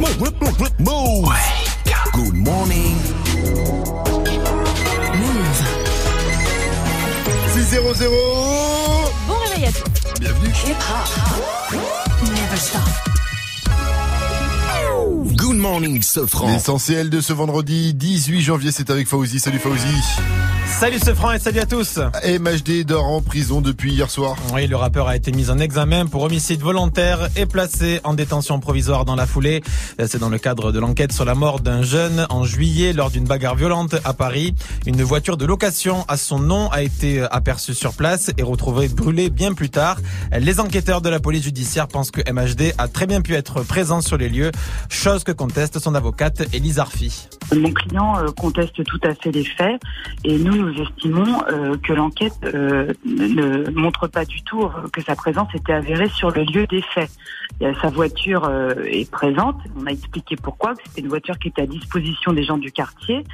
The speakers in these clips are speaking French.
Move. Good morning. Move. 6-0-0. Bon réveil à tous. Bienvenue. Hip hop. Never stop. Good morning, Sofran. L'essentiel de ce vendredi 18 janvier, c'est avec Fauzi. Salut Fauzi. Salut ce franc et salut à tous. MHD dort en prison depuis hier soir. Oui, le rappeur a été mis en examen pour homicide volontaire et placé en détention provisoire dans la foulée. C'est dans le cadre de l'enquête sur la mort d'un jeune en juillet lors d'une bagarre violente à Paris. Une voiture de location à son nom a été aperçue sur place et retrouvée brûlée bien plus tard. Les enquêteurs de la police judiciaire pensent que MHD a très bien pu être présent sur les lieux, chose que conteste son avocate Elise Arfi. Mon client euh, conteste tout à fait les faits et nous, nous estimons euh, que l'enquête euh, ne montre pas du tout euh, que sa présence était avérée sur le lieu des faits. Euh, Sa voiture euh, est présente, on a expliqué pourquoi, que c'était une voiture qui était à disposition des gens du quartier,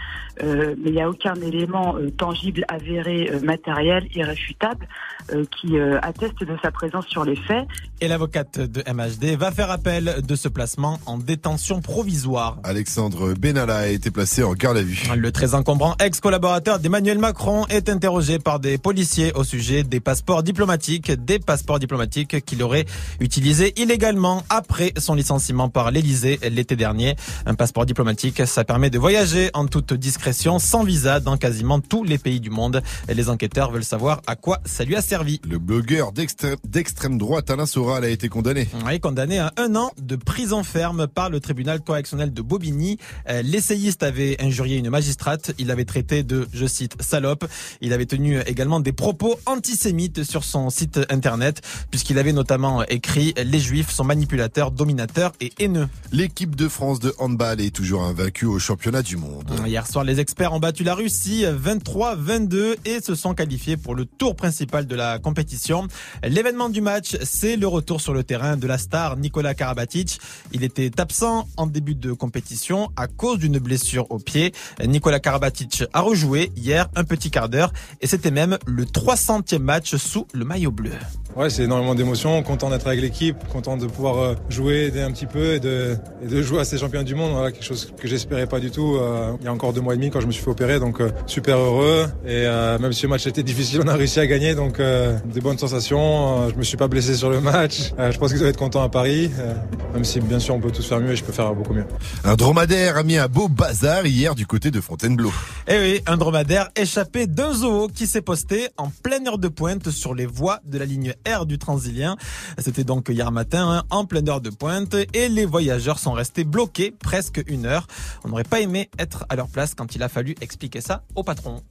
euh, mais il n'y a aucun élément euh, tangible, avéré, euh, matériel, irréfutable euh, qui euh, atteste de sa présence sur les faits. Et l'avocate de MHD va faire appel de ce placement en détention provisoire. Alexandre Benalla a été placé en garde à vue. Le très encombrant ex-collaborateur d'Emmanuel Macron est interrogé par des policiers au sujet des passeports diplomatiques, des passeports diplomatiques qu'il aurait utilisés illégalement après son licenciement par l'Elysée l'été dernier. Un passeport diplomatique, ça permet de voyager en toute discrétion, sans visa, dans quasiment tous les pays du monde. Les enquêteurs veulent savoir à quoi ça lui a servi. Le blogueur d'extrême d'extrême droite Alain Soral a été condamné. Oui, condamné à un an de prison ferme par le tribunal correctionnel de Bobigny. Euh, L'essayiste avait injurié une magistrate. Il avait traité de, je cite, salope. Il avait tenu également des propos antisémites sur son site internet, puisqu'il avait notamment écrit Les Juifs sont manipulateurs, dominateurs et haineux. L'équipe de France de handball est toujours invaincue au championnat du monde. Hier soir, les experts ont battu la Russie 23-22 et se sont qualifiés pour le tour principal de la compétition. L'événement du match, c'est le retour sur le terrain de la star Nicolas Karabatic. Il était absent en début de compétition à cause d'une blessure au pied. Nicolas Karabatic a rejoué hier un petit quart d'heure et c'était même le 300e match sous le maillot bleu. Ouais, c'est énormément d'émotions, content d'être avec l'équipe, content de pouvoir euh, jouer, aider un petit peu et de, et de jouer à ces champions du monde. Voilà, quelque chose que j'espérais pas du tout euh, il y a encore deux mois et demi quand je me suis fait opérer, donc euh, super heureux. Et euh, même si le match était difficile, on a réussi à gagner, donc euh, des bonnes sensations. Euh, je me suis pas blessé sur le match. Euh, je pense qu'ils doivent être contents à Paris, euh, même si bien sûr on peut tous faire mieux et je peux faire beaucoup mieux. Un dromadaire a mis un beau bazar hier du côté de Fontainebleau. Eh oui, un dromadaire échappé d'un zoo qui s'est posté en pleine heure de pointe sur les voies de la ligne R du Transilien. C'était donc hier matin, hein, en pleine heure de pointe, et les voyageurs sont restés bloqués presque une heure. On n'aurait pas aimé être à leur place quand il a fallu expliquer ça au patron.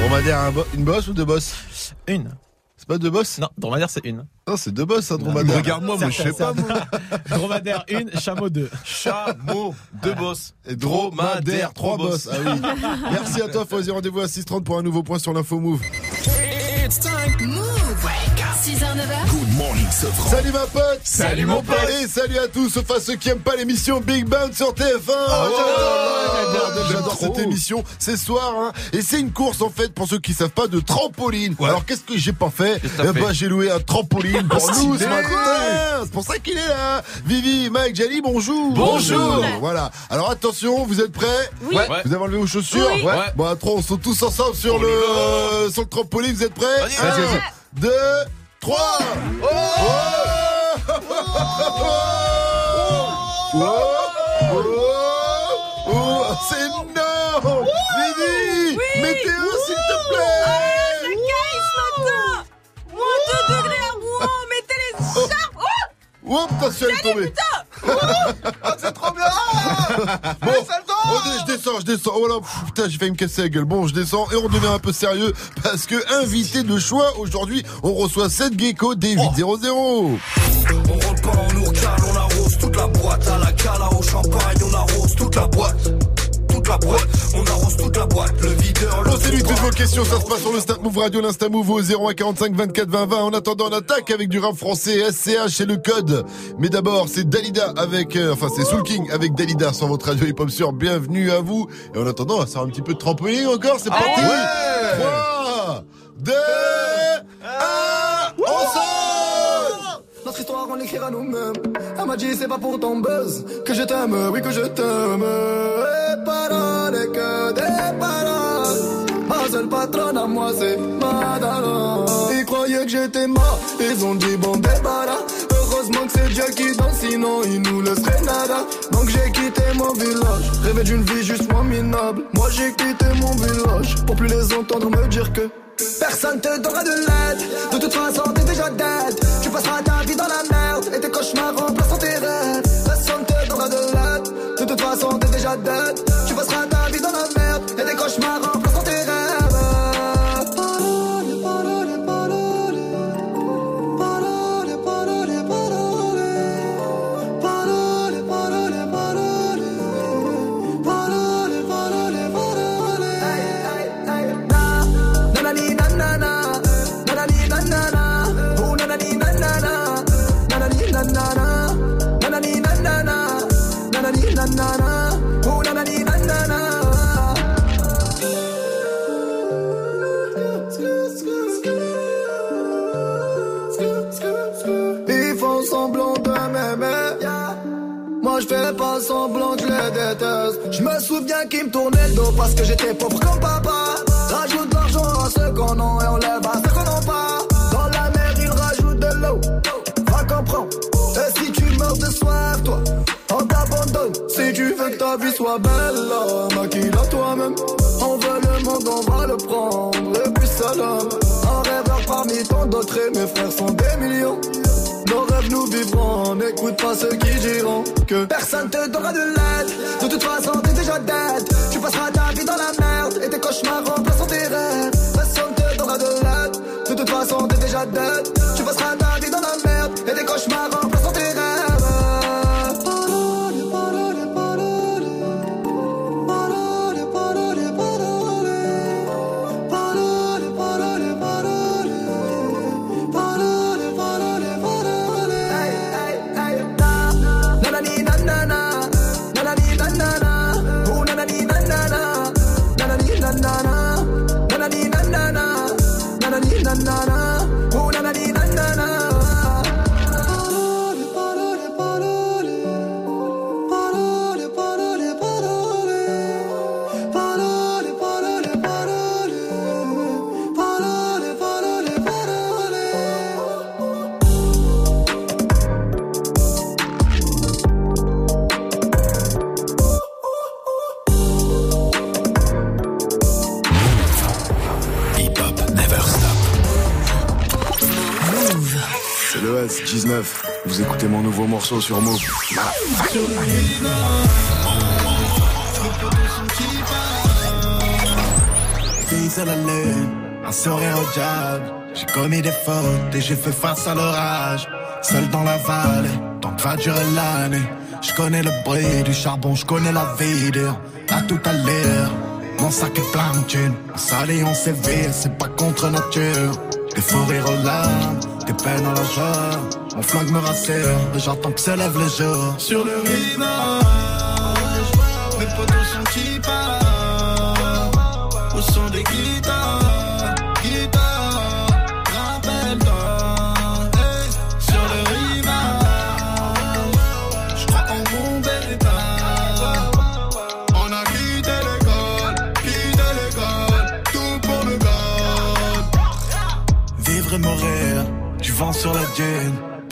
Dromadaire, une bosse ou deux bosses? Une. C'est pas deux bosses Non, dromadaire c'est une. Non, c'est deux bosses, un dromadaire. Regarde-moi, moi, je sais pas, moi. dromadaire une, chameau deux. Chameau, deux bosses. Et dromadaire, trois bosses. Ah oui. Merci à toi, Fauzi. Rendez-vous à 6h30 pour un nouveau point sur l'info Move. It's time. Salut ma pote. Salut, mon pote. Et salut à tous, sauf à ceux qui aiment pas l'émission Big Bang sur TF1. Oh, J'adore cette émission. C'est soir, hein. Et c'est une course, en fait, pour ceux qui savent pas, de trampoline. Alors, qu'est-ce que j'ai pas fait? Eh ben, j'ai loué un trampoline pour nous. C'est pour ça qu'il est là. Vivi, Mike, Jali, bonjour. Bonjour. Euh, voilà. Alors, attention, vous êtes prêts? Oui. Vous avez enlevé vos chaussures? Ouais. Bon, à on saute tous ensemble sur le, sur le trampoline. Vous êtes prêts? Vas -y, vas -y. Deux, trois. Oh. Oh. Oh. Oh putain, je suis allé tomber C'est trop bien. Bon, on dé- je descends, je descends. Oh là, pff, putain, j'ai failli me casser la gueule. Bon, je descends et on devient un peu sérieux parce que invité de choix aujourd'hui, on reçoit Seth Gecko des 800. On rentre pas en ourcale, on arrose toute la boîte À la cala au champagne, on arrose toute la boîte la boîte, on arrose toute la boîte Le videur, le Posez-lui trou toutes vos questions, ça se passe sur le Snap Move Radio, l'Insta Move au 0145 24 20 20. En attendant, on attaque avec du rap français, SCH et le code. Mais d'abord, c'est Dalida avec, euh, enfin, c'est Soul King avec Dalida sur votre radio hip hop sur. Bienvenue à vous. Et en attendant, on va faire un petit peu de trampoline encore, c'est parti! 3, 2, 1, on saute! Notre histoire, on l'écrira nous-mêmes. Elle m'a dit, c'est pas pour ton buzz que je t'aime, oui que je t'aime. Et paroles, que des paroles. Ma seule patronne à moi, c'est Madara. Ils croyaient que j'étais mort, ils ont dit bon débarras. Heureusement que c'est Dieu qui danse, sinon il nous laisserait nada. Donc j'ai quitté mon village, rêvé d'une vie juste moins minable. Moi j'ai quitté mon village pour plus les entendre me dire que. Personne te donnera de l'aide, de toute façon t'es déjà dead. Tu passeras ta vie dans la merde et tes cauchemars remplaceront tes rêves. Personne te donnera de l'aide, de toute façon t'es déjà dead. Tu passeras ta vie dans la merde et tes cauchemars commis des fautes et j'ai fait face à l'orage. Seul dans la vallée, tant que va durer l'année. Je connais le bruit du charbon, je connais la vie dur. À tout à l'heure, mon sac est plein de thunes. S'allie, on sévère, c'est pas contre nature. Des fous rires aux larmes, des peines à la joie. Mon flingue me rassure, et j'attends que se lève le jour. Sur le rivage, mes potos sont qui partent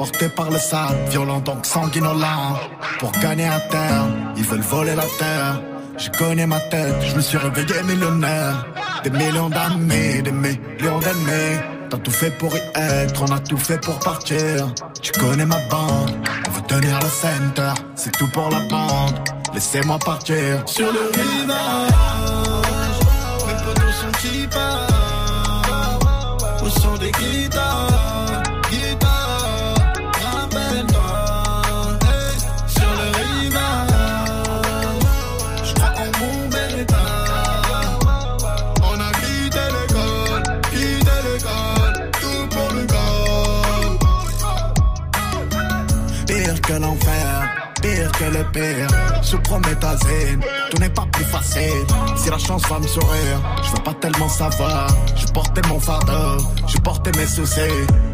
Porté par le sable, violent donc sanguinolent. Pour gagner à terre, ils veulent voler la terre. Je connais ma tête, je me suis réveillé millionnaire. Des millions d'amis, des millions d'ennemis. T'as tout fait pour y être, on a tout fait pour partir. Tu connais ma bande, on veut tenir le center. C'est tout pour la bande, laissez-moi partir. Sur le rivage, mes potos sont qui partent au son des guitares, Je promets ta zen, tout n'est pas plus facile. Si la chance va me sourire, je veux pas tellement savoir. Je portais mon fardeau, je portais mes soucis.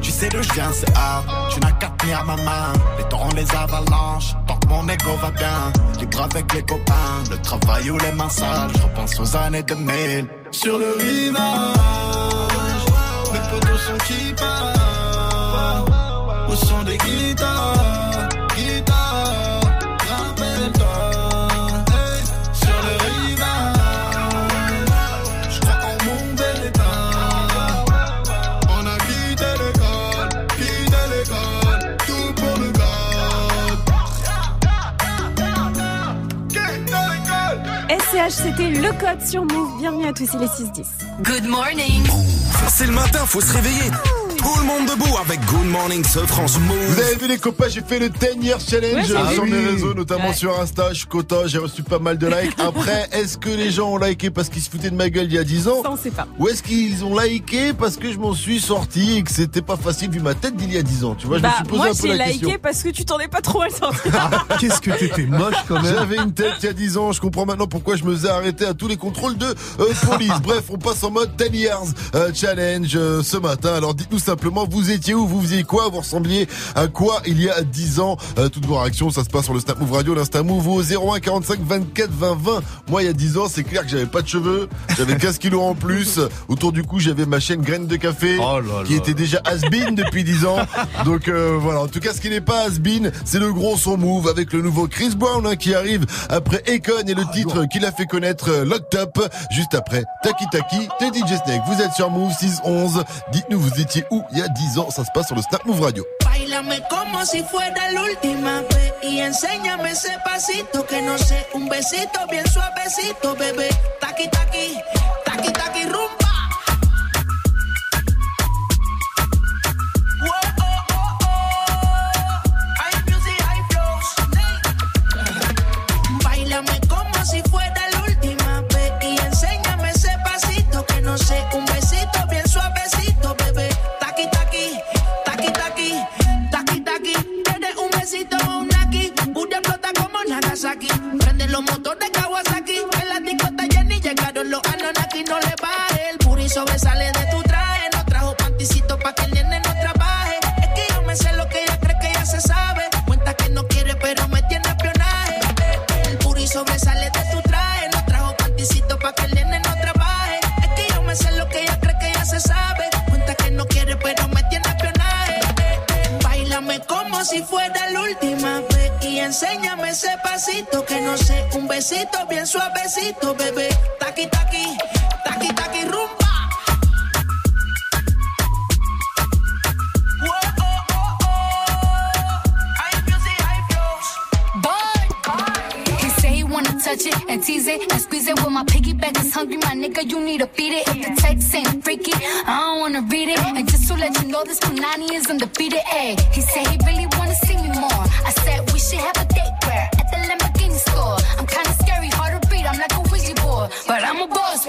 Tu sais d'où je viens, c'est hard. Tu n'as qu'à tenir ma main. Les torrents, les avalanches, tant que mon ego va bien. Libre avec les copains, le travail ou les mains sales. Je repense aux années 2000. Sur le rivage, mes potos sont qui partent. Au son des guitares, c'était le code sur Move. Bienvenue à tous, il est 6-10. Good morning. C'est le matin, faut se réveiller. Tout le monde debout avec Good Morning ce France Vous Move. avez vu les copains, j'ai fait le 10 years challenge Ouais, j'ai vu. sur mes réseaux, notamment Ouais. sur Insta, je suis content, j'ai reçu pas mal de likes. Après, est-ce que les gens ont liké parce qu'ils se foutaient de ma gueule il y a 10 ans Ça, on sait pas. Ou est-ce qu'ils ont liké parce que je m'en suis sorti et que c'était pas facile vu ma tête d'il y a 10 ans Tu vois, je me Bah, suis posé moi, un peu j'ai la liké question. parce que tu t'en es pas trop à le sortir. Qu'est-ce que t'étais moche quand même. J'avais une tête il y a 10 ans, je comprends maintenant pourquoi je me faisais arrêter à tous les contrôles de euh, police. Bref, on passe en mode 10 years euh, challenge euh, ce matin. Alors dites-nous simplement, vous étiez où, vous faisiez quoi, vous ressembliez à quoi il y a 10 ans Euh, Toutes vos réactions, ça se passe sur le Snap Move Radio, l'Insta Move au 01 45 24 20 20. Moi, il y a 10 ans, c'est clair que j'avais pas de cheveux, j'avais 15 kilos en plus. Autour du cou, j'avais ma chaîne graine de café Oh là qui là. était déjà has-been depuis 10 ans. Donc euh, voilà, en tout cas, ce qui n'est pas has-been, c'est le gros son move avec le nouveau Chris Brown hein, qui arrive après Econ et le titre qu'il a fait connaître euh, Locked Up juste après Taki Taki de DJ Snake. Vous êtes sur Move 611. Dites-nous, vous étiez où il y a 10 ans Ça se passe sur le Snap Move Radio. Bailame como si fuera la última vez y enséñame ese pasito que no sé, un besito bien suavecito, bebé. Taqui taqui, taqui taqui rumba. Ese pasito que no sé. Un besito bien suavecito, bebé. Taqui, taqui, taqui, taqui, touch it and tease it and squeeze it. When my piggyback is hungry, my nigga, you need to feed it. If the text ain't freaky, I don't wanna read it. And just to let you know, this Punani is undefeated. Ay, he say he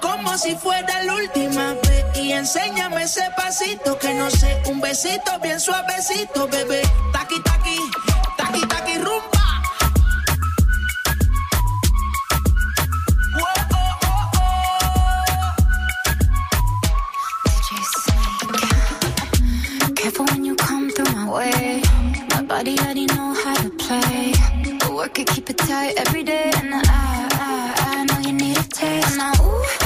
Como si fuera la última vez y enséñame ese pasito que no sé, un besito bien suavecito, bebé. Taqui taqui, taqui taqui my way. My body already know how to play. But work it, keep it tight every day. And I, taste.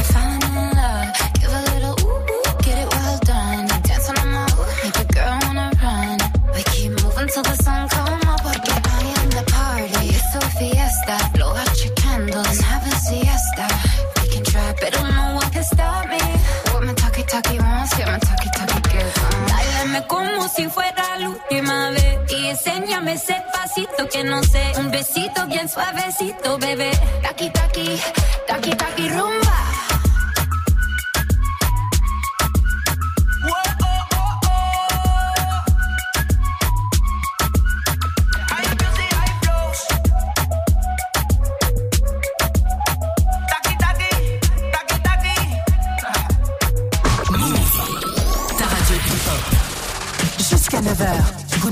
Si fuera la última vez. Y enséñame ese pasito que no sé, un besito bien suavecito, bebé. Taki taki, taki taki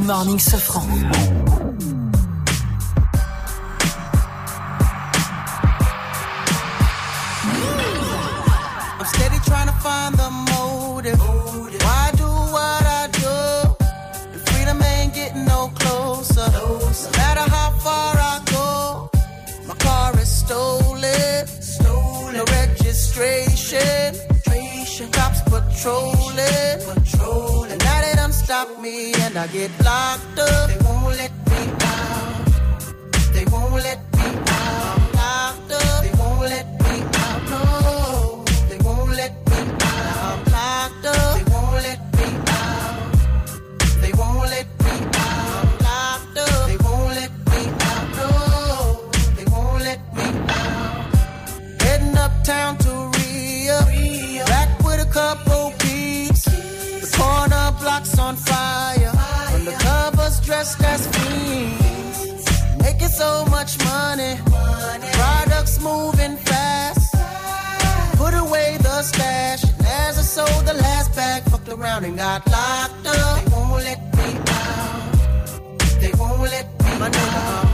morning, Sofran. I'm steady trying to find the motive. Why do what I do? The freedom ain't getting no closer. No matter how far I go, my car is stolen. Stolen. No registration. Cops. Patrolling. Stop me and I get locked up. They won't let me out. They won't let me out. I'm locked up. They won't let me out. No. They won't let me out. I'm locked up. They won't let me out. They won't let me out. I'm locked up. They won't let me out. No. They won't let me out. Heading uptown to blocks on fire. Undercovers dressed as fiends. Making so much money. Products moving fast. Put away the stash. And as I sold the last bag, fucked around and got locked up. They won't let me out. They won't let me My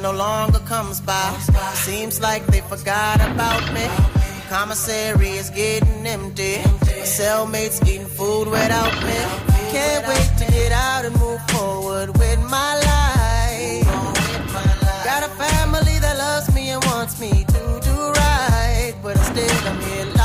no longer comes by. Seems like they forgot about me. Commissary is getting empty. My cellmates eating food without me. Can't wait to get out and move forward with my life. Got a family that loves me and wants me to do right. But instead I'm here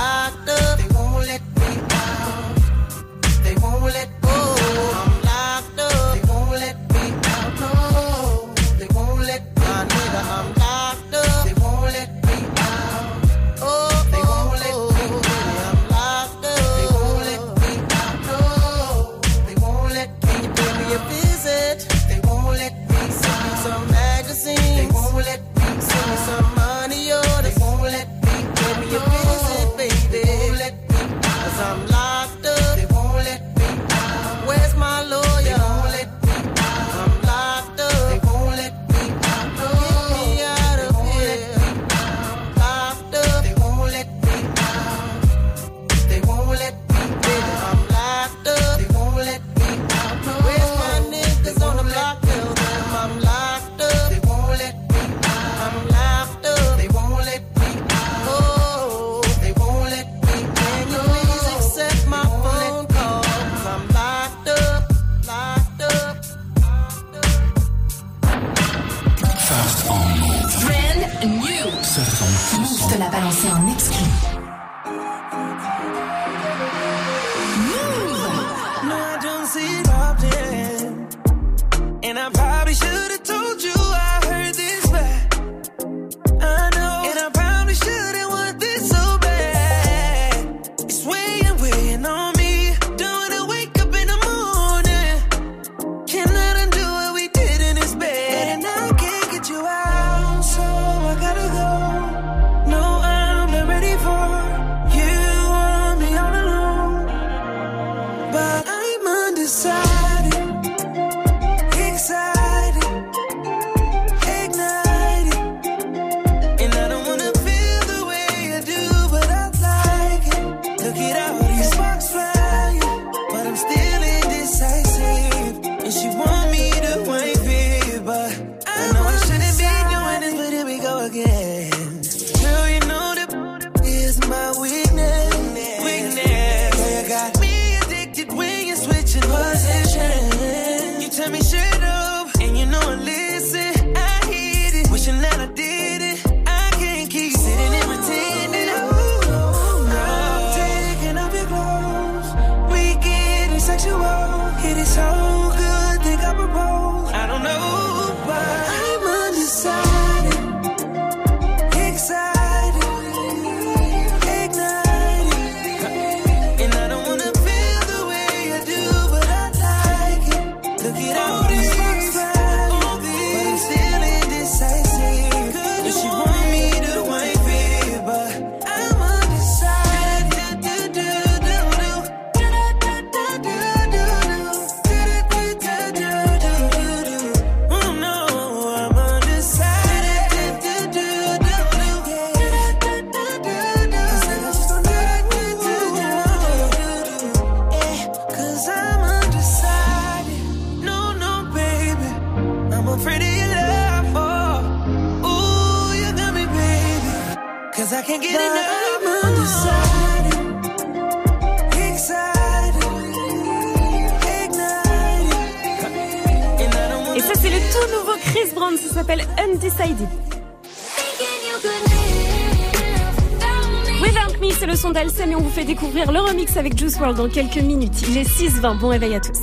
le avec Juice WRLD dans quelques minutes. Il est 6-20, bon réveil à tous.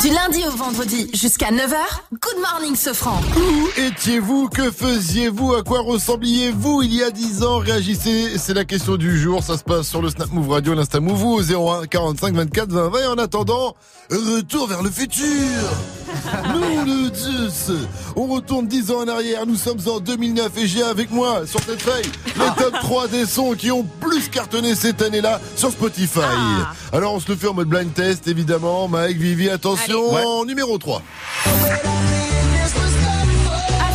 Du lundi au vendredi jusqu'à 9h, Good Morning Sofran. Où étiez-vous? Que faisiez-vous? À quoi ressembliez-vous? Il y a 10 ans Réagissez, c'est la question du jour. Ça se passe sur le Snap Move Radio, l'Insta Move au 01 45 24 20 20. Et en attendant, retour vers le futur. Nom de Zeus On retourne 10 ans en arrière, nous sommes en 2009 et j'ai avec moi sur cette feuille les top 3 des sons qui ont plus cartonné cette année-là sur Spotify. Alors on se le fait en mode blind test évidemment. Mike, Vivi, attention, Allez. numéro 3. Ah,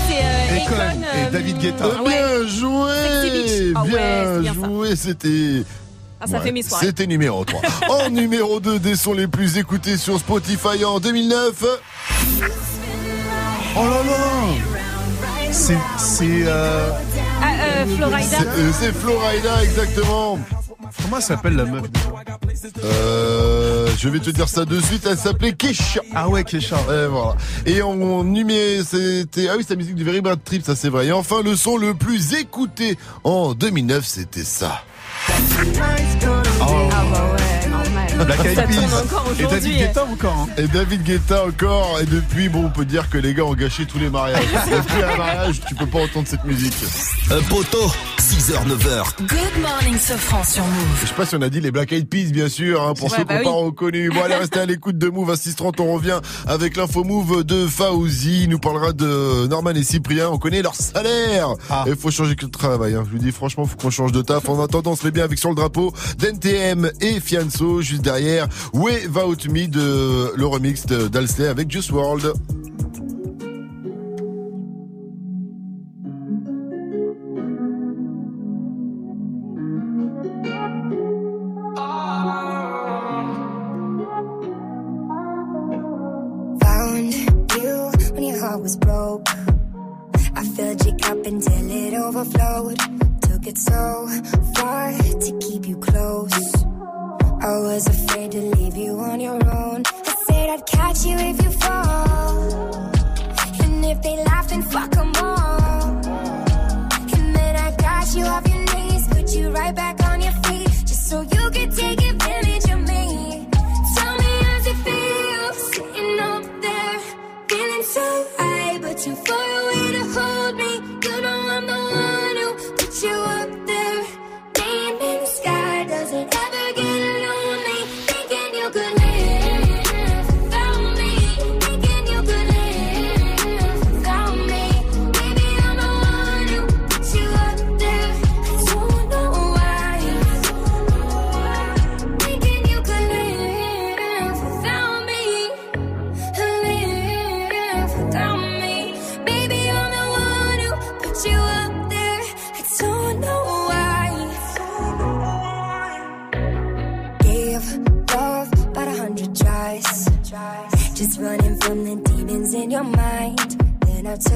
euh, et euh, David Guetta. ah ouais. Bien joué. Ah ouais, Bien ça. joué, c'était... Ah, ça fait mes soirées. C'était numéro 3. en numéro 2 des sons les plus écoutés sur Spotify en 2009. Oh là là C'est. C'est. Euh... Ah, euh, Florida. C'est euh, c'est Florida, exactement. Comment elle s'appelle la meuf Euh, je vais te dire ça de suite, elle s'appelait Kesha. Ah ouais, Kesha. Et voilà. Et en, en numé, c'était, ah oui, c'est la musique du Very Bad Trip, ça c'est vrai. Et enfin, le son le plus écouté en 2009, c'était ça. Ah bah. Black Eyed Peas. Et David. Guetta encore. Hein. Et David Guetta encore. Et depuis, bon, on peut dire que les gars ont gâché tous les mariages. Depuis un mariage, tu peux pas entendre cette musique. Un poteau, 6h, 9h. Good Morning Sofran sur Move. Je sais pas si on a dit les Black Eyed Peas, bien sûr, hein, pour Ouais, ceux bah qui n'ont oui. pas reconnu. Bon, allez, restez à l'écoute de Move à 630. On revient avec l'info Move de Fauzi. Il nous parlera de Norman et Cyprien. On connaît leur salaire. Ah. Il faut changer que de travail. Hein. Je vous dis, franchement, faut qu'on change de taf. En attendant, on se met bien avec sur le drapeau d'NTM et Fianso. Juste derrière, Without Me de le remix d'Alsley avec Juice World. Broke. I filled your cup until it overflowed. Took it so far to keep you close. I was afraid to leave you on your own. I said I'd catch you if you fall.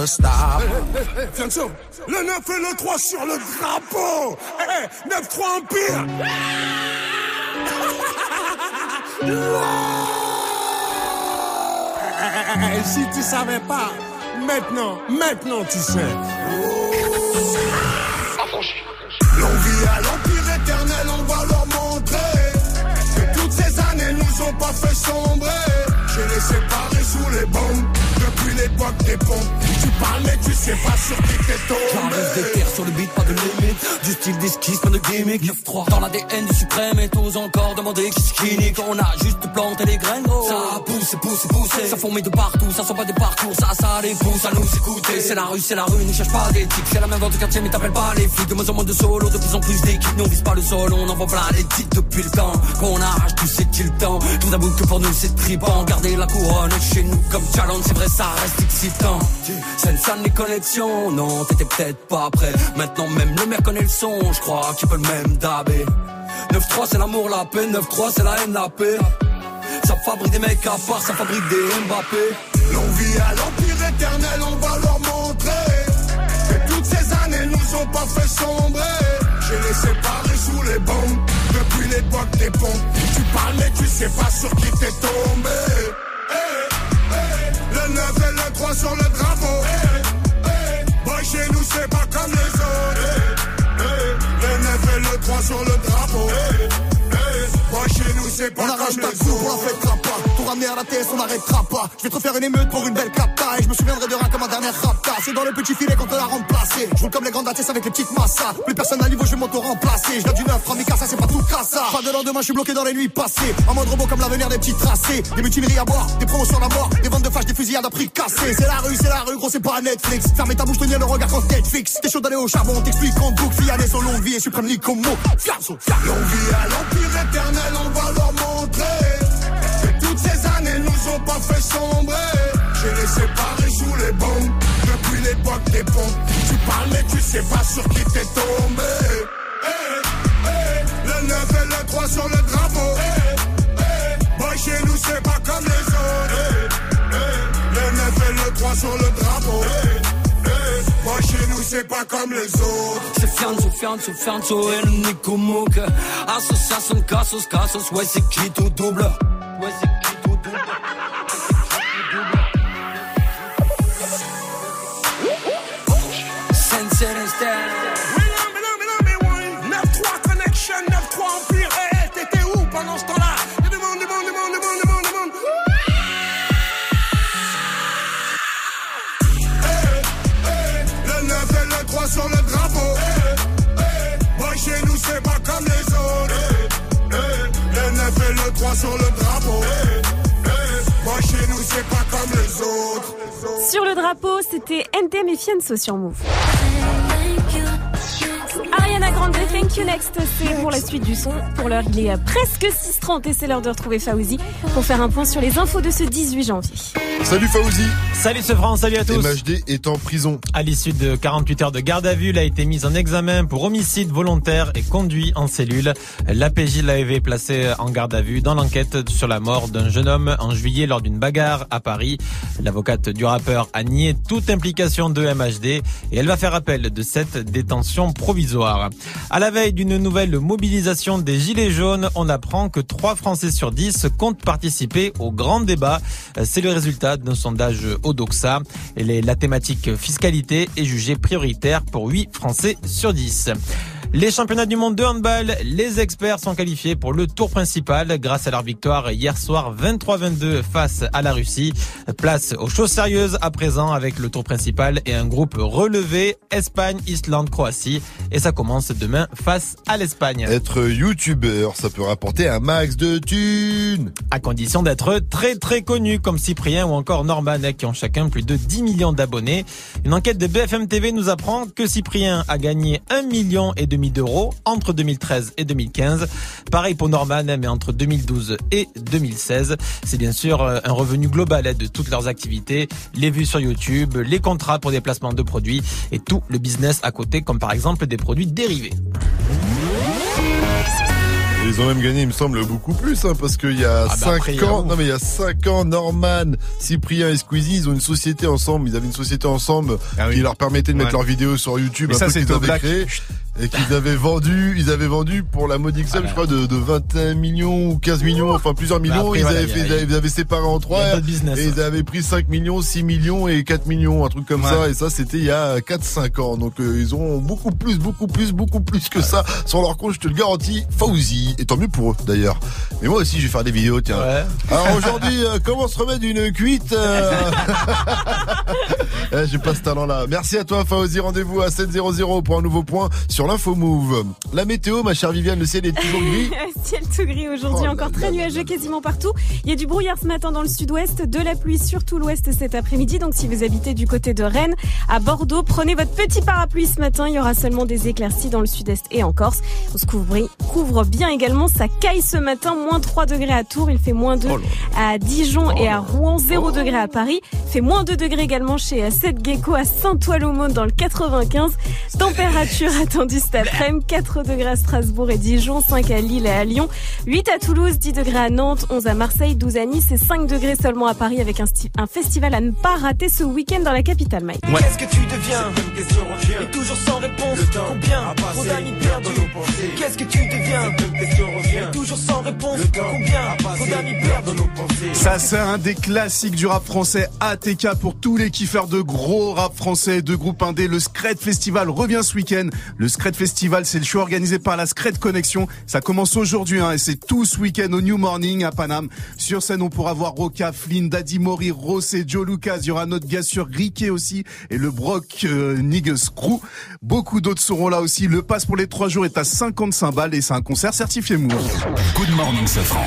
Hop never stop. Attention, le 9 et le 3 sur le drapeau. Eh, 9-3 Empire. Eh, si tu savais pas, maintenant, maintenant tu sais. L'envie à l'empire éternel, on va leur montrer que toutes ces années nous ont pas fait sombrer. Je les séparés sous les bombes depuis l'époque des pompes. Tu parles tu sais pas sur qui t'es tombé. J'arrive des terres sur le beat, pas de limite. Du style d'esquisse, pas de gimmick. 9-3 dans l'ADN du suprême et tous encore demander qui c'est qui nique. On a juste planté les graines, gros. Ça pousse, pousse, pousse. Ça fourmille de partout, ça sent pas des parcours. Ça, ça les pousse à nous écouter. C'est la rue, c'est la rue, ne cherche pas d'éthique. C'est la même dans le quartier, mais t'appelles pas les flics. De moins en moins de solo, de plus en plus d'équipes. Nous on vise pas le sol, on envoie plein les titres depuis le temps. Qu'on arrache tout, c'est-il le temps. Tout d'abord que pour nous c'est tripant. Garder la couronne chez nous comme challenge, c'est vrai, ça reste excitant. Une salle les connexions, non, t'étais peut-être pas prêt. Maintenant même le maire connaît le son, je crois qu'il peut le même dabé. 9-3 c'est l'amour, la paix, 9-3 c'est la haine, la paix. Ça fabrique des mecs à part, ça fabrique des Mbappé. L'envie à l'empire éternel, on va leur montrer que toutes ces années nous ont pas fait sombrer. Je les séparés sous les bombes depuis l'époque des pompes. Tu parles mais tu sais pas sur qui t'es tombé. Le 9 et le 3 sur le drapeau. Boy, chez nous c'est pas comme les autres. Eh, Le 9 et le 3 sur le drapeau. On arrache ta coupe, on la fêtera pas. Tout ramener à la TS, on n'arrêtera pas. Je vais te refaire une émeute pour une belle capta. Et je me souviendrai de rien comme un dernier rapta. C'est dans le petit filet qu'on te l'a remplacé. Je roule comme les grandes ATS avec les petites massas. Plus personne à niveau, je vais m'auto-remplacer. Je du neuf, Rami ça c'est pas tout cassa. Pas de lendemain, je suis bloqué dans les nuits passées. En mode robot comme l'avenir des petits tracés. Des mutineries à boire, des promotions à la mort. Des ventes de flash, des fusillades à prix cassés. C'est la rue, c'est la rue, gros, c'est pas Netflix. Fermez ta bouche, tenir le regard quand Netflix. T'es chaud d'aller au charbon, on t'explique en boucle. Fiané, son longue vie et suprême Nicomo. Fiasso. L'envie à l'empire éternel, on va montrer que toutes ces années nous ont pas fait sombrer. Je les séparés sous les bombes depuis l'époque des pompes. Tu parles mais tu sais pas sur qui t'es tombé. Eh, eh, Le 9 et le 3 sur le drapeau. Eh, eh, Boy, chez nous c'est pas comme les autres. Le 9 et le 3 sur le drapeau. Boy, chez nous c'est pas comme les autres. C'est Fianzo, Fianzo, Fianzo et le Nico Mouk. Association, Cassos, Cassos, ouais, c'est qui tout double? Ouais, c'est et le 3 sur le drapeau. Boy, chez nous, c'est pas comme les autres. Sur le drapeau, c'était NTM et Fianso sur Move. Grande, Thank You Next, c'est pour la suite du son. Pour l'heure, il est presque 6h30 et c'est l'heure de retrouver Faouzi pour faire un point sur les infos de ce 18 janvier. Salut Faouzi. Salut ce France, salut à tous. MHD est en prison. À l'issue de 48 heures de garde à vue, il a été mis en examen pour homicide volontaire et conduit en cellule. L'APJ l'avait placé en garde à vue dans l'enquête sur la mort d'un jeune homme en juillet lors d'une bagarre à Paris. L'avocate du rappeur a nié toute implication de MHD et elle va faire appel de cette détention provisoire. À la veille d'une nouvelle mobilisation des Gilets jaunes, on apprend que 3 Français sur 10 comptent participer au grand débat. C'est le résultat d'un sondage Odoxa. Et la thématique fiscalité est jugée prioritaire pour 8 Français sur 10. Les championnats du monde de handball, les experts sont qualifiés pour le tour principal grâce à leur victoire hier soir 23-22 face à la Russie. Place aux choses sérieuses à présent avec le tour principal et un groupe relevé Espagne, Islande, Croatie. Et ça commence demain face à l'Espagne. Être youtubeur, ça peut rapporter un max de thunes. À condition d'être très très connu, comme Cyprien ou encore Norman, qui ont chacun plus de 10 millions d'abonnés. Une enquête de BFM TV nous apprend que Cyprien a gagné 1 million et demi d'euros entre 2013 et 2015. Pareil pour Norman, mais entre 2012 et 2016. C'est bien sûr euh, un revenu global hein, de toutes leurs activités, les vues sur YouTube, les contrats pour des placements de produits et tout le business à côté, comme par exemple des produits dérivés. Ils ont même gagné, il me semble, beaucoup plus, hein, parce qu'il y a Ah bah 5 après, il y a ans, ouf. non mais il y a 5 ans, Norman, Cyprien et Squeezie, ils ont une société ensemble, ils avaient une société ensemble qui leur permettait de mettre leurs vidéos sur YouTube, un ça, peu c'est qu'ils avaient créé. Et qu'ils avaient vendu, ils avaient vendu pour la modique somme, je crois, de, de 21 millions ou 15 millions, enfin plusieurs millions. Bah après, ils, voilà, avaient a- fait, ils avaient- ils avaient séparé en trois. business, et ils avaient pris 5 millions, 6 millions et 4 millions, un truc comme Ouais. ça. Et ça, c'était il y a 4-5 ans. Donc, euh, ils ont beaucoup plus, beaucoup plus, beaucoup plus que ça sur leur compte, je te le garantis. Fauzi. Et tant mieux pour eux, d'ailleurs. Mais moi aussi, je vais faire des vidéos, tiens. Alors aujourd'hui, euh, comment se remettre d'une cuite euh, eh, J'ai pas ce talent-là. Merci à toi, Fauzi. Rendez-vous à 7.00 pour un nouveau point sur l'info Move. La météo, ma chère Viviane, le ciel est toujours gris. Ciel tout gris aujourd'hui, Oh encore très nuageux quasiment partout. Il y a du brouillard ce matin dans le sud-ouest, de la pluie sur tout l'ouest cet après-midi. Donc si vous habitez du côté de Rennes, à Bordeaux, prenez votre petit parapluie ce matin. Il y aura seulement des éclaircies dans le sud-est et en Corse. On se couvre, couvre bien également. Ça caille ce matin, moins 3 degrés à Tours, il fait moins 2 à Dijon et à Rouen, 0 degrés à Paris. Il fait moins 2 degrés également chez euh, Seth Gecko à Saint-Ouen-l'Aumône dans le 95. Température attendue cet après-midi, 4 degrés à Strasbourg et Dijon, 5 à Lille et à Lyon, 8 à Toulouse, 10 degrés à Nantes, 11 à Marseille, 12 à Nice et 5 degrés seulement à Paris avec un, sti- un festival à ne pas rater ce week-end dans la capitale, Mike. Qu'est-ce que tu deviens? Et toujours sans réponse Combien Trop d'amis perdus Qu'est-ce que tu deviens Et toujours sans réponse Combien Trop d'amis perdus Ça c'est un des classiques du rap français ATK pour tous les kiffeurs de gros rap français de groupe indé. Le Scred Festival revient ce week-end. Le Scred Festival c'est le show organisé par la Scred Connexion. Ça commence aujourd'hui hein, et c'est tout ce week-end au New Morning à Paname. Sur scène on pourra voir Roca, Flynn, Daddy Mori, Ross et Joe Lucas. Il y aura notre gars sur Riquet aussi et le Brock euh, Niggas Crew. Beaucoup d'autres seront là aussi. Le pass pour les trois jours est à 55 balles et c'est un concert certifié Move. Good morning, Safran.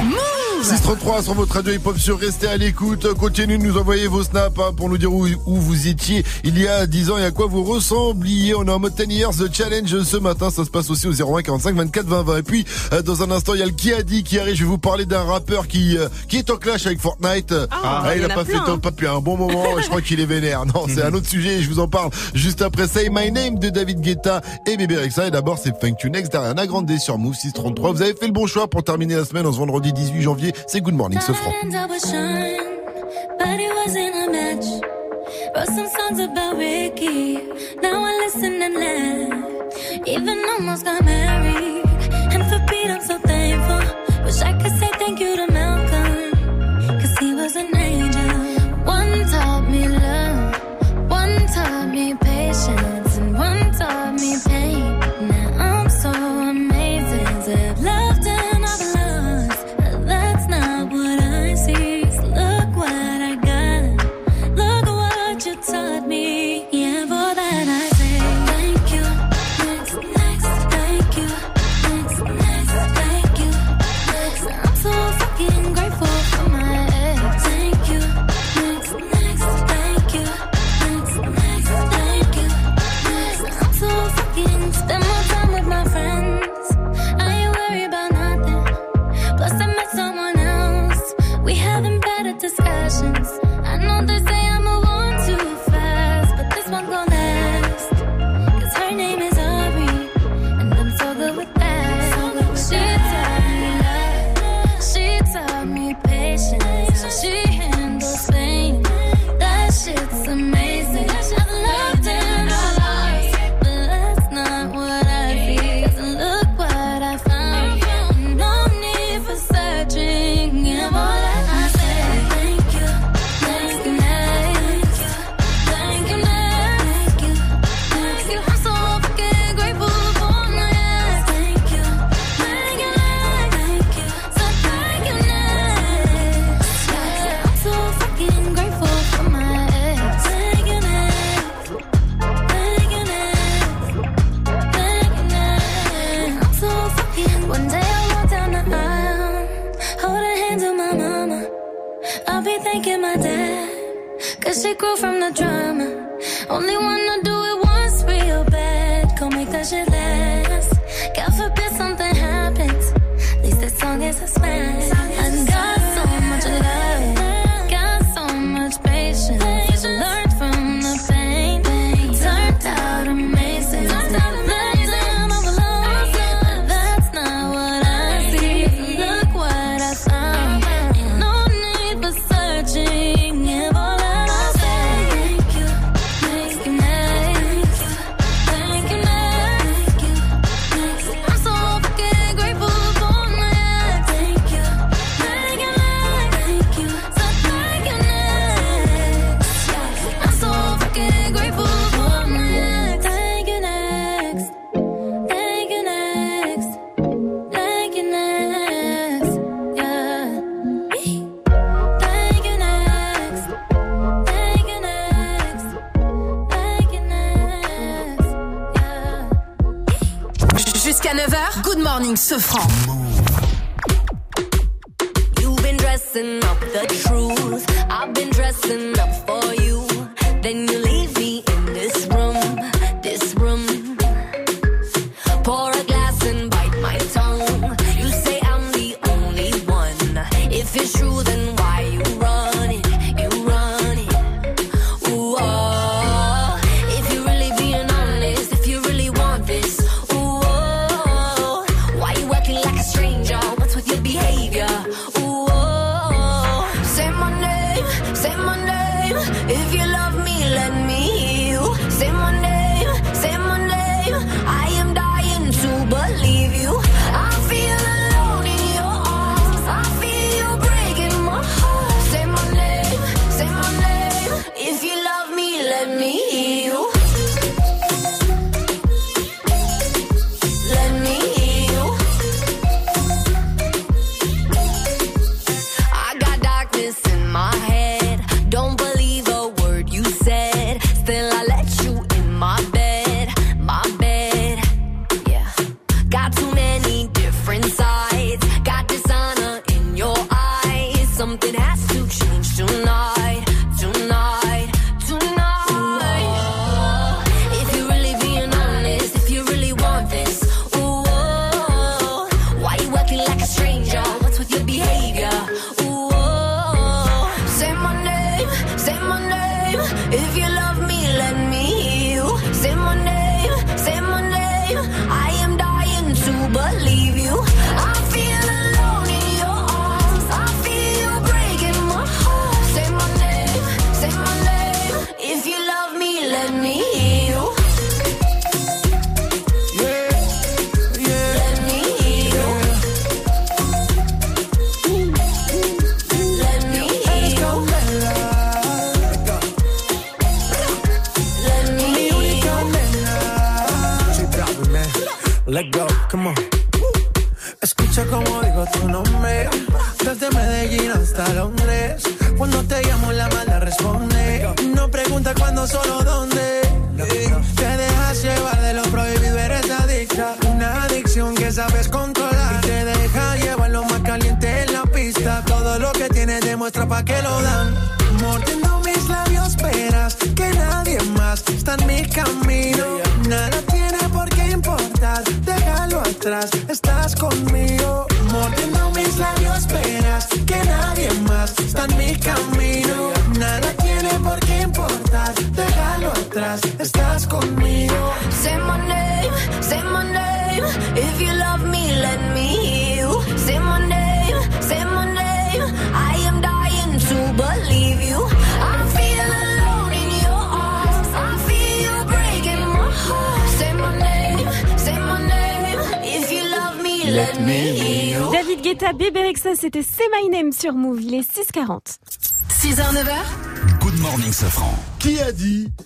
633 sur votre radio hip-hop sur Restez à l'écoute. Continuez de nous envoyer vos snaps hein, pour nous dire où, où vous étiez il y a 10 ans et à quoi vous ressembliez. On est en mode 10 years the challenge ce matin. Ça se passe aussi au 01 45 24 20 20. Et puis, euh, dans un instant, il y a le qui a dit qui arrive. Je vais vous parler d'un rappeur qui, euh, qui est en clash avec Fortnite. Ah, il il y a a pas fait plein, top hein. depuis un bon moment. je crois qu'il est vénère. Non, c'est un autre sujet. Je vous en parle juste après Say My Name de David Guetta et Bébé Rexa. Et d'abord, c'est Funk derrière Anna Grande sur Move 633. Vous avez fait le bon choix pour terminer la semaine en ce vendredi 18 janvier. C'est Good Morning, ce.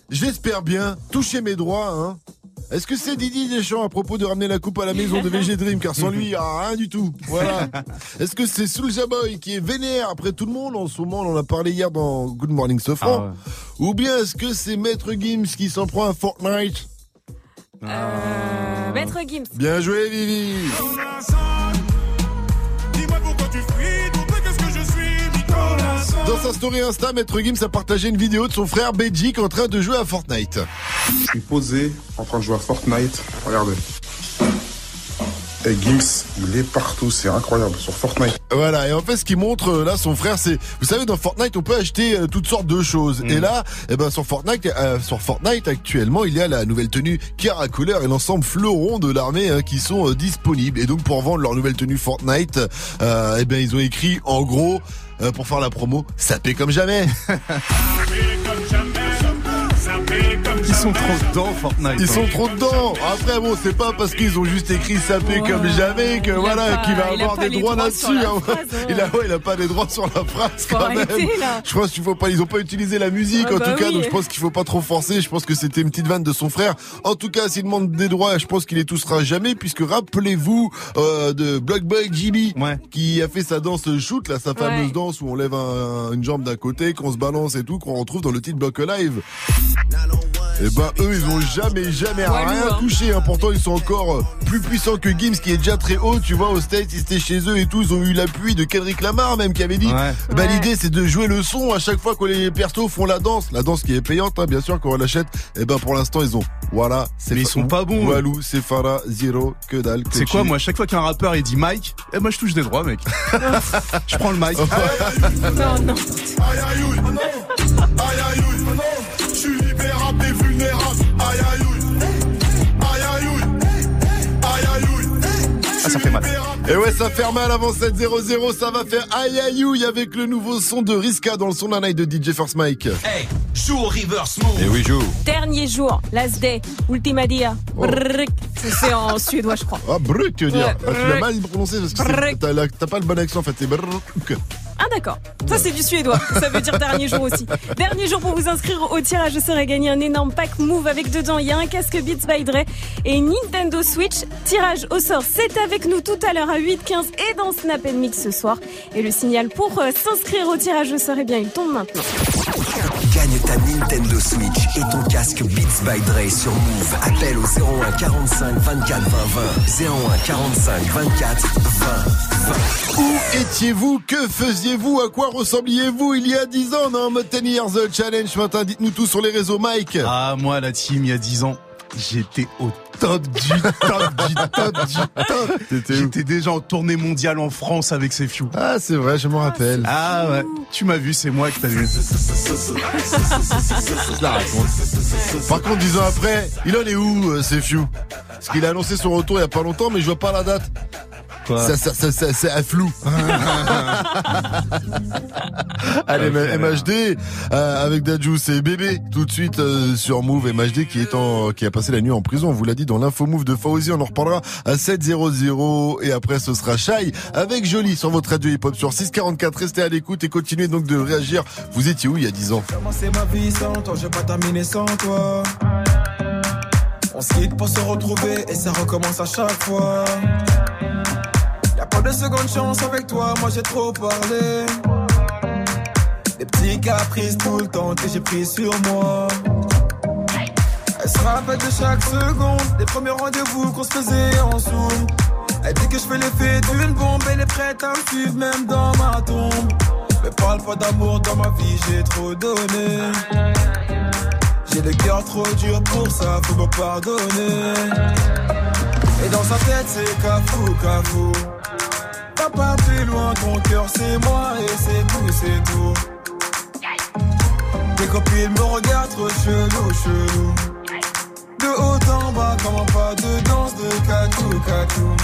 j'espère bien, toucher mes droits, hein. Est-ce que c'est Didi Deschamps à propos de ramener la coupe à la maison de VG Dream Car sans lui, il a rien du tout. Voilà. Est-ce que c'est Soulja Boy qui est vénère après tout le monde? En ce moment, on en a parlé hier dans Good Morning Sofran. Ah ouais. Ou bien est-ce que c'est Maître Gims qui s'en prend à Fortnite? Ah. Euh, Maître Gims. Bien joué, Vivi. Dans sa story Insta, Maître Gims a partagé une vidéo de son frère Belgique en train de jouer à Fortnite. Je suis posé en train de jouer à Fortnite. Regardez. Et Gims, il est partout, c'est incroyable sur Fortnite. Voilà, et en fait, ce qui montre euh, là son frère, c'est, vous savez, dans Fortnite, on peut acheter euh, toutes sortes de choses. Mm. Et là, eh ben, sur Fortnite, euh, sur Fortnite actuellement, il y a la nouvelle tenue Kara Couleur et l'ensemble fleuron de l'armée hein, qui sont euh, disponibles. Et donc, pour vendre leur nouvelle tenue Fortnite, eh ben, ils ont écrit en gros. Euh, pour faire la promo, ça paie comme jamais. Ils sont trop dedans, Fortnite. Ils sont hein. trop dedans. Après, bon, c'est pas parce qu'ils ont juste écrit sapé Ouais. comme jamais que Il voilà, qu'il va avoir des droits là-dessus. hein. Il a, ouais, il a pas les droits sur la phrase Faut quand arrêter, même. là. Je pense qu'il faut pas, ils ont pas utilisé la musique Ah en bah tout cas, oui. donc je pense qu'il faut pas trop forcer. Je pense que c'était une petite vanne de son frère. En tout cas, s'il demande des droits, je pense qu'il les touchera jamais puisque rappelez-vous euh, de Block Boy GB qui a fait sa danse shoot là, sa fameuse Ouais. danse où on lève un- une jambe d'un côté, qu'on se balance et tout, qu'on retrouve dans le titre Block Live. Et ben eux ils ont jamais jamais rien hein. touché hein. pourtant ils sont encore euh, plus puissants que Gims qui est déjà très haut tu vois au States ils étaient chez eux et tout ils ont eu l'appui de Kendrick Lamar même qui avait dit bah Ouais. l'idée c'est de jouer le son à chaque fois que les persos font la danse la danse qui est payante hein, bien sûr quand on l'achète et ben pour l'instant ils ont voilà c'est Mais ils sont pas bons. Walou c'est Farah Zero que dalle que C'est quoi, moi, chaque fois qu'un rappeur il dit Mike, eh moi je touche des droits, mec. je prends le mic. Non, non. Aïe aïe ouille, oh non. aïe aïe oh vulnérable. Aïe aïe aïe aïe aïe aïe. Ah, ça fait mal. Et ouais, ça fait mal avant 7-0-0, ça va faire aïe aïe ouille avec le nouveau son de Riska dans le son d'un night de DJ First Mike. Hey, joue au reverse move. Et oui, joue. Dernier jour, last day, ultima dia. Brrrk. C'est en suédois, je crois. Ah, brut, tu veux dire. Ouais. Ah, tu l'as mal prononcé parce que la- t'as pas le bon accent en fait, c'est brrrk. Ah d'accord, ça c'est du suédois, ça veut dire dernier jour aussi. Dernier jour pour vous inscrire au tirage, je serai gagner un énorme pack Move avec dedans, il y a un casque Beats by Dre et une Nintendo Switch. Tirage au sort, c'est avec nous tout à l'heure à 8h15 et dans Snap Mix ce soir. Et le signal pour euh, s'inscrire au tirage au sort, eh bien il tombe maintenant. Gagne ta Nintendo Switch et ton casque Beats by Dre sur Move. Appelle au 01 45 24 20 20. 01 45 24 20 20. Où étiez-vous? Que faisiez-vous À quoi ressembliez-vous il y a 10 ans dans mode 10 Years Challenge ce matin? Dites-nous tout sur les réseaux, Mike. Ah, moi, la team, il y a 10 ans, j'étais au top du top du top du top. J'étais déjà en tournée mondiale en France avec ces Few. Ah, c'est vrai, je me rappelle. Ah ouais, tu m'as vu, c'est moi que t'as vu. Je la raconte. Par contre, 10 ans après, il en est où, euh, c'est Few Parce qu'il a annoncé son retour il y a pas longtemps, mais je vois pas la date. Quoi ça, ça, ça, ça- c'est un flou. Allez, MHD euh, avec Dajou, c'est bébé tout de suite euh, sur Move. MHD qui est en, qui a passé la nuit en prison. On vous l'a dit dans l'info Move de Fauzi. On en reparlera à 7.00 et après ce sera Shai avec Jolie sur votre radio hip hop sur 644. Restez à l'écoute et continuez donc de réagir. Vous étiez où il y a 10 ans? Commencer ma vie sans toi, je vais pas terminer sans toi. On se quitte pour se retrouver et ça recommence à chaque fois. Pas de seconde chance avec toi, moi j'ai trop parlé. Des petits caprices tout le temps que j'ai pris sur moi. Elle se rappelle de chaque seconde, des premiers rendez-vous qu'on se faisait en zoom. Elle dit que je fais l'effet d'une bombe, elle est prête à me suivre même dans ma tombe. Mais parle pas d'amour dans ma vie, j'ai trop donné. J'ai le cœur trop dur pour ça, faut me pardonner. Et dans sa tête, c'est cafou, cafou. Pas plus loin, ton cœur c'est moi et c'est tout, c'est tout. Tes copines me regardent trop chelou, chelou. De haut en bas, comment pas de danse de catou, catou.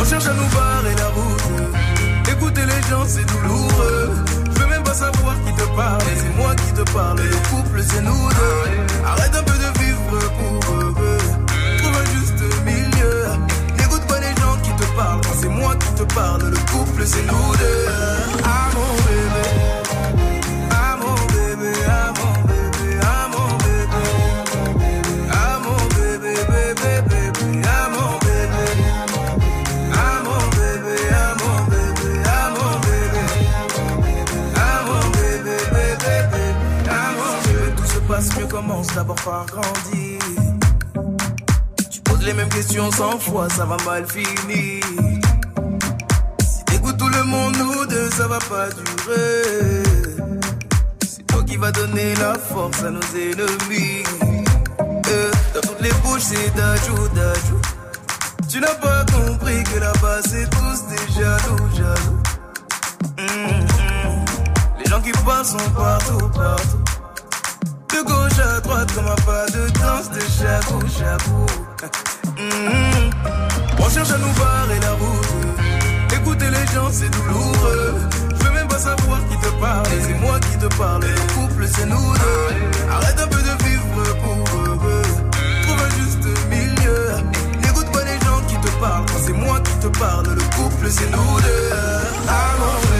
On cherche à nous barrer la route. Écouter les gens, c'est douloureux. Je veux même pas savoir qui te parle. C'est moi qui te parle. Le couple, c'est nous deux. Arrête un peu parle, le couple, c'est deux. Ah mon bébé. Ah mon bébé. Ah mon bébé. Ah mon bébé. Ah mon bébé, bébé, bébé. Ah mon bébé. Ah mon bébé, ah mon bébé, ah mon bébé. Ah mon bébé, bébé, bébé. Ah mon bébé. Tout se passe mieux, commence d'abord par grandir. Tu poses les mêmes questions cent fois, ça va mal finir. Tout le monde, nous deux, ça va pas durer. C'est toi qui va donner la force à nos ennemis. Euh, dans toutes les bouches, c'est d'ajou, d'ajou. Tu n'as pas compris que là-bas, c'est tous des jaloux, jaloux. Hum. Les gens qui parlent sont partout, partout. De gauche à droite, comme un pas de danse de chabou, chabou. c'est douloureux. Je veux même pas savoir qui te parle. C'est moi qui te parle. Le couple, c'est nous deux. Arrête un peu de vivre pour eux. Trouve un juste milieu. N'écoute pas les gens qui te parlent. C'est moi qui te parle, le couple, c'est nous deux. Ah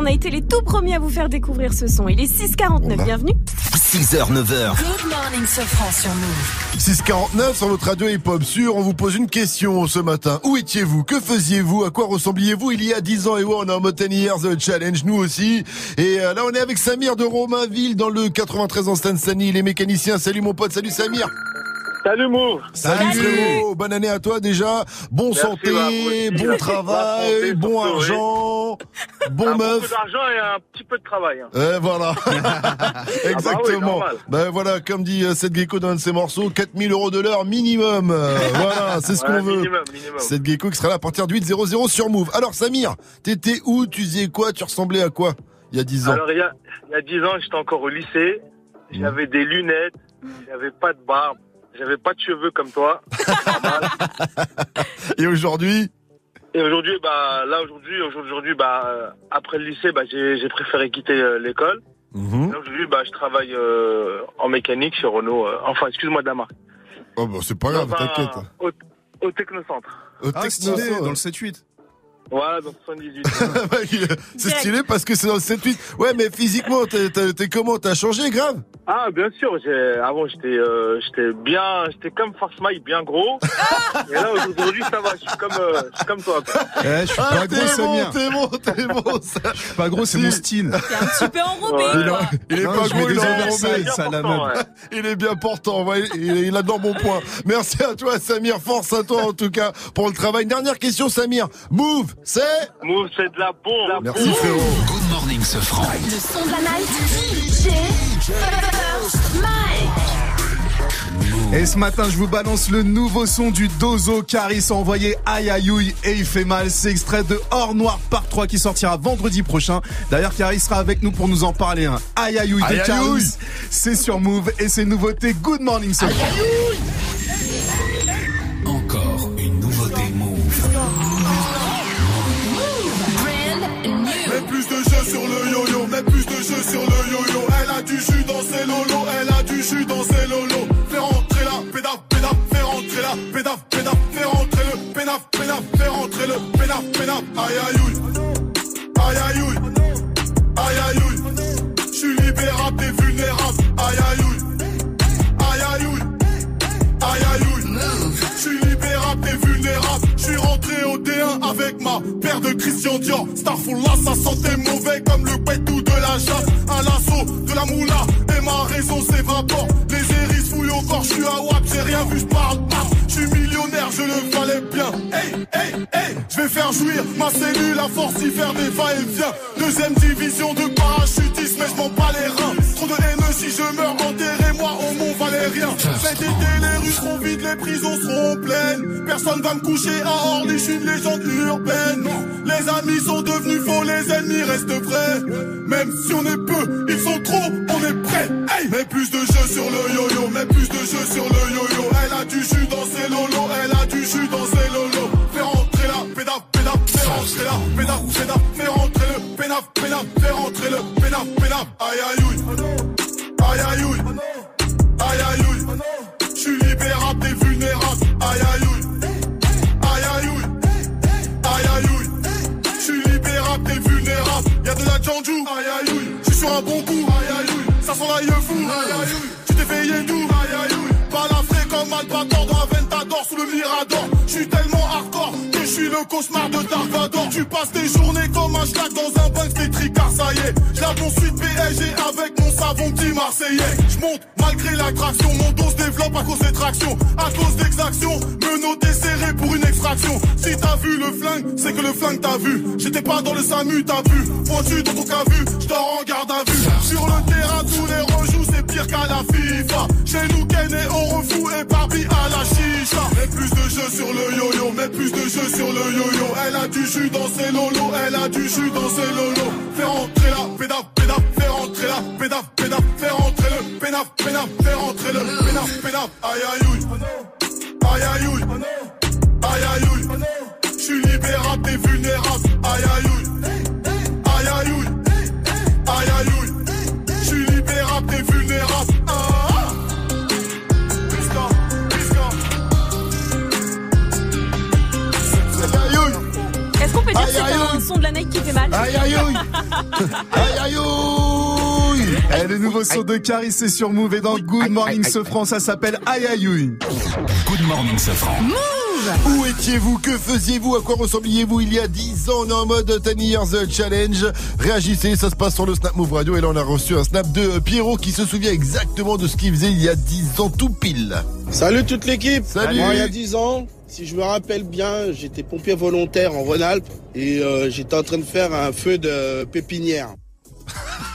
on a été les tout premiers à vous faire découvrir ce son. Il est 6h49, bienvenue. 6h, 9h. Good morning, Sofran sur Move. 649 sur votre radio hip-hop sûr, on vous pose une question ce matin. Où étiez-vous? Que faisiez-vous? À quoi ressembliez-vous il y a 10 ans? Et ouais, on est en mode 10 years challenge, nous aussi. Et euh, là, on est avec Samir de Romainville dans le 93 en Stansani. Les mécaniciens, salut mon pote, salut Samir. Salut Move Salut, frérot, bonne année à toi déjà. Bon Merci, santé, bah, bon travail, santé, bon argent, bon Un meuf. peu d'argent et un petit peu de travail. hein. Eh, voilà. Exactement. normal. ben voilà, comme dit euh, Seth Gecko dans un de ses morceaux, 4000 euros de l'heure minimum. Euh, voilà, c'est ce qu'on veut. minimum, minimum. Seth Gecko qui sera là à partir de 8.00 sur Move. Alors Samir, t'étais où Tu faisais quoi Tu ressemblais à quoi il y a 10 ans? Alors il y a, il y a 10 ans, j'étais encore au lycée. J'avais des lunettes. J'avais pas de barbe. J'avais pas de cheveux comme toi. Et aujourd'hui Et aujourd'hui, bah là aujourd'hui, aujourd'hui, bah après le lycée, bah j'ai j'ai préféré quitter euh, l'école. Mhm. Aujourd'hui, bah je travaille euh, en mécanique chez Renault. euh, enfin, excuse-moi de la marque. Oh bah c'est pas grave, t'inquiète. Au, au technocentre. Au Ah, Techno- stylé, dans le 7-8. Voilà, dans 78. c'est stylé parce que c'est dans le 7-8. Ouais, mais physiquement, t'es- t'es t'es comment? T'as changé, grave? Ah, bien sûr. j'ai- Avant, j'étais euh, j'étais bien, j'étais comme Force Mike, bien gros. Et là, aujourd'hui, ça va. Je suis comme, euh, je suis comme toi. Quoi. Eh, je suis Ah, pas t'es gros, bon, Samir. t'es bon, t'es bon, ça. Je suis pas gros, c'est mon style. T'es un petit peu enrobé, Il, il est Non, pas gros, il des est oversize, enrobé. ça, la Pourtant, mode. ouais. Il est bien portant, ouais, il, il adore mon point. Merci à toi, Samir. Force à toi, en tout cas, pour le travail. Dernière question, Samir. Move, c'est Move, c'est de la bombe. La Merci, bombe. frérot. Good morning, ce franc. Le son de la night. DJ First Mike. Et ce matin, je vous balance le nouveau son du Dozo. Caris a envoyé aïe aïe et il fait mal. C'est extrait de Hors Noir par 3 qui sortira vendredi prochain. D'ailleurs, Caris sera avec nous pour nous en parler. Hein. Aïe aïe de Aïe, aïe, Caris. C'est sur Move et c'est nouveauté Good Morning ce soir. Elle a du jus dans ses lolos, elle a du jus dans ses lolos. Fais rentrer la pédaf, pédaf, fais rentrer la pédaf, pédaf, fais rentrer le pénaf, pénaf, fais rentrer le pénaf, pénaf. Aïe aïe aïe aïe ouille, aïe aïe ouille. J'suis libérable, t'es vulnérable. Aïe aïe aïe Rentré au D1 avec ma paire de Christian Dior. Starful là, ça sentait mauvais comme le tout de la chasse. À l'assaut de la moula et ma raison s'évapore. Les hérisses fouillent au corps, j'suis à WAP, j'ai rien vu, j'parle pas. J'suis millionnaire, je le valais bien. Hey, hey, hey, j'vais faire jouir ma cellule à force y faire des va-et-vient. Deuxième division de parachutisme, mais j'm'en bats les Les rues seront vides, les prisons seront pleines. Personne va me coucher à Orly, j'suis une légende urbaine. Les amis sont devenus faux, les ennemis restent vrais. Même si on est peu, ils sont trop, on est prêts. Mets plus de jeu sur le yo-yo, mets plus de jeu sur le yo-yo. Elle a du jus dans ses lolos, elle a du jus dans ses lolos. Fais rentrer la pédaf, pédaf, fais rentrer la pédaf, pédaf, fais rentrer le pénaf, pénaf, fais rentrer le pénaf, pénaf. Aïe aïe ouille, aïe aïe ouille, aïe aïe ouille. J'suis libérable, t'es vulnérable. Aïe aïe ouille, aïe aïe ouille, aïe aïe ouille. J'suis libérable, t'es vulnérable. Y'a de la Janju, aïe aïe ouille. J'suis sur un bon coup, aïe aïe. Ça sent l'aïe fou, aïe aïe. Tu t'es payé d'où, aïe aïe. Balafré comme Albator dans Aventador sous le Mirador. J'suis tellement hardcore que j'suis le cauchemar de Dark Vador. Tu passes tes journées comme un schlag dans un bank, c'est tricard, ça y est. J'la poursuite PSG avec savon petit Marseillais. J'monte malgré l'attraction, mon dos se développe à cause des tractions, à cause d'exactions. Menotté serré pour une extraction. Si t'as vu le flingue, c'est que le flingue t'a vu. J'étais pas dans le SAMU, t'as vu. Pointu dans ton cas vu, j'dors en garde à vue. Sur le terrain, tous les rejoues, c'est pire qu'à la FIFA. Chez nous, Ken et on refou et Barbie à la chicha. Mets plus de jeu sur le yo-yo, mets plus de jeu sur le yo-yo. Elle a du jus dans ses lolos, elle a du jus dans ses lolos. Fais rentrer la pédaf, fais rentrer la pédaf, pédaf, fais rentrer le pénaf, pénaf, fais rentrer le pénaf, pénaf. Aïe aïe ouille, aïe aïe ouille, aïe aïe ouille. J'suis libérable, t'es vulnérable. Aïe aïe ouille, aïe aïe ouille, aïe aïe ouille. J'suis libérable, t'es vulnérable. Ah, ah. Aïe, aïe, ouille. Est-ce qu'on peut dire que Aïe, aïe, c'est un son de la night qui fait mal Aïe, aïe, ouille. Aïe, aïe, ouille. Eh, le nouveau son de Caris c'est sur Move et dans Good Morning ce franc, ça s'appelle aïe aïe. Good morning, ce franc. Où étiez-vous? Que faisiez-vous? À quoi ressembliez-vous il y a 10 ans? On est en mode 10 Years Challenge. Réagissez, ça se passe sur le Snap Move Radio. Et là, on a reçu un snap de Pierrot qui se souvient exactement de ce qu'il faisait il y a 10 ans tout pile. Salut toute l'équipe. Salut. Moi, il y a 10 ans, si je me rappelle bien, j'étais pompier volontaire en Rhône-Alpes et euh, j'étais en train de faire un feu de pépinière.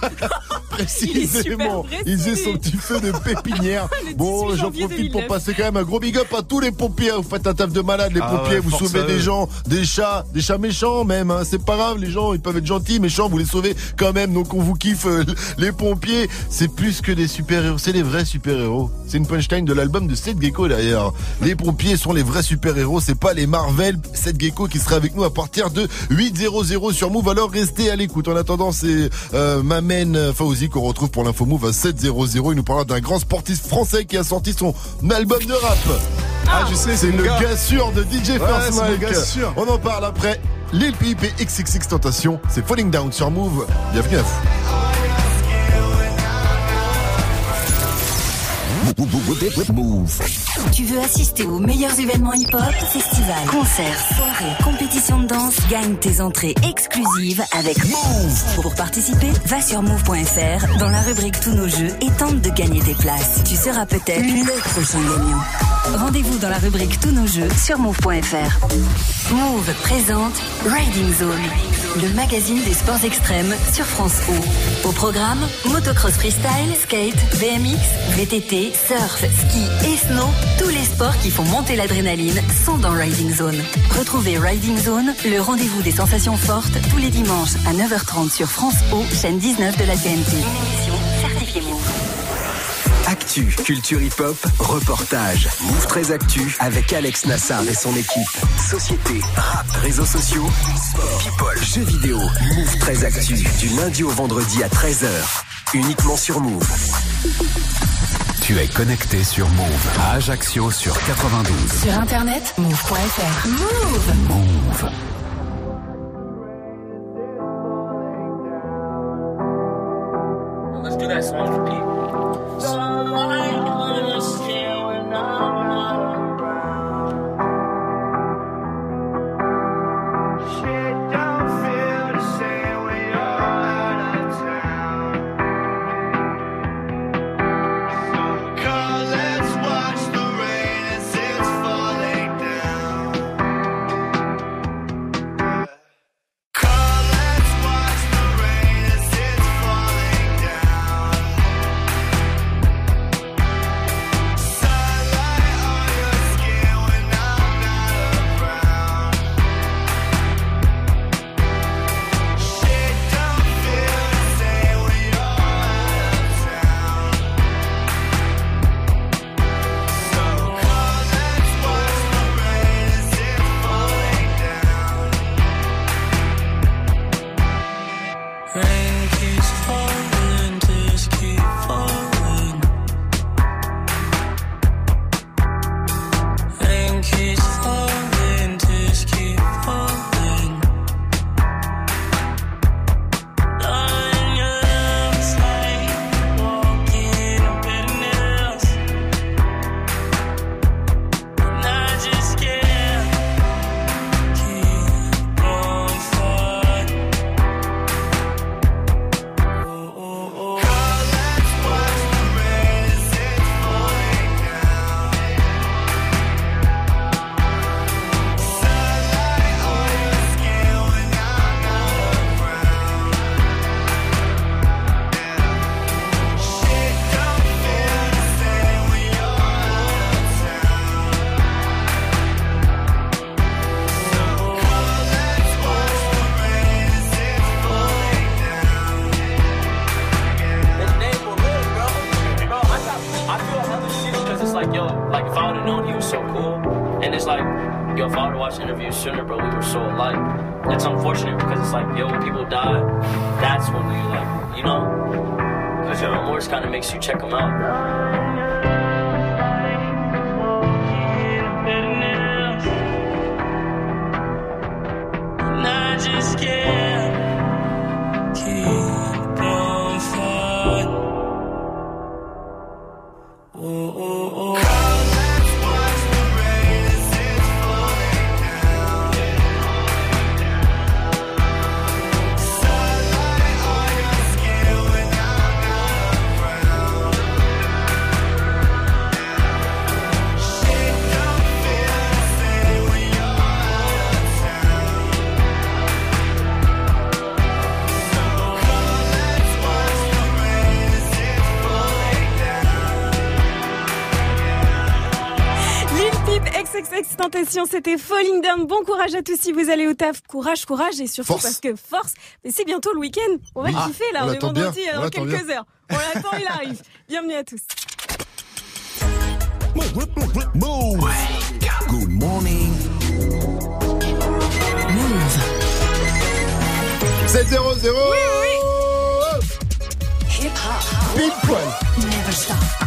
Précisément, il faisait son petit feu de pépinière. bon, j'en profite pour 2009. passer quand même un gros big up à tous les pompiers. Vous faites un taf de malade, les Ah pompiers. ouais, vous sauvez des gens, des chats, des chats méchants même. hein. C'est pas grave, les gens, ils peuvent être gentils, méchants. Vous les sauvez quand même. Donc on vous kiffe. euh, les pompiers, c'est plus que des super-héros. C'est les vrais super-héros. C'est une punchline de l'album de Seth Gecko d'ailleurs. Les pompiers sont les vrais super-héros. C'est pas les Marvel. Seth Gecko qui sera avec nous à partir de 8.00 sur Move. Alors restez à l'écoute. En attendant, c'est euh, Mamen Fauzi qu'on retrouve pour l'info Move à 7.00. Il nous parlera d'un grand sportif français qui a sorti son album de rap. Ah, je sais, C'est le gars. gars sûr de DJ Ouais, First Mike. gars sûr. On en parle après. Lil Peep et XXX Tentation. C'est Falling Down sur Move. Bienvenue à vous. Move. Tu veux assister aux meilleurs événements hip-hop, festivals, concerts, soirées, compétitions de danse Gagne tes entrées exclusives avec Move. Pour participer, va sur move.fr dans la rubrique Tous nos jeux et tente de gagner tes places. Tu seras peut-être le prochain gagnant. Rendez-vous dans la rubrique Tous nos jeux sur move.fr. Move présente Riding Zone, le magazine des sports extrêmes sur France O. Au programme, motocross freestyle, skate, BMX, VTT, surf, ski et snow, tous les sports qui font monter l'adrénaline sont dans Riding Zone. Retrouvez Riding Zone, le rendez-vous des sensations fortes, tous les dimanches à 9h30 sur France O, chaîne 19 de la TNT. Certifiée. Actu, culture hip-hop, reportage. Move 13 Actu avec Alex Nassar et son équipe. Société, rap, réseaux sociaux, people, jeux vidéo. Move 13 Actu, du lundi au vendredi à 13h. Uniquement sur Move. Tu es connecté sur Move à Ajaccio sur 92. Sur internet, move.fr. Move Move. Let's do that song for XXX Tentation, c'était Falling Down. Bon courage à tous si vous allez au taf. Courage, courage et surtout Force. parce que force. Mais c'est bientôt le week-end. On va Oui. kiffer là. On On, est l'attend bien. vendredi On dans quelques bien. heures. On l'attend, il arrive. Bienvenue à tous. Move. Good morning. 7 0 0 Oui, oui. Pile poil. Never stop.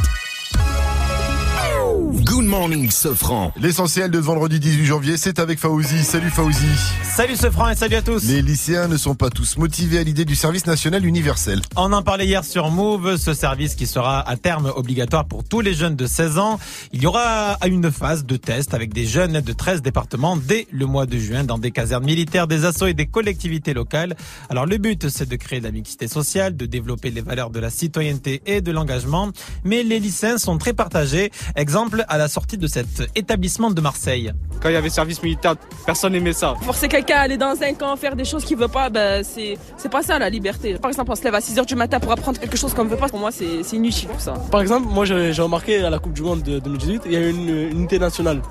Good Morning Sofran. L'essentiel de ce vendredi 18 janvier, c'est avec Faouzi. Salut Faouzi. Salut Sofran et salut à tous. Les lycéens ne sont pas tous motivés à l'idée du service national universel. On en parlait hier sur Move, ce service qui sera à terme obligatoire pour tous les jeunes de 16 ans. Il y aura une phase de test avec des jeunes de 13 départements dès le mois de juin dans des casernes militaires, des assos et des collectivités locales. Alors le but, c'est de créer de la mixité sociale, de développer les valeurs de la citoyenneté et de l'engagement. Mais les lycéens sont très partagés. Exemple à la sortie de cet établissement de Marseille. Quand il y avait service militaire, personne n'aimait ça. Forcer quelqu'un à aller dans un camp, faire des choses qu'il veut pas, ben, c'est, c'est pas ça la liberté. Par exemple, on se lève à 6h du matin pour apprendre quelque chose qu'on veut pas. Pour moi, c'est, c'est inutile tout ça. Par exemple, moi j'ai j'ai remarqué à la Coupe du Monde de 2018, il y a eu une, une unité nationale.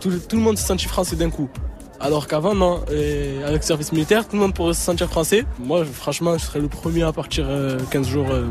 Tout, tout le monde s'est senti français d'un coup. Alors qu'avant, non. Et avec le service militaire, tout le monde pourrait se sentir français. Moi, franchement, je serais le premier à partir euh, 15 jours euh,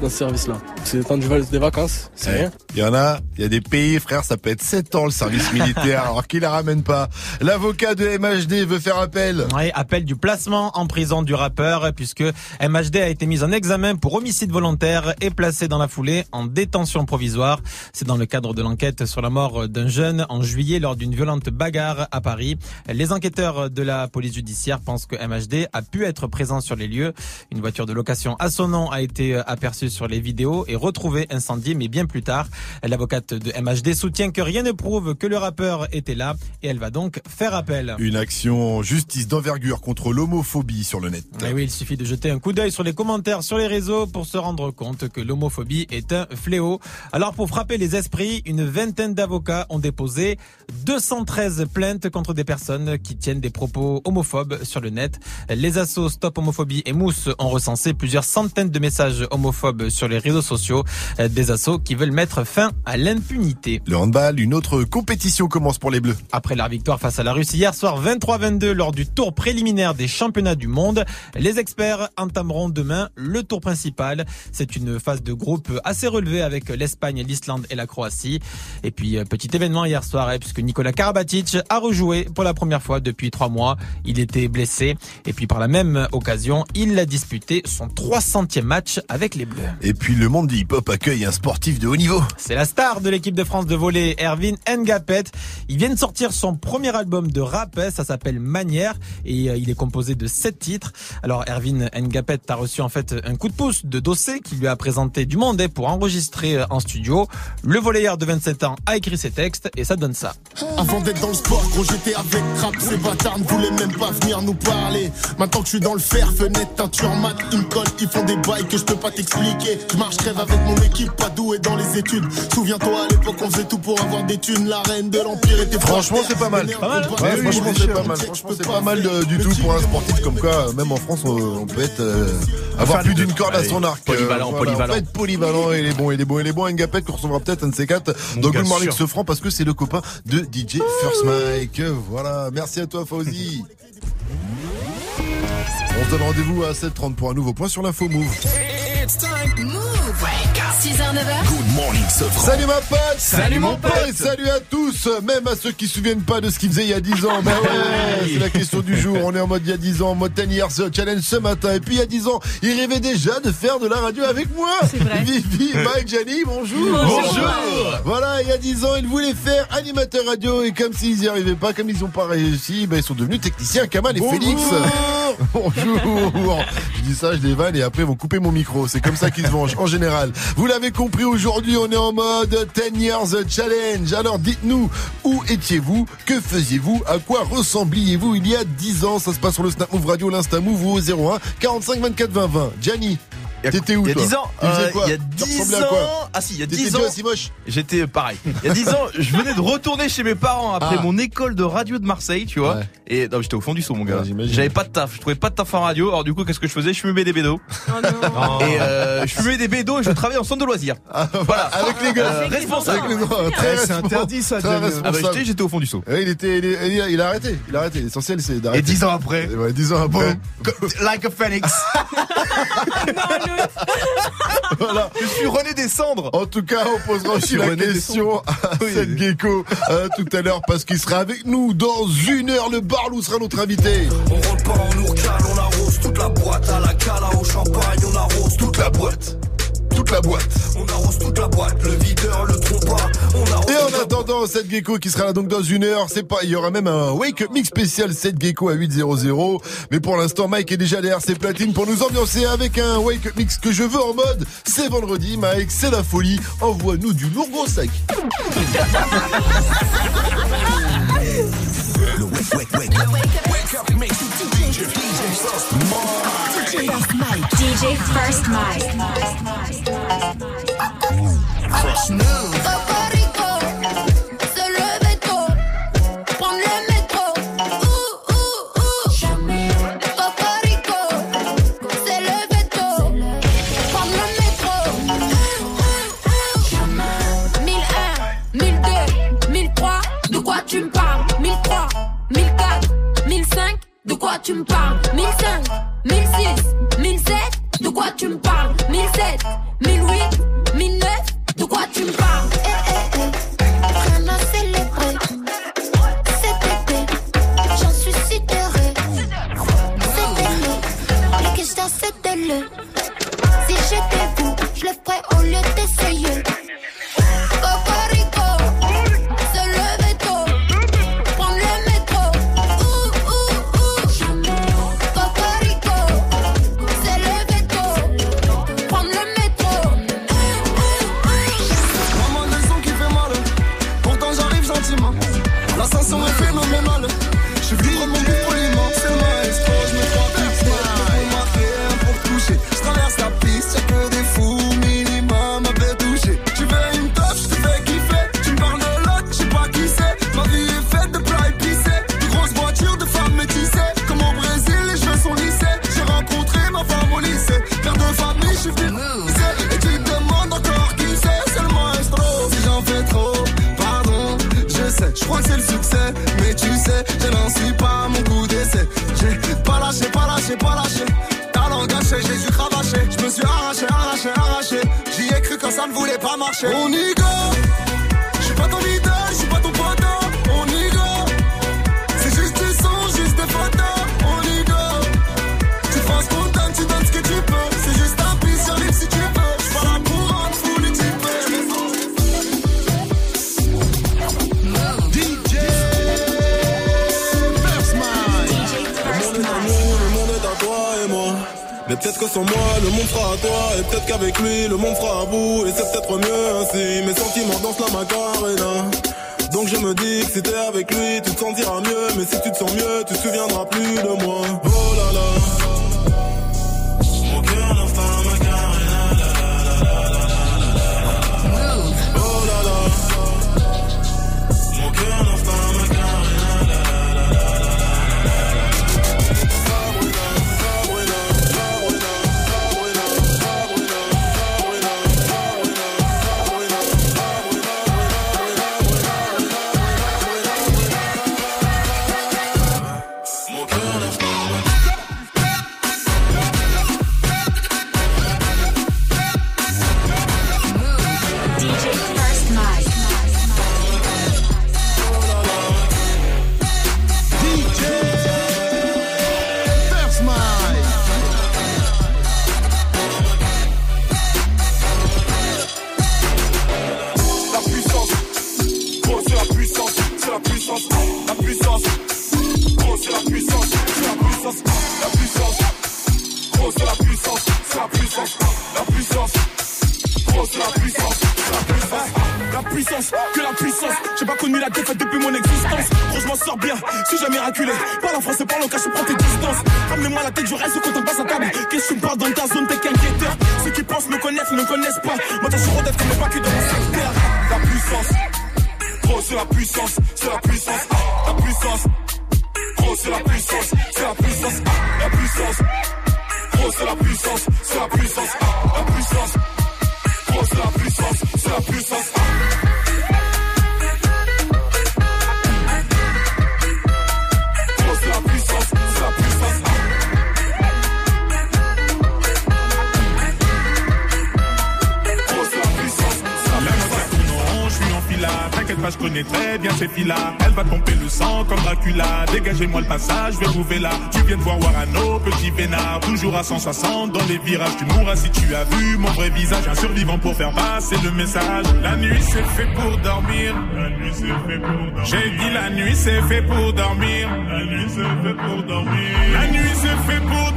dans ce service-là. C'est le temps du val- des vacances, c'est rien. Il y en a, il y a des pays, frère, ça peut être 7 ans le service militaire, alors qu'ils la ramènent pas. L'avocat de MHD veut faire appel. Oui, appel du placement en prison du rappeur, puisque MHD a été mis en examen pour homicide volontaire et placé dans la foulée en détention provisoire. C'est dans le cadre de l'enquête sur la mort d'un jeune en juillet lors d'une violente bagarre à Paris. Les enquêteurs de la police judiciaire pensent que MHD a pu être présent sur les lieux. Une voiture de location à son nom a été aperçue sur les vidéos et retrouvée incendiée, mais bien plus tard. L'avocate de MHD soutient que rien ne prouve que le rappeur était là et elle va donc faire appel. Une action en justice d'envergure contre l'homophobie sur le net. Eh oui, il suffit de jeter un coup d'œil sur les commentaires sur les réseaux pour se rendre compte que l'homophobie est un fléau. Alors pour frapper les esprits, une vingtaine d'avocats ont déposé 213 plaintes contre des personnes qui tiennent des propos homophobes sur le net. Les assos Stop Homophobie et Mousse ont recensé plusieurs centaines de messages homophobes sur les réseaux sociaux. Des assos qui veulent mettre fin à l'impunité. Le handball, une autre compétition commence pour les Bleus. Après leur victoire face à la Russie hier soir 23-22 lors du tour préliminaire des championnats du monde, les experts entameront demain le tour principal. C'est une phase de groupe assez relevée avec l'Espagne, l'Islande et la Croatie. Et puis euh, petit événement hier soir hein, puisque Nicolas Karabatic a rejoué pour la première fois depuis trois mois. Il était blessé et puis par la même occasion, il a disputé son 300e match avec les Bleus. Et puis le monde du hip-hop accueille un sportif de haut niveau. C'est la star de l'équipe de France de volley, Erwin Ngapet. Il vient de sortir son premier album de rap, ça s'appelle Manière, et euh, il est composé de sept titres. Alors Erwin Ngapet a reçu en fait un coup de pouce de Dossé qui lui a présenté du monde hein, pour enregistrer euh, en studio. Le volleyeur de 27 ans a écrit ses textes et ça donne ça. Avant d'être dans le sport, gros, j'étais avec rap. Ces bâtards ne voulaient même pas venir nous parler. Maintenant que je suis dans le fer, fenêtre, teinture mat, ils me collent, ils font des bails que je peux pas t'expliquer. Je marche, rêve avec mon équipe, pas doué dans les études. Souviens-toi, à l'époque, on faisait tout pour avoir des thunes. La reine de l'Empire était Franchement, c'est pas mal. Pas mal Ouais, franchement, c'est pas mal. Franchement, c'est pas mal de- du tout pour un sportif comme quoi, euh, même en France, on, on peut être euh, avoir plus d'une corde à son arc. polyvalent, Euh, polyvalent. On peut être polyvalent et il est bon, il est bon, il est bon. Ngapet qu'on recevra peut-être un de ces quatre Mon dans Good Morning ce franc parce que c'est le copain de DJ First Mike. Voilà. Merci à toi, Fauzi. On se donne rendez-vous à 7h30 pour un nouveau point sur l'info Move. It's time. Move. 6h, 9h. Good Morning Sofran. Salut ma pote Salut, mon pote. Et salut à tous Même à ceux qui se souviennent pas de ce qu'ils faisaient il y a 10 ans Bah ouais C'est la question du jour On est en mode il y a 10 ans En mode 10 years challenge ce matin Et puis il y a 10 ans Ils rêvaient déjà de faire de la radio avec moi C'est vrai. Vivi, Mike, Gianni, bonjour Bonjour. Voilà, il y a 10 ans Ils voulaient faire animateur radio Et comme s'ils y arrivaient pas Comme ils n'ont pas réussi bah, Ils sont devenus techniciens Kamal et Bonjour. Félix Bonjour Je dis ça, je les vanne et après ils vont couper mon micro. C'est comme ça qu'ils se vengent en général. Vous l'avez compris, aujourd'hui on est en mode 10 Years Challenge. Alors dites-nous, où étiez-vous? Que faisiez-vous? À quoi ressembliez-vous? Il y a 10 ans Ça se passe sur le Snap Move Radio, l'Insta Move ou au 01 45 24 20 20. Gianni, t'étais où Il y a toi 10 ans, euh, il y a Tu 10 ressemblais à quoi ans, ah si, il y a T'étais 10 déjà ans, aussi moche j'étais pareil. Il y a 10 ans, je venais de retourner chez mes parents après Ah. mon école de radio de Marseille, tu vois. Ouais. Et non, j'étais au fond du saut, mon gars. Ouais. J'avais pas de taf, je trouvais pas de taf en radio. Alors du coup, qu'est-ce que je faisais? Je fumais des bédos. Oh non. Et euh, je fumais des bédos et je travaillais en centre de loisirs. Voilà. Avec les gars Euh, responsable. enfants, Avec les- ouais, très c'est interdit, ça, Très Ah bah j'étais, j'étais au fond du saut. Ouais, il était, il, est- il a- il a arrêté, il a arrêté. L'essentiel c'est d'arrêter. Et 10 ans après, Ouais, 10 ans après. like a phoenix, voilà. je suis René des cendres. En tout cas, on posera aussi la René question à Oui. Seth Gecko euh, tout à l'heure parce qu'il sera avec nous dans une heure. Le Barlou sera notre invité. On rentre pas, on nous recale, on arrose toute la boîte. À la cala, au champagne, on arrose toute la boîte. Toute la boîte. On arrose toute la boîte, le videur, le trompa. On arrose Et en attendant, Seth Gecko qui sera là donc dans une heure, c'est pas, il y aura même un Wake Up Mix spécial Seth Gecko à 8.00. Mais pour l'instant, Mike est déjà derrière ses platines pour nous ambiancer avec un Wake Up Mix que je veux en mode, c'est vendredi, Mike, c'est la folie. Envoie-nous du lourd gros sac. Le wake, wake, wake. Wake up mix. DJ, DJ First Mike. DJ First Mike. Fresh quoi tu me parles? 1005, 1006, 1007, de quoi tu me parles? 1007, 1008, 1009, de quoi tu me parles? Eh, eh, eh, rien à célébrer. Cet été, j'en suis sidérée. C'était le, les questions c'était le. Si j'étais vous, je le ferais au lieu d'essayer. On y sans moi, le monde fera à toi. Et peut-être qu'avec lui, le monde fera à vous. Et c'est peut-être mieux ainsi. Mes sentiments dansent la macarena. Donc je me dis que si t'es avec lui, tu te sentiras mieux. Mais si tu te sens mieux, tu te souviendras plus de moi. Oh Français, parle en cache, prends tes distances. Ramenez-moi la tête, je reste quand on passe à table. Qu'est-ce que tu me parles dans ta zone, t'es qu'un guetteur. Ceux qui pensent me connaissent, ne me connaissent pas. Moi, t'as sur d'être comme pas que dans mon secteur. La puissance, gros c'est la puissance, c'est la puissance, Dégagez-moi le passage, je vais vous là. Tu viens de voir Warano, petit vénard. Toujours à 160 dans les virages. Tu mourras si tu as vu mon vrai visage. Un survivant pour faire passer le message. La nuit c'est fait pour dormir. La nuit c'est fait pour dormir. J'ai dit la nuit c'est fait pour dormir. La nuit c'est fait pour dormir. La nuit c'est fait pour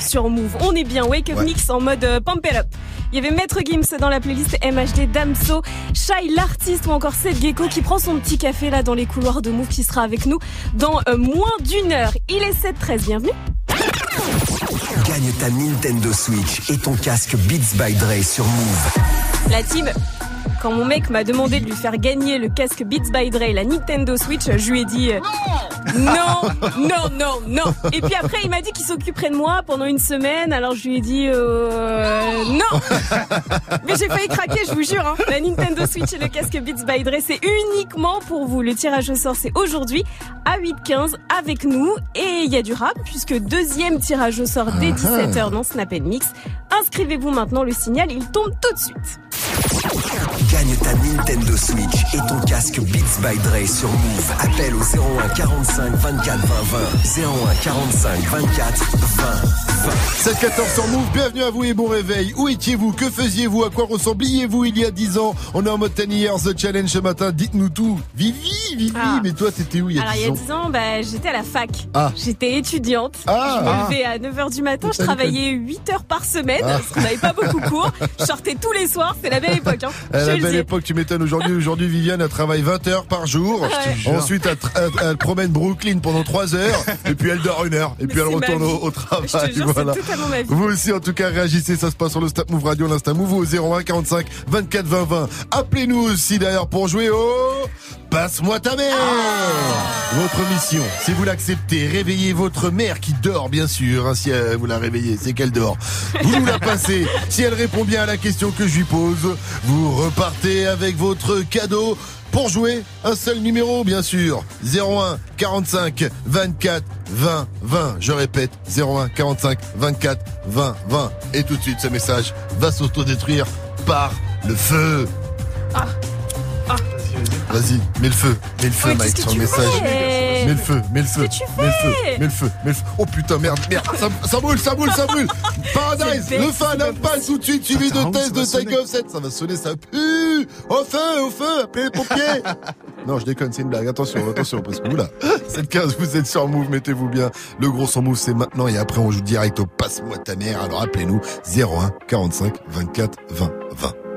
sur Move. On est bien. Wake up Ouais. mix en mode euh, pump it up. Il y avait Maître Gims dans la playlist MHD Damso, Shai l'artiste ou encore Seth Gecko qui prend son petit café là dans les couloirs de Move qui sera avec nous dans euh, moins d'une heure. Il est 7-13. Bienvenue. Gagne ta Nintendo Switch et ton casque Beats by Dre sur Move. La team. Quand mon mec m'a demandé de lui faire gagner le casque Beats by Dre, la Nintendo Switch, je lui ai dit euh, non, non, non, non. Et puis après, il m'a dit qu'il s'occuperait de moi pendant une semaine. Alors je lui ai dit euh, non. Mais j'ai failli craquer, je vous jure. hein. La Nintendo Switch et le casque Beats by Dre, c'est uniquement pour vous. Le tirage au sort, c'est aujourd'hui à 8h15 avec nous. Et il y a du rap puisque deuxième tirage au sort dès 17h dans Snap Mix. Inscrivez-vous maintenant, le signal, il tombe tout de suite. Ta Nintendo Switch et ton casque Beats by Dre sur Move. Appelle au 01 45 24 20 20. 01 45 24 20 20. 7-14 sur Move, bienvenue à vous et bon réveil. Où étiez-vous? Que faisiez-vous? À quoi ressembliez-vous il y a 10 ans? On est en mode 10 years The Challenge ce matin. Dites-nous tout. Vivi, Vivi, Ah. mais toi t'étais où il y a Alors, 10 il y a ans? 10 ans, bah, j'étais à la fac. Ah. J'étais étudiante. Ah. Je me Ah. levais à 9h du matin. Je travaillais 8 heures par semaine. Ah. Parce qu'on n'avait pas beaucoup cours. Je sortais tous les soirs. C'est la belle époque. Hein. Je la belle époque, tu m'étonnes. Aujourd'hui, aujourd'hui, Viviane, elle travaille 20 heures par jour. Ouais. Ensuite, elle, tra- elle- elle promène Brooklyn pendant 3 heures. et puis, elle dort une heure. Et puis, elle retourne au, travail. Je te jure, c'est voilà. totalement ma vie. Vous aussi, en tout cas, réagissez. Ça se passe sur le Stop Move Radio, l'Insta Move au 01 45 24 20 20. Appelez-nous aussi, d'ailleurs, pour jouer au Passe-moi ta mère. Votre mission, si vous l'acceptez, réveillez votre mère qui dort, bien sûr. hein, si euh, vous la réveillez, c'est qu'elle dort. Vous nous la passez. Si elle répond bien à la question que je lui pose, vous repartez repartez avec votre cadeau. Pour jouer, un seul numéro, bien sûr. 01 45 24 20 20. Je répète, 01 45 24 20 20. Et tout de suite, ce message va s'autodétruire par le feu. Vas-y, mets le feu, mets le feu, Ouais, Mike, sur le message. Mets le feu, mets le feu, mets le feu, mets le feu, mets le feu. Oh putain, merde, merde, ça, ça brûle, ça brûle, ça brûle. Paradise, le fan impale tout de suite, suivi de test de. Tiger Offset. Ça va sonner, ça pue. Au feu, au feu, appelez les pompiers. non, je déconne, c'est une blague. Attention, attention, parce que oula, 7-15, vous êtes sur Move, mettez-vous bien. Le gros son Move, c'est maintenant et après, on joue direct au passe-moi ta mère. Alors appelez-nous 01 45 24 20 20.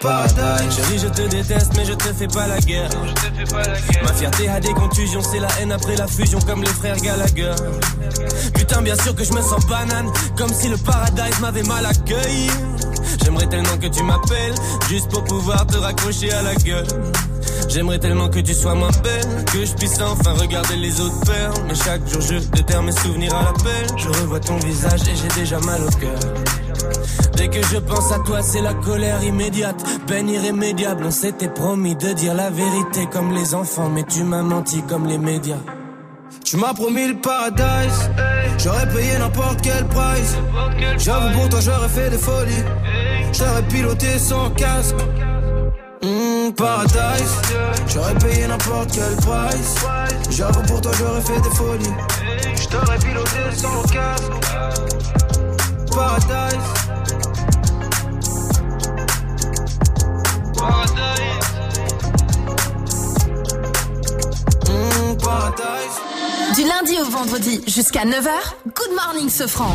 Paradise Chérie, je te déteste, mais je te fais pas la guerre. Ma fierté a des contusions, c'est la haine après la fusion, comme les frères Gallagher. Putain, bien sûr que je me sens banane, comme si le paradise m'avait mal accueilli. J'aimerais tellement que tu m'appelles, juste pour pouvoir te raccrocher à la gueule. J'aimerais tellement que tu sois moins belle, que je puisse enfin regarder les autres faire. Mais chaque jour je déterre mes souvenirs à l'appel. Je revois ton visage et j'ai déjà mal au cœur. Dès que je pense à toi, c'est la colère immédiate, peine irrémédiable. On s'était promis de dire la vérité comme les enfants, mais tu m'as menti comme les médias. Tu m'as promis le paradise J'aurais payé n'importe quel price J'avoue pour toi j'aurais fait des folies J'aurais piloté sans casque Mmh, Paradise. J'aurais payé n'importe quel price. J'avoue pour toi j'aurais fait des folies. J'aurais piloté sans casque. Paradise. Paradise Mmh, Paradise. Du lundi au vendredi jusqu'à 9h, Good Morning Sofran.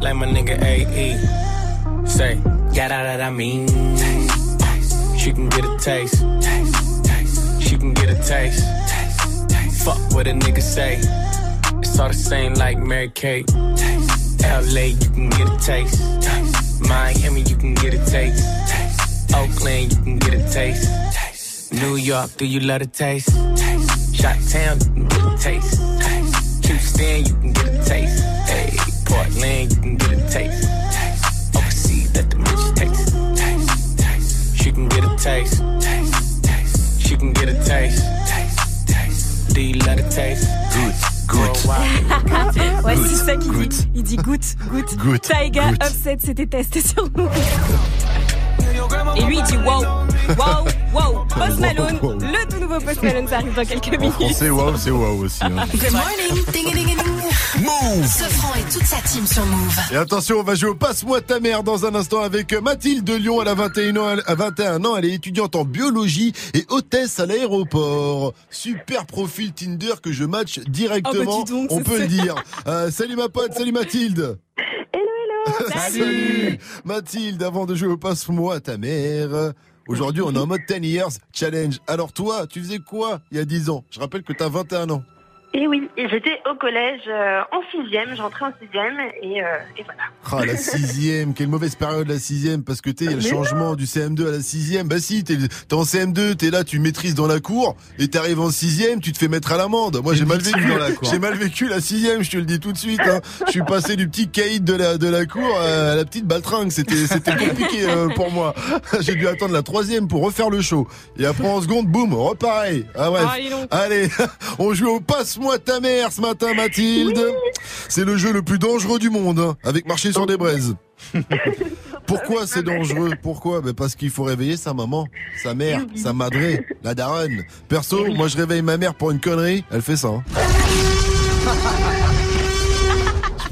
Like my nigga AE. Say, got out that I mean. Taste, taste. She can get a taste. Taste, taste. She can get a taste. Taste, taste. Fuck what a nigga say. It's all the same like Mary Kate. Taste, LA, you can get a taste. taste. Miami, you can get a taste. taste. Oakland, you can get a taste. taste. New York, do you love a taste? taste. Shot town, you can get a taste. Houston, you can get a taste. Hey, Portland, taste. Taste, taste. She can get a taste. Taste, taste. Do you love the taste? Good, ouais, c'est ça qu'il dit. Il dit goutte, goutte. Goutte, Taiga. Offset, c'était testé sur nous. Et lui, il dit wow, wow, wow. Post Malone, Wow. le tout nouveau Post Malone, ça arrive dans quelques minutes. français, waouh, c'est waouh aussi. hein. Good morning, Move. Sofran et toute sa team sur Move. Et attention, on va jouer au Passe-moi ta mère dans un instant avec Mathilde de Lyon. Elle a 21 ans, à 21 ans. Elle est étudiante en biologie et hôtesse à l'aéroport. Super profil Tinder que je match directement. Oh, bah, donc, on peut le dire. Euh, salut ma pote, salut Mathilde. Salut Mathilde, avant de jouer au Passe-moi ta mère. Aujourd'hui, on est en mode 10 years challenge. Alors toi, tu faisais quoi il y a 10 ans? Je rappelle que tu as 21 ans. Et oui, et j'étais au collège euh, en sixième, j'entrais en sixième et, euh, et voilà. Ah, la sixième, quelle mauvaise période la sixième, parce que tu il y a le changement du CM2 à la sixième. Bah si, t'es t'es en CM2, t'es là, tu maîtrises dans la cour, et t'arrives en sixième, tu te fais mettre à l'amende. Moi, j'ai mal vécu dans la cour. J'ai mal vécu la sixième, je te le dis tout de suite. hein. Je suis passé du petit caïd de la de la cour à la petite baltringue. C'était c'était compliqué euh, pour moi. J'ai dû attendre la troisième pour refaire le show. Et après en seconde, boum, repareil. Ah bref. Ah. Allez, on joue au passe-moi ta mère ce matin, Mathilde. C'est le jeu le plus dangereux du monde, hein, avec marcher sur des braises. Pourquoi c'est dangereux? Pourquoi? Ben Parce qu'il faut réveiller sa maman, sa mère, sa madrée, la daronne. Perso, moi je réveille ma mère pour une connerie, elle fait ça. hein.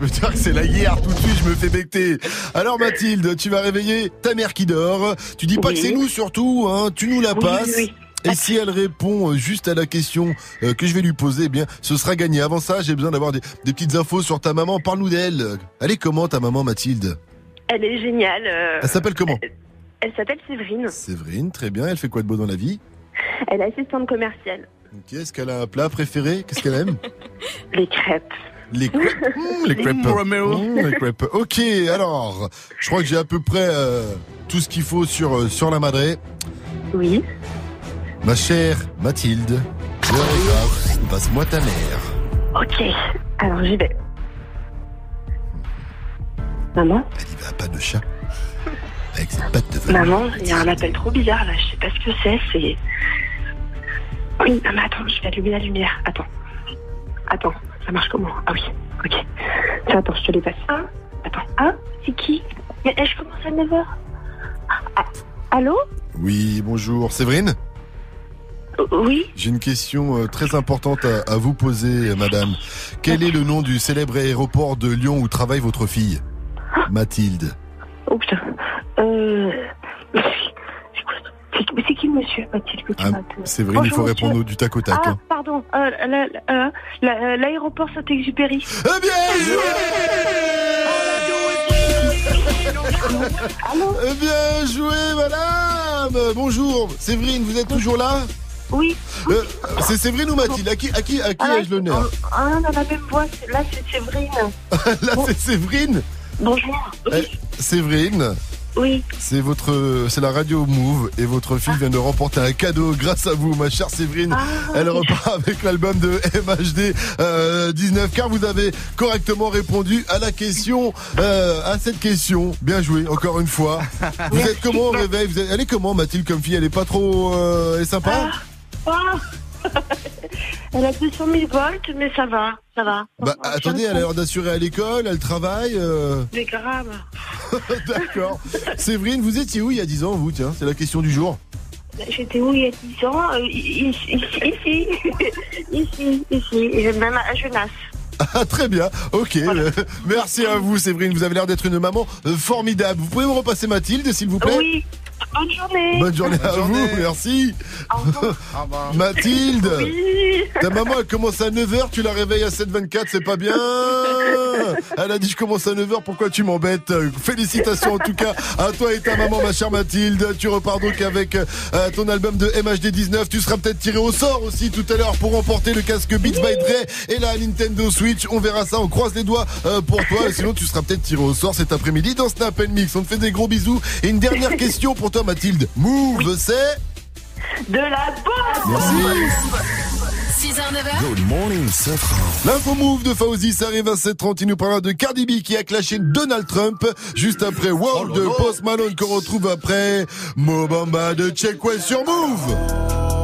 Je peux dire que c'est la guerre, tout de suite je me fais becter. Alors Mathilde, tu vas réveiller ta mère qui dort. Tu dis pas Oui. que c'est nous surtout, hein, tu nous la Oui, passes. oui, Et si elle répond euh, juste à la question euh, que je vais lui poser, eh bien, ce sera gagné. Avant ça, j'ai besoin d'avoir des, des petites infos sur ta maman. Parle-nous d'elle. Elle est comment ta maman, Mathilde? Elle est géniale. euh, Elle s'appelle comment? Elle s'appelle Séverine. Séverine, très bien. Elle fait quoi de beau dans la vie? Elle est assistante commerciale. Ok, Est-ce qu'elle a un plat préféré? Qu'est-ce qu'elle aime? Les crêpes. Les crêpes. Mmh, les crêpes. Mmh, les crêpes. Ok, alors, je crois que j'ai à peu près euh, tout ce qu'il faut sur, euh, sur la madrée. Oui. Ma chère Mathilde, l'heure est grave. Passe-moi ta mère. Ok. Alors j'y vais. Maman Elle y va à pas de chat. Avec ses pattes de velours. Maman, il y a un appel trop bizarre là, je sais pas ce que c'est, c'est. Oui, non mais attends, je vais allumer la lumière. Attends. Attends, ça marche comment? Ah oui, ok. Ça, attends, je te les passe. Ah, attends. Ah, c'est qui? Mais je commence à 9h. allô? Oui, bonjour. Séverine? Oui J'ai une question euh, très importante à, à vous poser, euh, madame. Quel est le nom du célèbre aéroport de Lyon où travaille votre fille Mathilde. Oh putain. Euh. C'est qui le monsieur Mathilde que tu Ah, Séverine, il faut répondre monsieur. du tac au tac. Ah, hein. pardon. Euh, la- la- la- L'aéroport Saint-Exupéry. Eh bien Eh bien joué, madame Bonjour, Séverine, vous êtes toujours là? Oui. Euh, C'est Séverine ou Mathilde? À qui, à qui, à qui ai-je l'honneur? Ah, on a la même voix. Là, c'est Séverine. Là, c'est Séverine? Bonjour. Eh, Séverine? Oui. C'est votre, c'est la radio Move et votre fille vient de remporter un cadeau grâce à vous, ma chère Séverine. Elle repart avec l'album de MHD euh, 19 car vous avez correctement répondu à la question, euh, à cette question. Bien joué, encore une fois. Vous êtes comment au réveil? Vous êtes- Elle est comment Mathilde comme fille? Elle est pas trop, euh, elle est sympa? Ah. Elle a 200 000 volts, mais ça va. Ça va. Bah attendez, elle a l'air d'assurer à l'école, elle travaille. euh, C'est grave. D'accord. Séverine, vous étiez où il y a 10 ans, vous Tiens, c'est la question du jour. J'étais où il y a 10 ans Euh, Ici, ici, ici, ici, et même à Genasse. Ah, très bien, ok. Merci à vous, Séverine. Vous avez l'air d'être une maman euh, formidable. Vous pouvez me repasser Mathilde, s'il vous plaît? Oui. Bonne journée. Bonne journée à vous, merci. Mathilde, Oui. ta maman elle commence à 9h, tu la réveilles à 7h24, c'est pas bien. Elle a dit je commence à 9h, pourquoi tu m'embêtes? Félicitations en tout cas à toi et ta maman, ma chère Mathilde. Tu repars donc avec euh, ton album de MHD 19. Tu seras peut-être tiré au sort aussi tout à l'heure pour remporter le casque Beats by Dre et la Nintendo Switch. On verra ça, on croise les doigts euh, pour toi. Sinon, tu seras peut-être tiré au sort cet après-midi dans Snap Mix. On te fait des gros bisous. Et une dernière question pour pour toi, Mathilde. Move, c'est. De la bombe Merci 6h-9h Good morning, L'info move de Fauzi, ça arrive à 7h30. Il nous parlera de Cardi B qui a clashé Donald Trump juste après World oh de Post Malone qu'on retrouve après Mobamba de Check West sur Move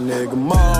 nigga Mo.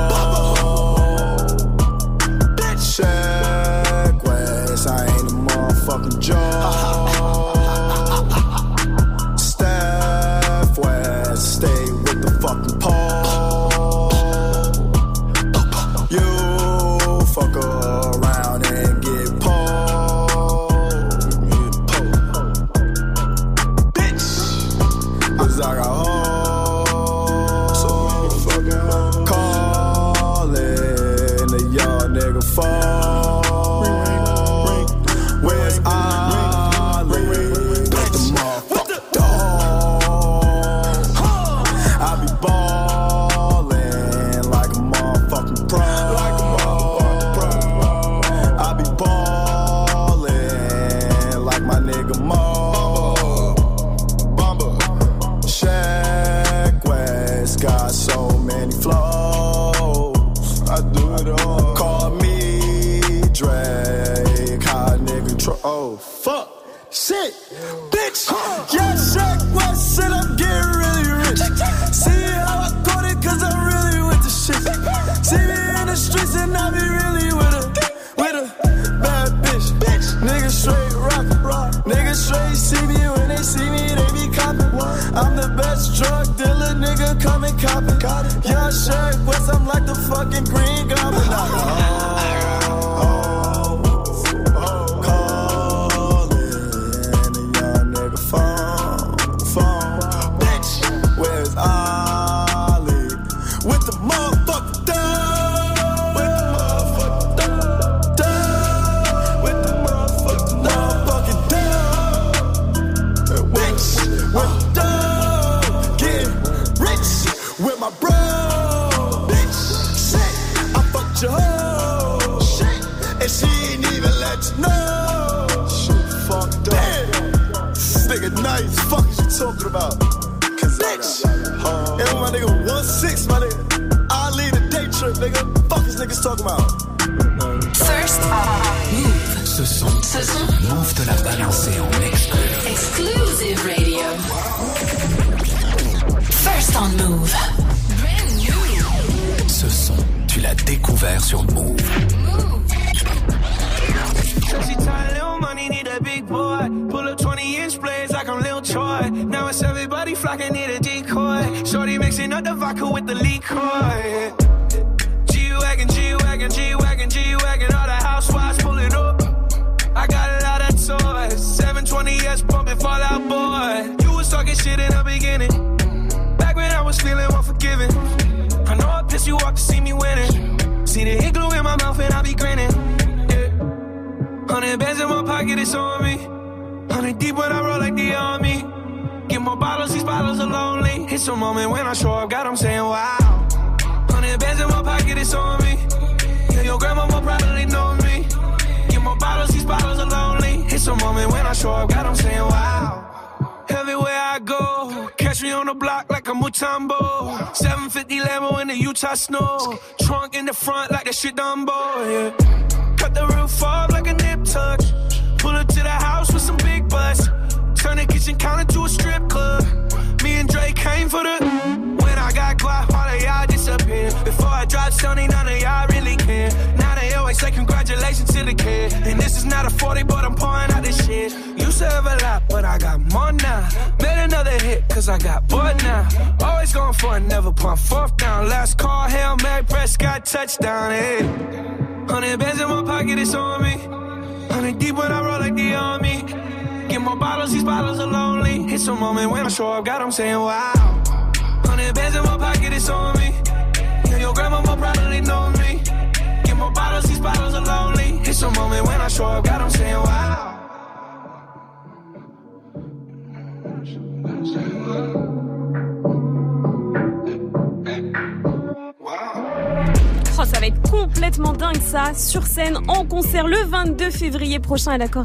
Oh, ça va être complètement dingue ça, sur scène, en concert le 22 février prochain à l'Accor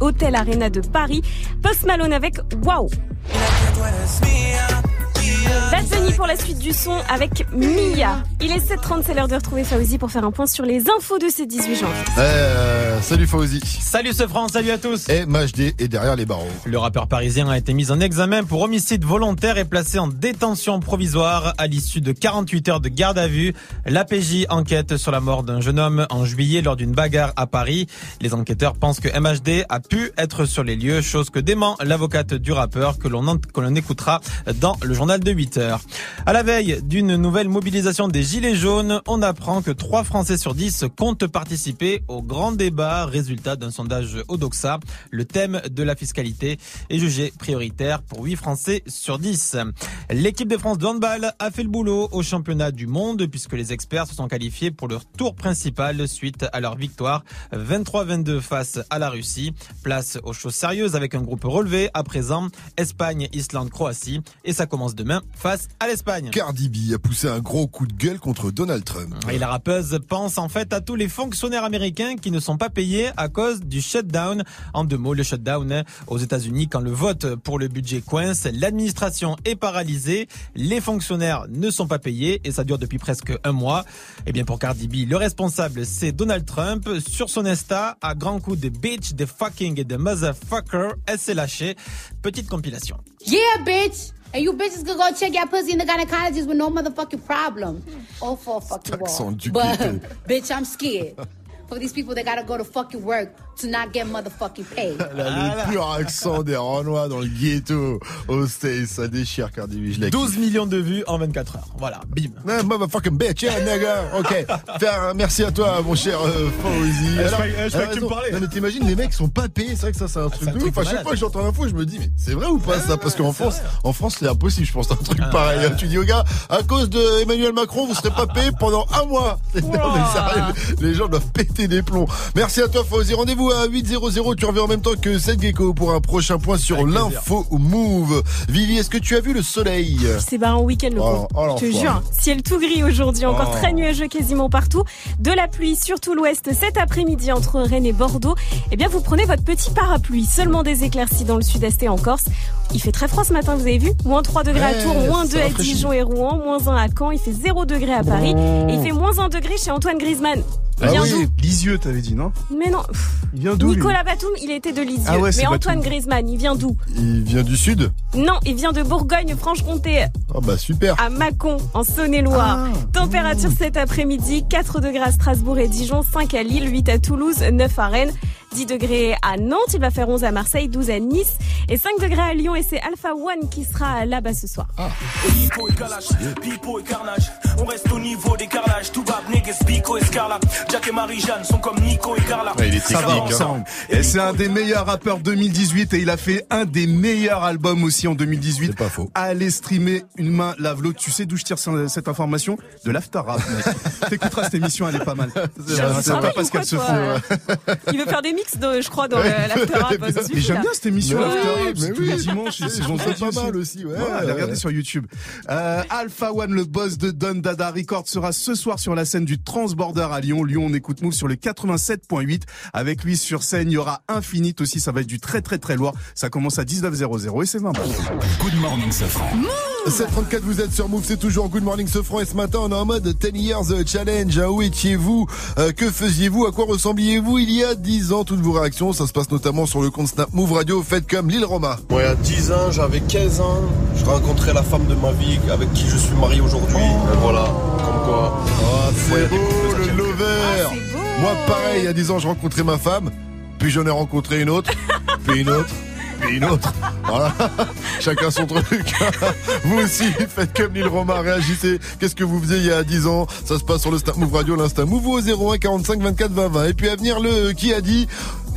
Hôtel Arena de Paris. Post Malone avec Wow! Pour la suite du son avec Mia. Il est 7h30, c'est l'heure de retrouver Fauzi pour faire un point sur les infos de ces 18 janvier. Euh, salut Fauzi. Salut ce France, salut à tous. Et Majdi est derrière les barreaux. Le rappeur parisien a été mis en examen pour homicide volontaire et placé en détention provisoire à l'issue de 48 heures de garde à vue. L'APJ enquête sur la mort d'un jeune homme en juillet lors d'une bagarre à Paris. Les enquêteurs pensent que MHD a pu être sur les lieux, chose que dément l'avocate du rappeur que l'on en- que l'on écoutera dans le journal de 8 heures. À la veille d'une nouvelle mobilisation des Gilets jaunes, on apprend que 3 Français sur 10 comptent participer au grand débat, résultat d'un sondage Odoxa. Le thème de la fiscalité est jugé prioritaire pour 8 Français sur 10. L'équipe de France de handball a fait le boulot au championnat du monde puisque les experts se sont qualifiés pour leur tour principal suite à leur victoire 23-22 face à la Russie. Place aux choses sérieuses avec un groupe relevé à présent Espagne, Islande, Croatie et ça commence demain face à l'Espagne. Cardi B a poussé un gros coup de gueule contre Donald Trump. Et la rappeuse pense en fait à tous les fonctionnaires américains qui ne sont pas payés à cause du shutdown. En deux mots, le shutdown aux États-Unis quand le vote pour le budget coince, l'administration est paralysée, les fonctionnaires ne sont pas payés et ça dure depuis presque un mois. Et bien pour Cardi B, le responsable c'est Donald Trump. Sur son Insta, à grands coups de bitch, de fucking et de motherfucker, elle s'est lâchée. Petite compilation. Yeah, bitch. And you bitches could go check your pussy in the gynecologist with no motherfucking problem. Oh, for a fucking wall. But, bitch, I'm scared. For these people that gotta go to fucking work to not get motherfucking paid. Elle a le pur accent des Renois dans le ghetto au States. Ça déchire Cardi B, je la 12 millions de vues en 24 heures. Voilà, bim. Motherfucking bitch, yeah, nigga. Ok. Merci à toi, mon cher euh, Fauzi. Eh, je Alors, croyais- que tu me parlais. Non, mais t'imagines, les mecs sont pas payés. C'est vrai que ça, c'est un truc de ouf. À chaque fois que j'entends l'info, je me dis, mais c'est vrai ou pas ça? Parce qu'en France, en France, c'est impossible, je pense, un truc Ah, pareil. Tu dis aux gars, à cause de Emmanuel Macron, vous serez pas payés pendant un mois. Non, mais sérieux, les gens doivent péter des plombs. Merci à toi, Fauzi. Rendez-vous à 8.00. Tu reviens en même temps que Seth Gecko pour un prochain point sur l'info move. Vivi, est-ce que tu as vu le soleil? C'est barré en week-end le Oh, pauvre. oh, Je te jure, ciel tout gris aujourd'hui, encore Oh. très nuageux quasiment partout. De la pluie sur tout l'ouest cet après-midi entre Rennes et Bordeaux. Eh bien, vous prenez votre petit parapluie. Seulement des éclaircies dans le sud-est et en Corse. Il fait très froid ce matin, vous avez vu? Moins 3 degrés à Tours, moins ça 2 à. Dijon et Rouen, moins 1 à Caen. Il fait 0 degré à Paris. Et il fait moins 1 degré chez Antoine Griezmann. Il Ah vient oui, d'où Lisieux, t'avais dit, non Mais non. pff, Il vient d'où Nicolas Batum, il était de Lisieux. Ah ouais, c'est mais Antoine Batum. Griezmann, il vient d'où Il vient du sud Non, il vient de Bourgogne-Franche-Comté. Ah bah super. à Mâcon, en Saône-et-Loire. Température cet après-midi, 4 degrés à Strasbourg et Dijon, 5 à Lille, 8 à Toulouse, 9 à Rennes, 10 degrés à Nantes, il va faire 11 à Marseille, 12 à Nice et 5 degrés à Lyon et c'est Alpha One qui sera là-bas ce soir. Pipo et Pipo et Carnage. On reste au niveau des carrelages. Tout va, Neges, Pico et Scarla. Jack et Marie-Jeanne sont comme Nico et Carla. Ça va ensemble. Et c'est un des meilleurs rappeurs 2018 et il a fait un des meilleurs albums aussi en 2018. C'est pas faux. Allez streamer une main lave l'autre. Tu sais d'où je tire ce- cette information? De l'after rap. mec. T'écouteras cette émission, elle est pas mal. C'est vrai, C'est c'est pas vrai. parce qu'elle se fout. Il veut faire des mix, de, je crois, dans le- l'after ça Mais j'aime bien cette émission Mais After oui, Rap, oui. C'est c'est saison pas 18 mal aussi, ouais. allez regarder sur YouTube. Euh, Alpha One, le boss de Don Dada Records, sera ce soir sur la scène du Transborder à Lyon. Lyon, on écoute Move sur le 87.8. Avec lui sur scène, il y aura Infinite aussi. Ça va être du très très très lourd. Ça commence à 19.00 et c'est 20 balles. Good morning, Safran. 734, vous êtes sur Move, c'est toujours Good Morning Sofran et ce matin on est en mode 10 Years Challenge. Ah, Où étiez-vous Euh, Que faisiez-vous? À quoi ressembliez-vous il y a 10 ans? Toutes vos réactions, ça se passe notamment sur le compte Snap Move Radio, faites comme Lille Roma. Moi, il y a 10 ans, j'avais 15 ans, je rencontrais la femme de ma vie avec qui je suis marié aujourd'hui. Et Voilà, comme quoi. Oh, c'est beau le lover Moi pareil, il y a 10 ans je rencontrais ma femme, puis j'en ai rencontré une autre, puis une autre. Puis une autre. Voilà. Chacun son truc. vous aussi, faites comme Lille Roma, réagissez. Qu'est-ce que vous faisiez il y a 10 ans? Ça se passe sur le Snap Move Radio, l'Insta Move au 01 45 24 20 20. Et puis à venir le qui a dit?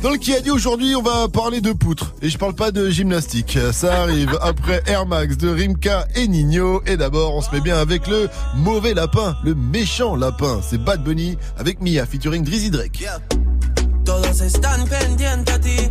Dans le qui a dit aujourd'hui, on va parler de poutres. Et je parle pas de gymnastique. Ça arrive après Air Max de Rimka et Nino. Et d'abord, on se met bien avec le mauvais lapin, le méchant lapin. C'est Bad Bunny avec Mia featuring Drizzy Drake. Todos están pendientes a ti,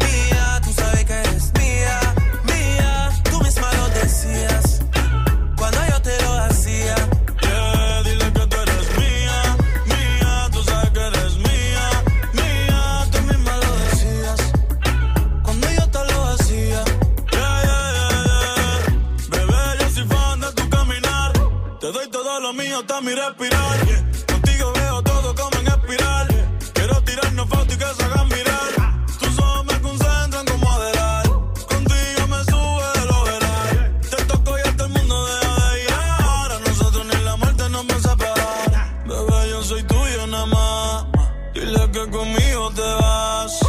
mío mi respirar. Contigo veo todo como en espiral. Quiero tirarnos fotos y que se hagan mirar. Tus ojos me concentran como Adelal. Contigo me sube de lo veral. Te toco y hasta el mundo deja de ir. A nosotros ni la muerte nos va a separar. Bebé, yo soy tuyo nada más. Dile que conmigo te vas.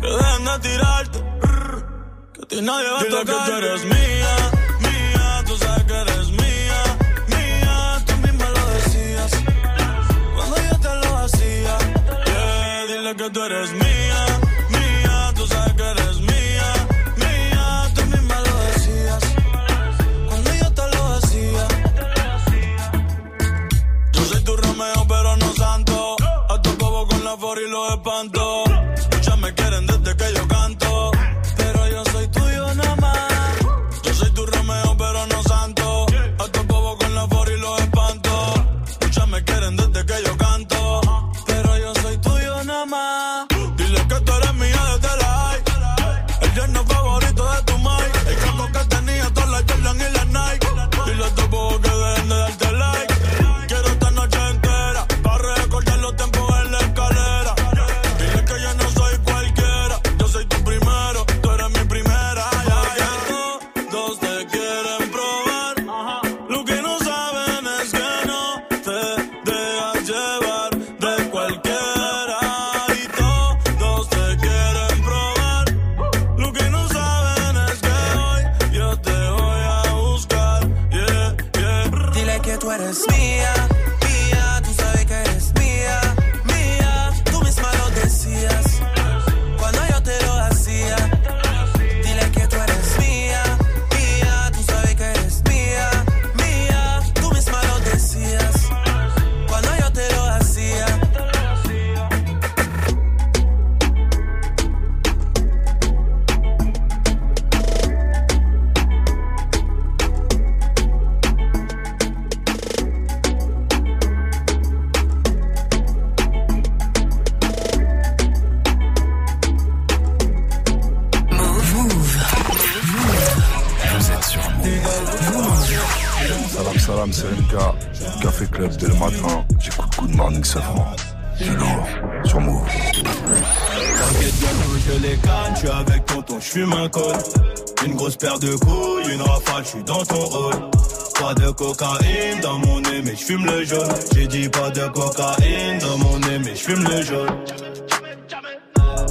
Que dejen de tirarte. Que a ti nadie va a tocar. que tú eres mía, que tú eres mía, Morning Safran. C'est lourd, sur Move. T'inquiète bientôt je les canne, je suis avec tonton, je fume un col Une grosse paire de couilles, une rafale, je suis dans ton rôle Pas de cocaïne dans mon nez mais je fume le jaune. J'ai dit pas de cocaïne dans mon nez mais je fume le jaune.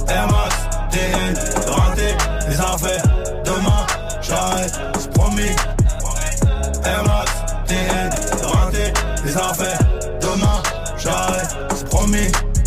Air Max, TN, renté, les affaires. Demain, j'arrête, c'est promis Air Max, TN, renté, les affaires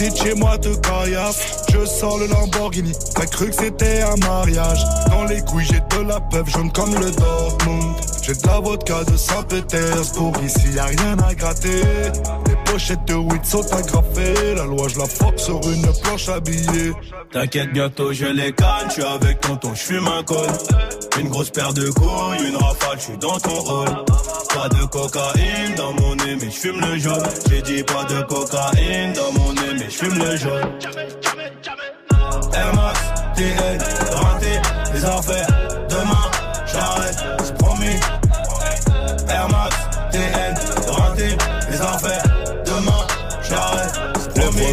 Les petites chez moi te caillassent. Je sors le Lamborghini. T'as cru que c'était un mariage. Dans les couilles, j'ai de la peuple jaune comme le Dortmund. J'ai de la vodka de Saint-Pétersbourg. Ici, y a rien à gratter. Les pochettes de weed sont agrafées. La loi, je la force sur une planche habillée. T'inquiète, bientôt je les canne, je suis avec tonton, je fume un col. Une grosse paire de couilles, une rafale, je suis dans ton rôle. Pas de cocaïne dans mon nez, mais je fume le jaune. J'ai dit pas de cocaïne dans mon nez, mais je fume le jaune. Air Max, TN, les affaires.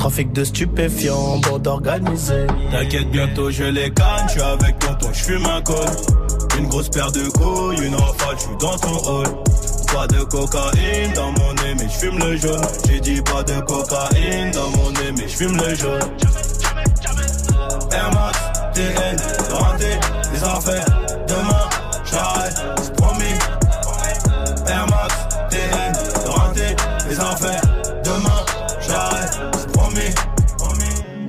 Trafic de stupéfiants, bande organisée. T'inquiète, bientôt je les gagne. Je suis avec tonton, je fume un col. Une grosse paire de couilles, une rafale, je suis dans ton hall. Pas de cocaïne dans mon nez, mais je fume le jaune. J'ai dit pas de cocaïne dans mon nez, mais je fume le jaune. Air Max, TN, les. Demain, j'arrête,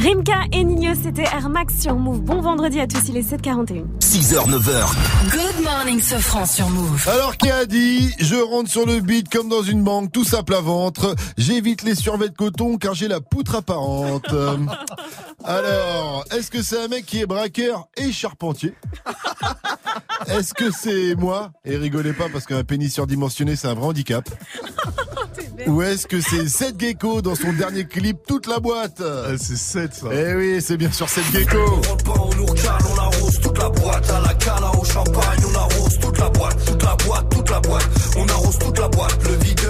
Rimka et Nino, c'était Air Max sur Move. Bon vendredi à tous, il est 7h41. 6h, 9h. Good morning, Sofran sur Move. Alors qui a dit Je rentre sur le beat comme dans une banque, tout ça plat ventre. J'évite les survêtements de coton car j'ai la poutre apparente. Alors, est-ce que c'est un mec qui est braqueur et charpentier? Est-ce que c'est moi? Et rigolez pas parce qu'un pénis surdimensionné c'est un vrai handicap. Ou est-ce que c'est Seth Gecko dans son dernier clip Toute la boîte C'est 7 ça. Eh oui, c'est bien sûr Seth Gecko. On nous recale, on arrose toute la boîte À la cala au champagne, on arrose toute la boîte Toute la boîte, toute la boîte On arrose toute la boîte Le videur, pas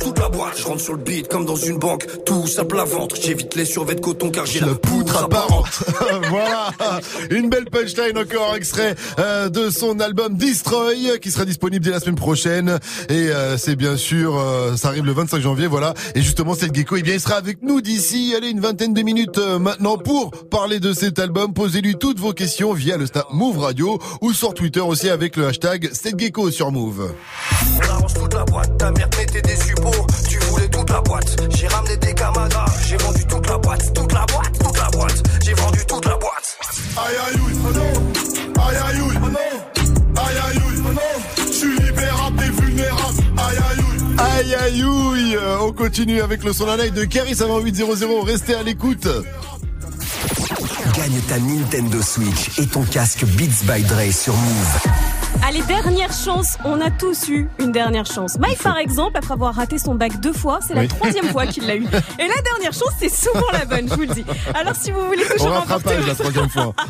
Toute la boîte. Je rentre sur le beat comme dans une banque. Tout ventre J'évite les survêtements de coton car j'ai la poutre apparente. voilà, une belle punchline encore extrait euh, de son album Destroy qui sera disponible dès la semaine prochaine. Et euh, c'est bien sûr euh, ça arrive le 25 janvier voilà. Et justement c'est le gecko et bien il sera avec nous d'ici allez une vingtaine de minutes maintenant pour parler de cet album. Posez-lui toutes vos questions via le Snap Move Radio ou sur Twitter aussi avec le hashtag Gecko sur Move. On arrose toute la boîte. Ta mère t'étais des Tu voulais toute la boîte. J'ai ramené des camarades J'ai vendu toute la boîte Toute la boîte, toute la boîte. J'ai vendu toute la boîte. Aïe aïe ouïe, oh non. Aïe aïe ouïe, oh non. Aïe aïe ouïe, oh non. Je suis libérable des vulnérables. Aïe aïe ouïe Aïe aïe ouïe Euh, On continue avec le son à de Caris avant 800 Restez à l'écoute. Gagne ta Nintendo Switch et ton casque Beats by Dre sur Move. Allez, dernière chance, on a tous eu une dernière chance. Mike, par exemple, après avoir raté son bac deux fois, c'est la Oui. troisième fois qu'il l'a eu. Et la dernière chance, c'est souvent la bonne, je vous le dis. Alors, si vous voulez toujours remporter... rattrapage la troisième fois.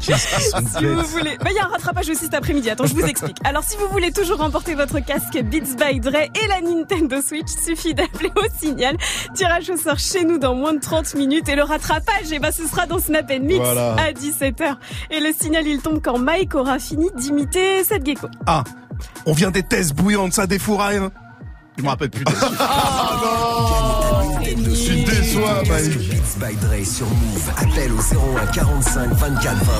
Si vous voulez, bah, il y a un rattrapage aussi cet après-midi. Attends, je vous explique. Alors, si vous voulez toujours remporter votre casque Beats by Dre et la Nintendo Switch, suffit d'appeler au signal. Tirage au sort chez nous dans moins de 30 minutes et le rattrapage, eh ben, ce sera dans Snap Mix Voilà. à 17h. Et le signal, il tombe quand Mike aura fini d'imiter cette gecko. Ah, on vient des thèses bouillantes, ça défouraille. Hein. Je me rappelle plus. de- Je suis déçois, Beats by Dre sur Move. Appel au 01 45 24 20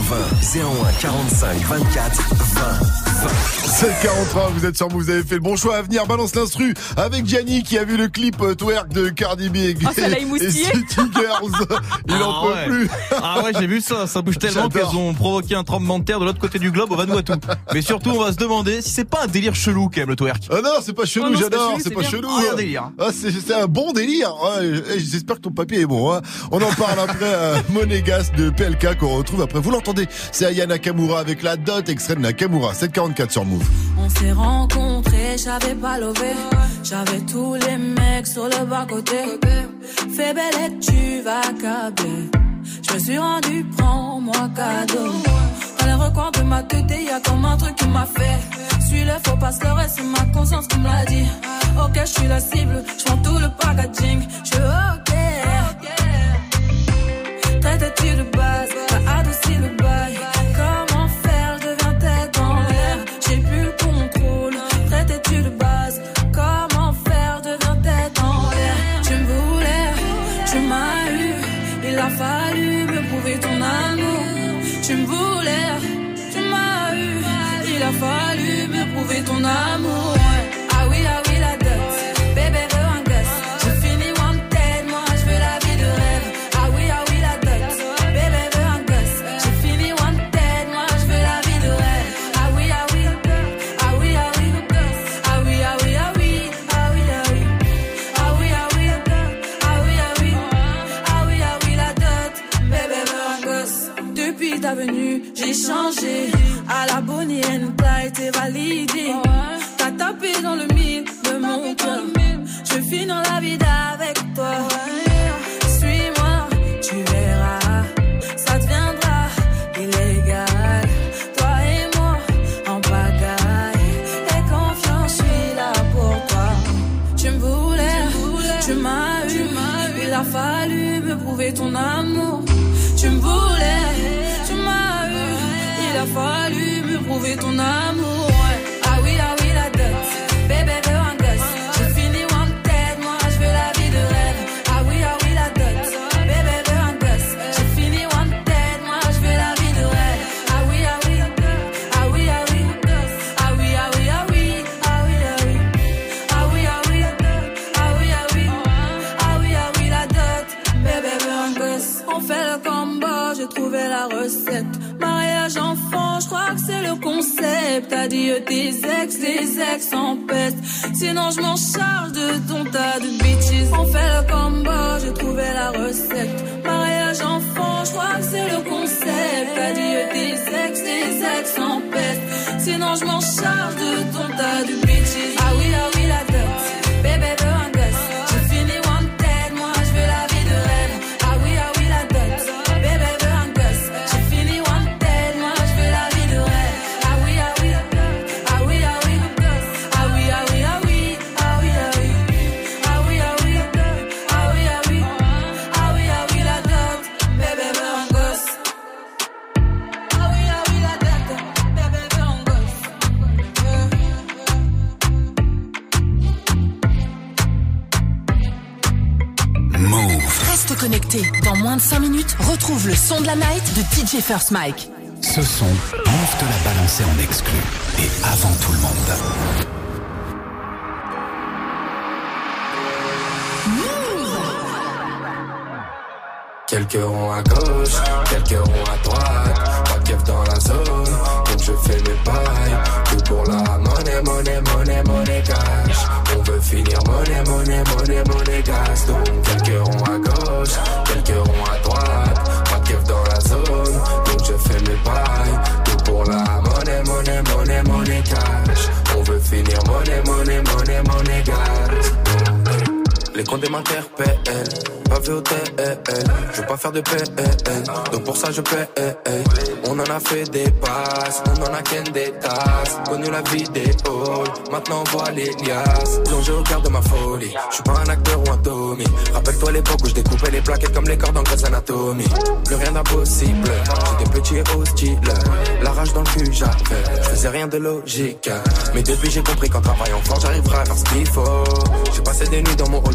20. 01 45 24 20 20. 743, vous êtes sur vous avez fait le bon choix à venir. Balance l'instru avec Gianni qui a vu le clip euh, twerk de Cardi B et, Oh, ça et. City Girls. Il en Ah peut ouais. plus. Ah ouais, j'ai vu ça. Ça bouge tellement J'adore. qu'elles ont provoqué un tremblement de terre de l'autre côté du globe au Vanuatu. Mais surtout, on va se demander si c'est pas un délire chelou quand même le twerk. Ah non, c'est pas chelou, Oh non, c'est pas j'adore, chelou, c'est. Ah, un délire. Ah, c'est un bon délire. Ouais, J'espère que ton papier est bon. hein. On en parle après à Monégas de PLK qu'on retrouve après. Vous l'entendez, c'est Aya Nakamura avec la dot extrait de Nakamura, 744 sur Move. On s'est rencontrés, j'avais pas levé. J'avais tous les mecs sur le bas-côté. Fais belle et tu vas câbler. Je me suis rendu, prends-moi cadeau. Dans les recoins de ma tête, y a comme un truc qui m'a fait. Suis-le, faut pas se leurrer, c'est ma conscience qui me l'a dit. Ok, je suis la cible, je tout le packaging. Je suis ok. Adieu tes ex, des ex en peste. Sinon, je m'en charge de ton tas de bitches. On fait le combo, j'ai trouvé la recette. Mariage enfant, je crois que c'est le concept. Adieu tes ex, des ex en peste. Sinon, je m'en charge de ton tas de bitches. Ah oui, ah oui, la 25 minutes, retrouve le son de la night de DJ First Mike. Ce son, Move te l'a balancé en exclu et avant tout le monde. Quelques ronds à gauche, quelques ronds à droite, pas keuf dans la zone, donc je fais mes pailles, tout pour la monnaie, monnaie, monnaie, monnaie cash. On veut finir monnaie, monnaie, monnaie, monnaie gas. Donc quelques ronds à gauche, quelques ronds à droite. Pas de dans la zone, donc je fais mes pailles. Tout pour la monnaie, monnaie, monnaie, monnaie cash. On veut finir monnaie, monnaie, monnaie, monnaie gas. Les comptes m'interpellent, pas vu au TL. Je veux pas faire de PL, donc pour ça je paie. On en a fait des passes, on en a qu'un des tasses. Connu la vie des halls, maintenant on voit les liasses. Plongé au cœur de ma folie, je suis pas un acteur ou un Tommy. Rappelle-toi l'époque où je découpais les plaquettes comme les cordes en Grey's Anatomy. Plus rien d'impossible, j'étais petit et hostile. La rage dans le cul j'avais, je faisais rien de logique. Mais depuis j'ai compris qu'en travaillant fort j'arriverai à faire ce qu'il faut. J'ai passé des nuits dans mon hall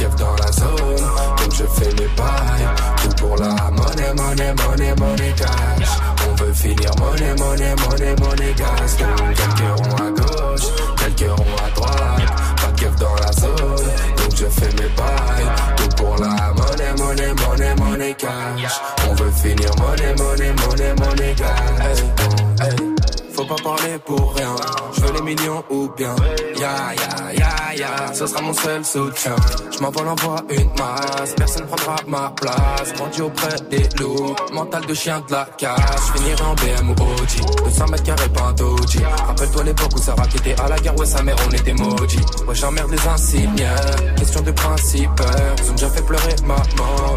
Keuf dans la zone, donc je fais mes bails. Tout pour la monnaie, monnaie, monnaie, monnaie cash. On veut finir monnaie, monnaie, monnaie, monnaie gas. Quelques ronds à gauche, quelques ronds à droite. Pas de keuf dans la zone, donc je fais mes bails. Tout pour la monnaie, monnaie, monnaie, monnaie cash. On veut finir monnaie, monnaie, monnaie, monnaie gas. Faut pas parler pour rien. Je veux les millions ou bien. Ya ya ya ya, ce sera mon seul soutien. Je m'envole en voie une masse, personne prendra ma place. Grandi auprès des loups, mental de chien de la casse. Je finirai en BM ou OG, 200 mètres carrés doji. Rappelle-toi l'époque où Sarah qui était à la guerre, ouais sa mère on était maudits. Ouais j'emmerde les insignes, question de principe. Ils ont déjà fait pleurer maman,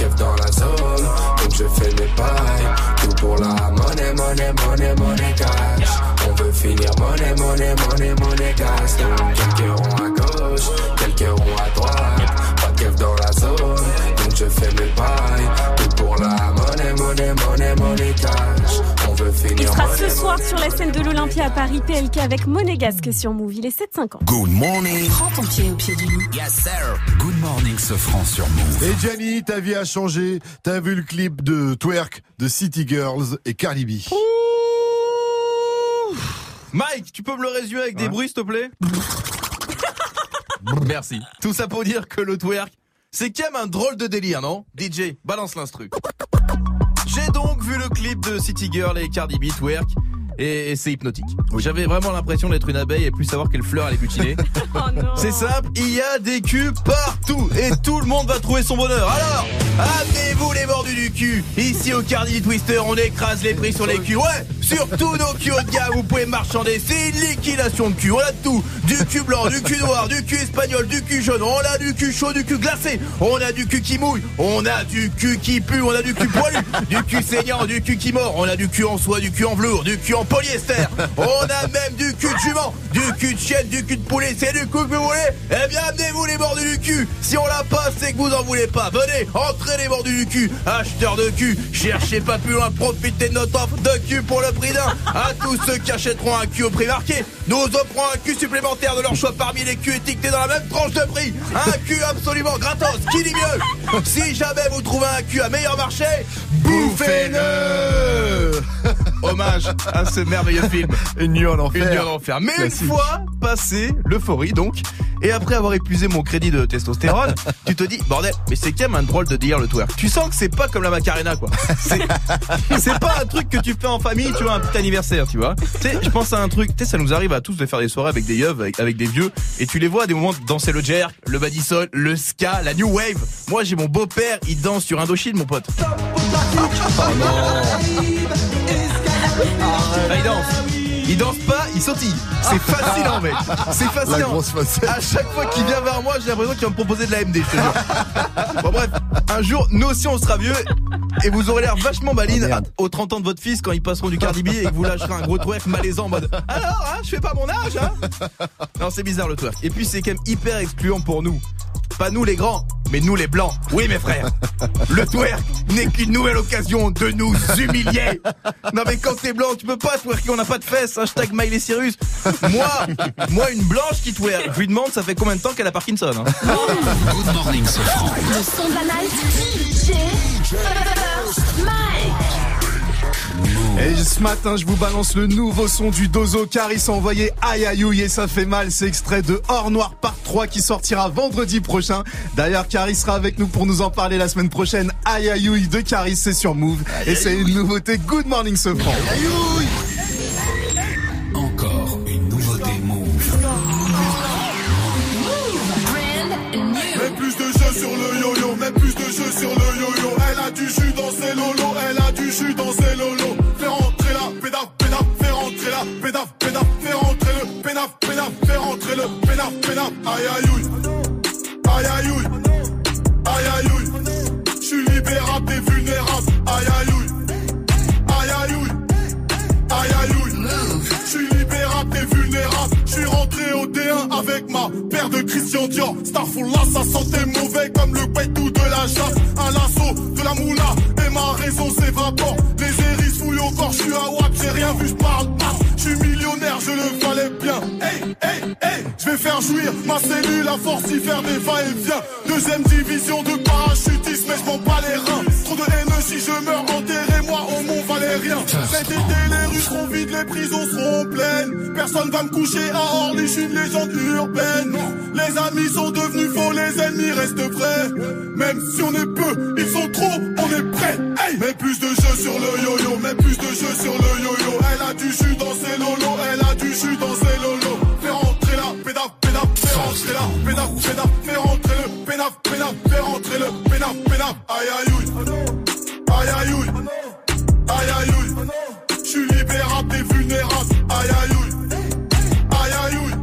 keuf dans la zone, donc je fais mes pailles. Tout pour la monnaie, monnaie, monnaie, monnaie cash. On veut finir monnaie, monnaie, monnaie, monnaie cash. Donc quelques ronds à gauche, quelques ronds à droite. Pas de keuf dans la zone, donc je fais mes pailles. Tout pour la monnaie, monnaie, monnaie, monnaie cash. On veut Il sera monnaie, ce soir sur la scène de l'Olympia à Paris, PLK avec Monégasque sur Move. Il est 7,50. Good morning. Prends ton pied au pied du loup. Yes, sir. Good morning, Sofran sur Move. Et Gianni, ta vie a changé. T'as vu le clip de Twerk de City Girls et Cardi B. Mike, tu peux me le résumer avec des bruits, s'il te plaît Merci. Tout ça pour dire que le twerk, c'est quand même un drôle de délire, non? DJ, balance l'instru. J'ai donc vu le clip de City Girl et Cardi B twerk. Et, et c'est hypnotique. J'avais vraiment l'impression d'être une abeille et plus savoir quelle fleur allait butiner. C'est simple, il y a des culs partout et tout le monde va trouver son bonheur. Alors, amenez-vous les mordus du cul. Ici au Cardi Twister, on écrase les prix sur les culs. Ouais, sur tous nos culs de gamme, vous pouvez marchander. C'est une liquidation de cul. On a de tout. Du cul blanc, du cul noir, du cul espagnol, du cul jaune. On a du cul chaud, du cul glacé. On a du cul qui mouille. On a du cul qui pue. On a du cul poilu. Du cul saignant, du cul qui mord. On a du cul en soie, du cul en velours, du cul en polyester. On a même du cul de jument, du cul de chienne, du cul de poulet. C'est du coup que vous voulez Eh bien, amenez-vous les mordus du cul. Si on l'a pas, c'est que vous en voulez pas. Venez, entrez les mordus du cul. Acheteurs de cul, cherchez pas plus loin. Profitez de notre offre de cul pour le prix d'un. À tous ceux qui achèteront un cul au prix marqué, nous offrons un cul supplémentaire de leur choix parmi les culs étiquetés dans la même tranche de prix. Un cul absolument gratos. Qui dit mieux Si jamais vous trouvez un cul à meilleur marché, bouffez-le Hommage à ce merveilleux film. Une nuit en enfer. Une nuit en enfer. Mais Classique. une fois passé l'euphorie donc, et après avoir épuisé mon crédit de testostérone, tu te dis, bordel, mais c'est quand même un drôle de délire le twerk. Tu sens que c'est pas comme la Macarena quoi. C'est- pas un truc que tu fais en famille, tu vois, un petit anniversaire, tu vois. Tu sais, je pense à un truc, tu sais, ça nous arrive à tous de faire des soirées avec des yeux, avec, avec des vieux, et tu les vois à des moments danser le jerk, le badisol, le ska, la new wave. Moi j'ai mon beau-père, il danse sur Indochine mon pote. Là, il danse. Il danse pas, il sautille. C'est fascinant, mec. C'est fascinant. À chaque fois qu'il vient vers moi, j'ai l'impression qu'il va me proposer de la MD, je te jure. Bon, bref, un jour, nous aussi, on sera vieux et vous aurez l'air vachement maline aux 30 ans de votre fils quand ils passeront du Cardi B et que vous lâcherez un gros twerk malaisant en mode Alors, hein, je fais pas mon âge, hein? Non, c'est bizarre le twerk. Et puis, c'est quand même hyper excluant pour nous. Pas nous les grands, mais nous les blancs. Oui, mes frères. Le twerk n'est qu'une nouvelle occasion de nous humilier. Non, mais quand t'es blanc, tu peux pas twerker, on n'a pas de fesses. Hashtag Miley Cyrus. Moi, moi, une blanche qui twerk, je lui demande ça fait combien de temps qu'elle a Parkinson. hein Good morning, Sofran. Le son de la night. DJ First Mike. Et ce matin, je vous balance le nouveau son du Dozo car il s'est envoyé aïe aïe et ça fait mal. C'est extrait de Or Noir Part 3 qui sortira vendredi prochain. D'ailleurs, Caris sera avec nous pour nous en parler la semaine prochaine. Aïe aïe de Caris, c'est sur Move. Et c'est une nouveauté Good Morning Sofran. Encore une nouveauté Move. Mets plus de jeux sur le yo-yo, mets plus de jeux sur le yo-yo. Elle a du jus dans ses lolos, elle a du jus dans ses lolos. Fais rentrer le pénaf, pénaf. Aïe aïe aïe aïe aïe aïe ouille. J'suis libérable des vulnérables, aïe aïe aïe aïe aïe aïe ouille. J'suis libérable des vulnérables, j'suis rentré au D1 avec ma paire de Christian Dior. Starfall là, ça sentait mauvais comme le tout de la chasse. À l'assaut de la moula et ma raison s'évapore. Les au corps, j'suis à WAP, j'ai rien vu, j'parle pas. J'suis millionnaire, je le valais bien. Hey, hey, hey, j'vais faire jouir ma cellule à force d'y faire des va-et-vient. Deuxième division de parachutisme, mais j'm'en bats les reins. Trop de si je meurs enterré, moi au Mont Valérien. Cet été, les rues seront vides, les prisons seront pleines. Personne va me coucher à Orly, j'suis une légende urbaine. Les amis sont devenus faux, les ennemis restent vrais. Même si on est peu, ils sont trop, on est prêts. Hey mets plus de jeux sur le yo-yo, mets plus de jeux sur le yo-yo. Elle a du jus dans ses lolos, elle a du jus dans ses lolos. Fais rentrer la pédaf, pédaf, fais rentrer la pédaf, pédaf, fais rentrer le pénaf, pénaf, fais rentrer le pénaf, pénaf. Aïe aïe aïe aïe aïe Aïe aïe aïe J'suis libérable des vulnérables, aïe aïe aïe Aïe aïe aïe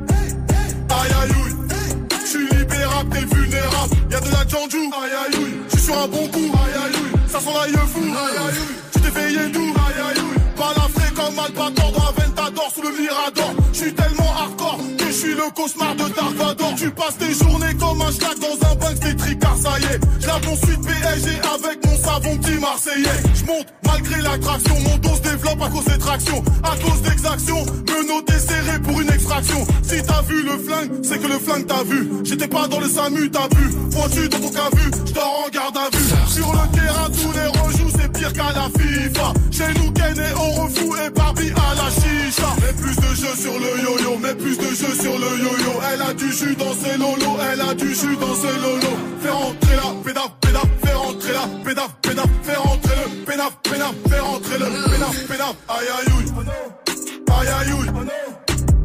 Aïe aïe aïe J'suis libérable des vulnérables, y'a de la janjou, aïe aïe aïe J'suis sur un bon coup, aïe aïe aïe Ça sent l'aïe fou, aïe aïe aïe Tu t'es fait yédou, aïe aïe aïe Balafré comme Albator dans Aventador sous le Mirador. J'suis tellement hardcore que j'suis le cauchemar de Darvador. Tu passes tes journées comme un schlag dans un bain des tricards, ça y est. J'la poursuite PSG avec mon savon petit marseillais. Je monte malgré l'attraction, mon dos se développe à cause des tractions, à cause d'exactions. Me noter serré pour une extraction. Si t'as vu le flingue, c'est que le flingue t'a vu. J'étais pas dans le SAMU, t'as vu. Pointu dans ton cas vu, je dors en garde à vue. Sur le terrain, tous les rejoues, c'est pire qu'à la FIFA. Chez nous, Ken et Orofou et Barbie à la chicha. Mets plus de jeux sur le yo-yo, mets plus de jeux sur le yo-yo. Elle a du jus dans ses lolos, elle a du jus dans ses lolos. Fais rentrer la pédaf, pédaf, fais rentrer la pédaf, pédaf, fais rentrer le pénaf, pénaf, fais rentrer le pénaf, pénaf. Aïe aïe ouille, aïe aïe ouille,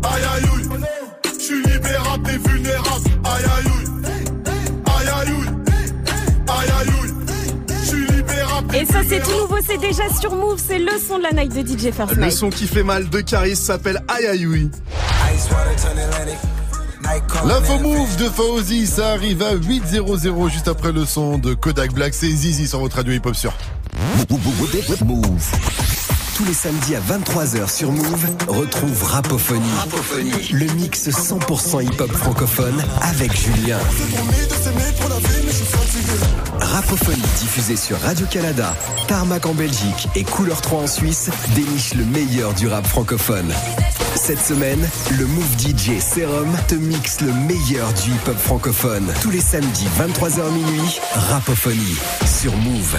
aïe aïe ouille. J'suis libérable, t'es vulnérable, aïe aïe ouille, aïe aïe ouille, aïe aïe ouille. J'suis libérable. Et ça, c'est tout nouveau, c'est déjà sur Move, c'est le son de la night de DJ First Le son qui fait mal de Caris s'appelle Aïe Aïe. L'info move de Fauzi, ça arrive à 8.00 juste après le son de Kodak Black. C'est Zizi sur votre radio hip-hop sur. Tous les samedis à 23h sur Move, retrouve Rapophonie. Le mix 100% hip-hop francophone avec Julien. Rapophonie diffusée sur Radio-Canada, Tarmac en Belgique et Couleur 3 en Suisse déniche le meilleur du rap francophone. Cette semaine, le Move DJ Serum te mixe le meilleur du hip-hop francophone. Tous les samedis 23h minuit, Rapophonie sur Move.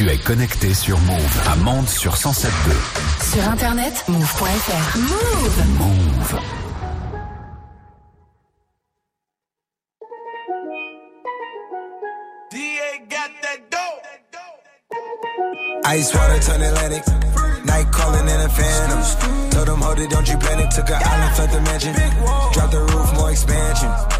Tu es connecté sur Move à Mende sur 107.2. Sur internet, move.fr. Move. Move. Ice water turn Atlantic. Night calling in a phantom. Told them, hold it, don't you panic. Took an island, fled the mansion. Drop the roof, more expansion.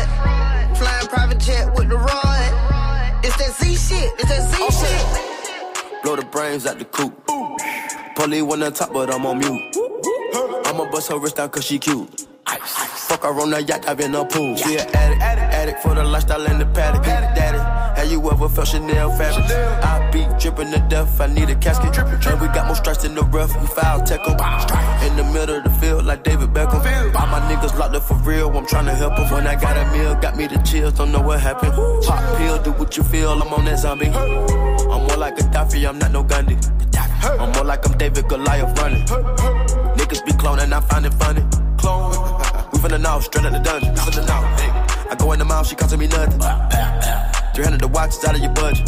Shit. It's that Z oh, shit. Blow the brains out the coop. Polly one on top, but I'm on mute. I'ma bust her wrist down cause she cute. Fuck her on the yacht, I've been a pool. She an addict, addict for the lifestyle and the paddock. Daddy, have you ever felt Chanel fabric? I be dripping to death, I need a casket. And we got more strikes in the rough, we foul tech. In the middle of the field, like David Beckham. All my niggas locked up for real, I'm tryna help 'em. When I got a meal, got me the chills, don't know what happened. Pop pill, do what you feel, I'm on that zombie. I'm more like a Gaddafi, I'm not no Gandhi. I'm more like I'm David Goliath running. Niggas be cloning, I find it funny. Clone. We finna know, straight out the dungeon. Finna know. Hey. I go in the mouth, she costing me nothing. 300 the watch is out of your budget.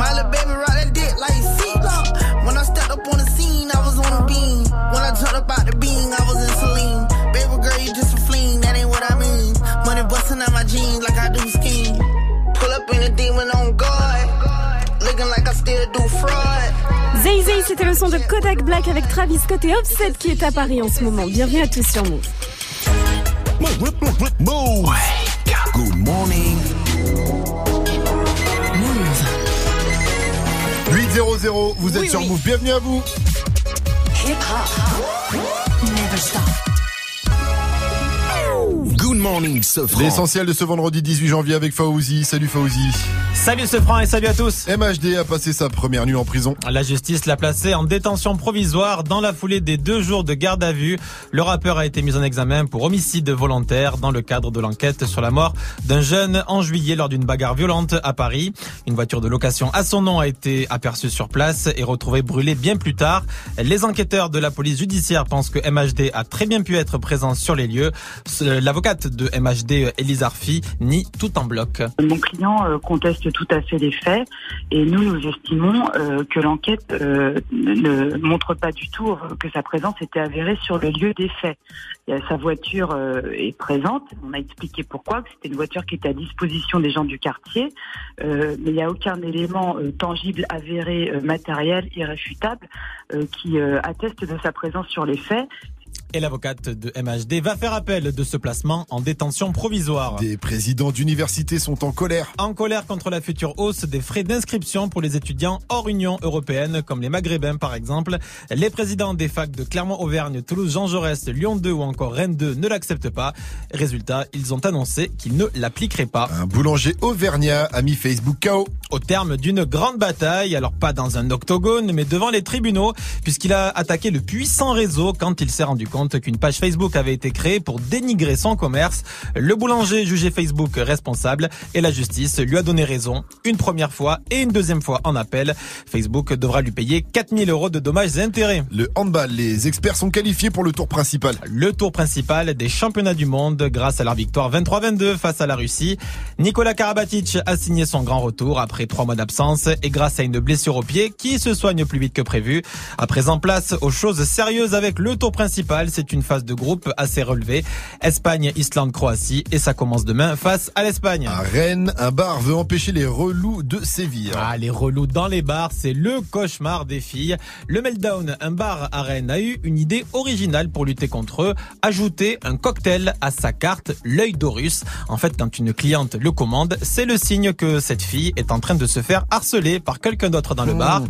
My little baby rock that like When I stepped up on the scene, I was on a. When I the I was. Baby girl, you just a that ain't what I mean. Money busting out my jeans like I do skiing. Pull up in a demon on guard. Looking like I still do fraud. Zay Zay, c'était le son de Kodak Black avec Travis Scott et Offset qui est à Paris en ce moment. Bienvenue à tous sur Move. Move, move. Good morning. 8-0-0, vous êtes Oui, sur oui. Move. Bienvenue à vous. Hip hop. Never stop. Good morning. L'essentiel de ce vendredi 18 janvier avec Faouzi. Salut Faouzi. Salut ce franc et salut à tous. MHD a passé sa première nuit en prison. La justice l'a placé en détention provisoire dans la foulée des deux jours de garde à vue. Le rappeur a été mis en examen pour homicide volontaire dans le cadre de l'enquête sur la mort d'un jeune en juillet lors d'une bagarre violente à Paris. Une voiture de location à son nom a été aperçue sur place et retrouvée brûlée bien plus tard. Les enquêteurs de la police judiciaire pensent que MHD a très bien pu être présent sur les lieux. L'avocate de MHD, Elisa Arfi, nie tout en bloc. Mon client euh, tout à fait les faits et nous, nous estimons euh, que l'enquête euh, ne montre pas du tout euh, que sa présence était avérée sur le lieu des faits. Sa voiture est présente, on a expliqué pourquoi, c'était une voiture qui était à disposition des gens du quartier, mais il n'y a aucun élément tangible, avéré, matériel, irréfutable qui atteste de sa présence sur les faits. Et l'avocate de MHD va faire appel de ce placement en détention provisoire. Des présidents d'université sont en colère. En colère contre la future hausse des frais d'inscription pour les étudiants hors Union européenne, comme les Maghrébins par exemple. Les présidents des facs de Clermont-Auvergne, Toulouse, Jean Jaurès, Lyon 2 ou encore Rennes 2 ne l'acceptent pas. Résultat, ils ont annoncé qu'ils ne l'appliqueraient pas. Un boulanger auvergnat a mis Facebook KO. Au terme d'une grande bataille, alors pas dans un octogone, mais devant les tribunaux, puisqu'il a attaqué le puissant réseau quand il s'est rendu compte qu'une page Facebook avait été créée pour dénigrer son commerce. Le boulanger jugé Facebook responsable et la justice lui a donné raison une première fois et une deuxième fois en appel. Facebook devra lui payer 4000 euros de dommages et intérêts. Le handball, les experts sont qualifiés pour le tour principal. Le tour principal des championnats du monde grâce à leur victoire 23-22 face à la Russie. Nicolas Karabatic a signé son grand retour après trois mois d'absence et grâce à une blessure au pied qui se soigne plus vite que prévu. À présent, place aux choses sérieuses avec le tour principal. C'est une phase de groupe assez relevée. Espagne, Islande, Croatie et ça commence demain face à l'Espagne. À Rennes, un bar veut empêcher les relous de sévir. Ah, les relous dans les bars, c'est le cauchemar des filles. Le Meltdown, un bar à Rennes, a eu une idée originale pour lutter contre eux. Ajouter un cocktail à sa carte, l'œil d'Horus. En fait, quand une cliente le commande, c'est le signe que cette fille est en train de se faire harceler par quelqu'un d'autre dans le bar.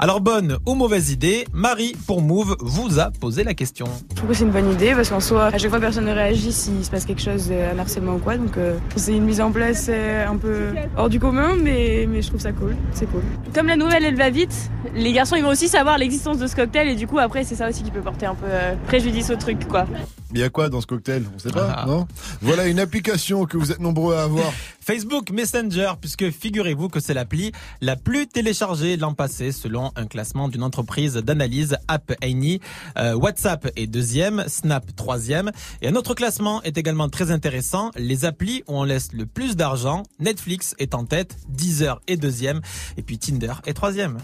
Alors, bonne ou mauvaise idée, Marie, pour Move, vous a posé la question. Je trouve que c'est une bonne idée parce qu'en soi, à chaque fois personne ne réagit s'il se passe quelque chose, euh, un harcèlement ou quoi. Donc euh, c'est une mise en place euh, un peu hors du commun, mais, mais je trouve ça cool. C'est cool. Comme la nouvelle elle va vite, les garçons ils vont aussi savoir l'existence de ce cocktail et du coup après c'est ça aussi qui peut porter un peu euh, préjudice au truc quoi. Mais il y a quoi dans ce cocktail? On sait pas, Ah. non? Voilà une application que vous êtes nombreux à avoir. Facebook Messenger, puisque figurez-vous que c'est l'appli la plus téléchargée l'an passé selon un classement d'une entreprise d'analyse App Annie. Euh, WhatsApp est deuxième, Snap troisième. Et un autre classement est également très intéressant, les applis où on laisse le plus d'argent. Netflix est en tête, Deezer est deuxième, et puis Tinder est troisième.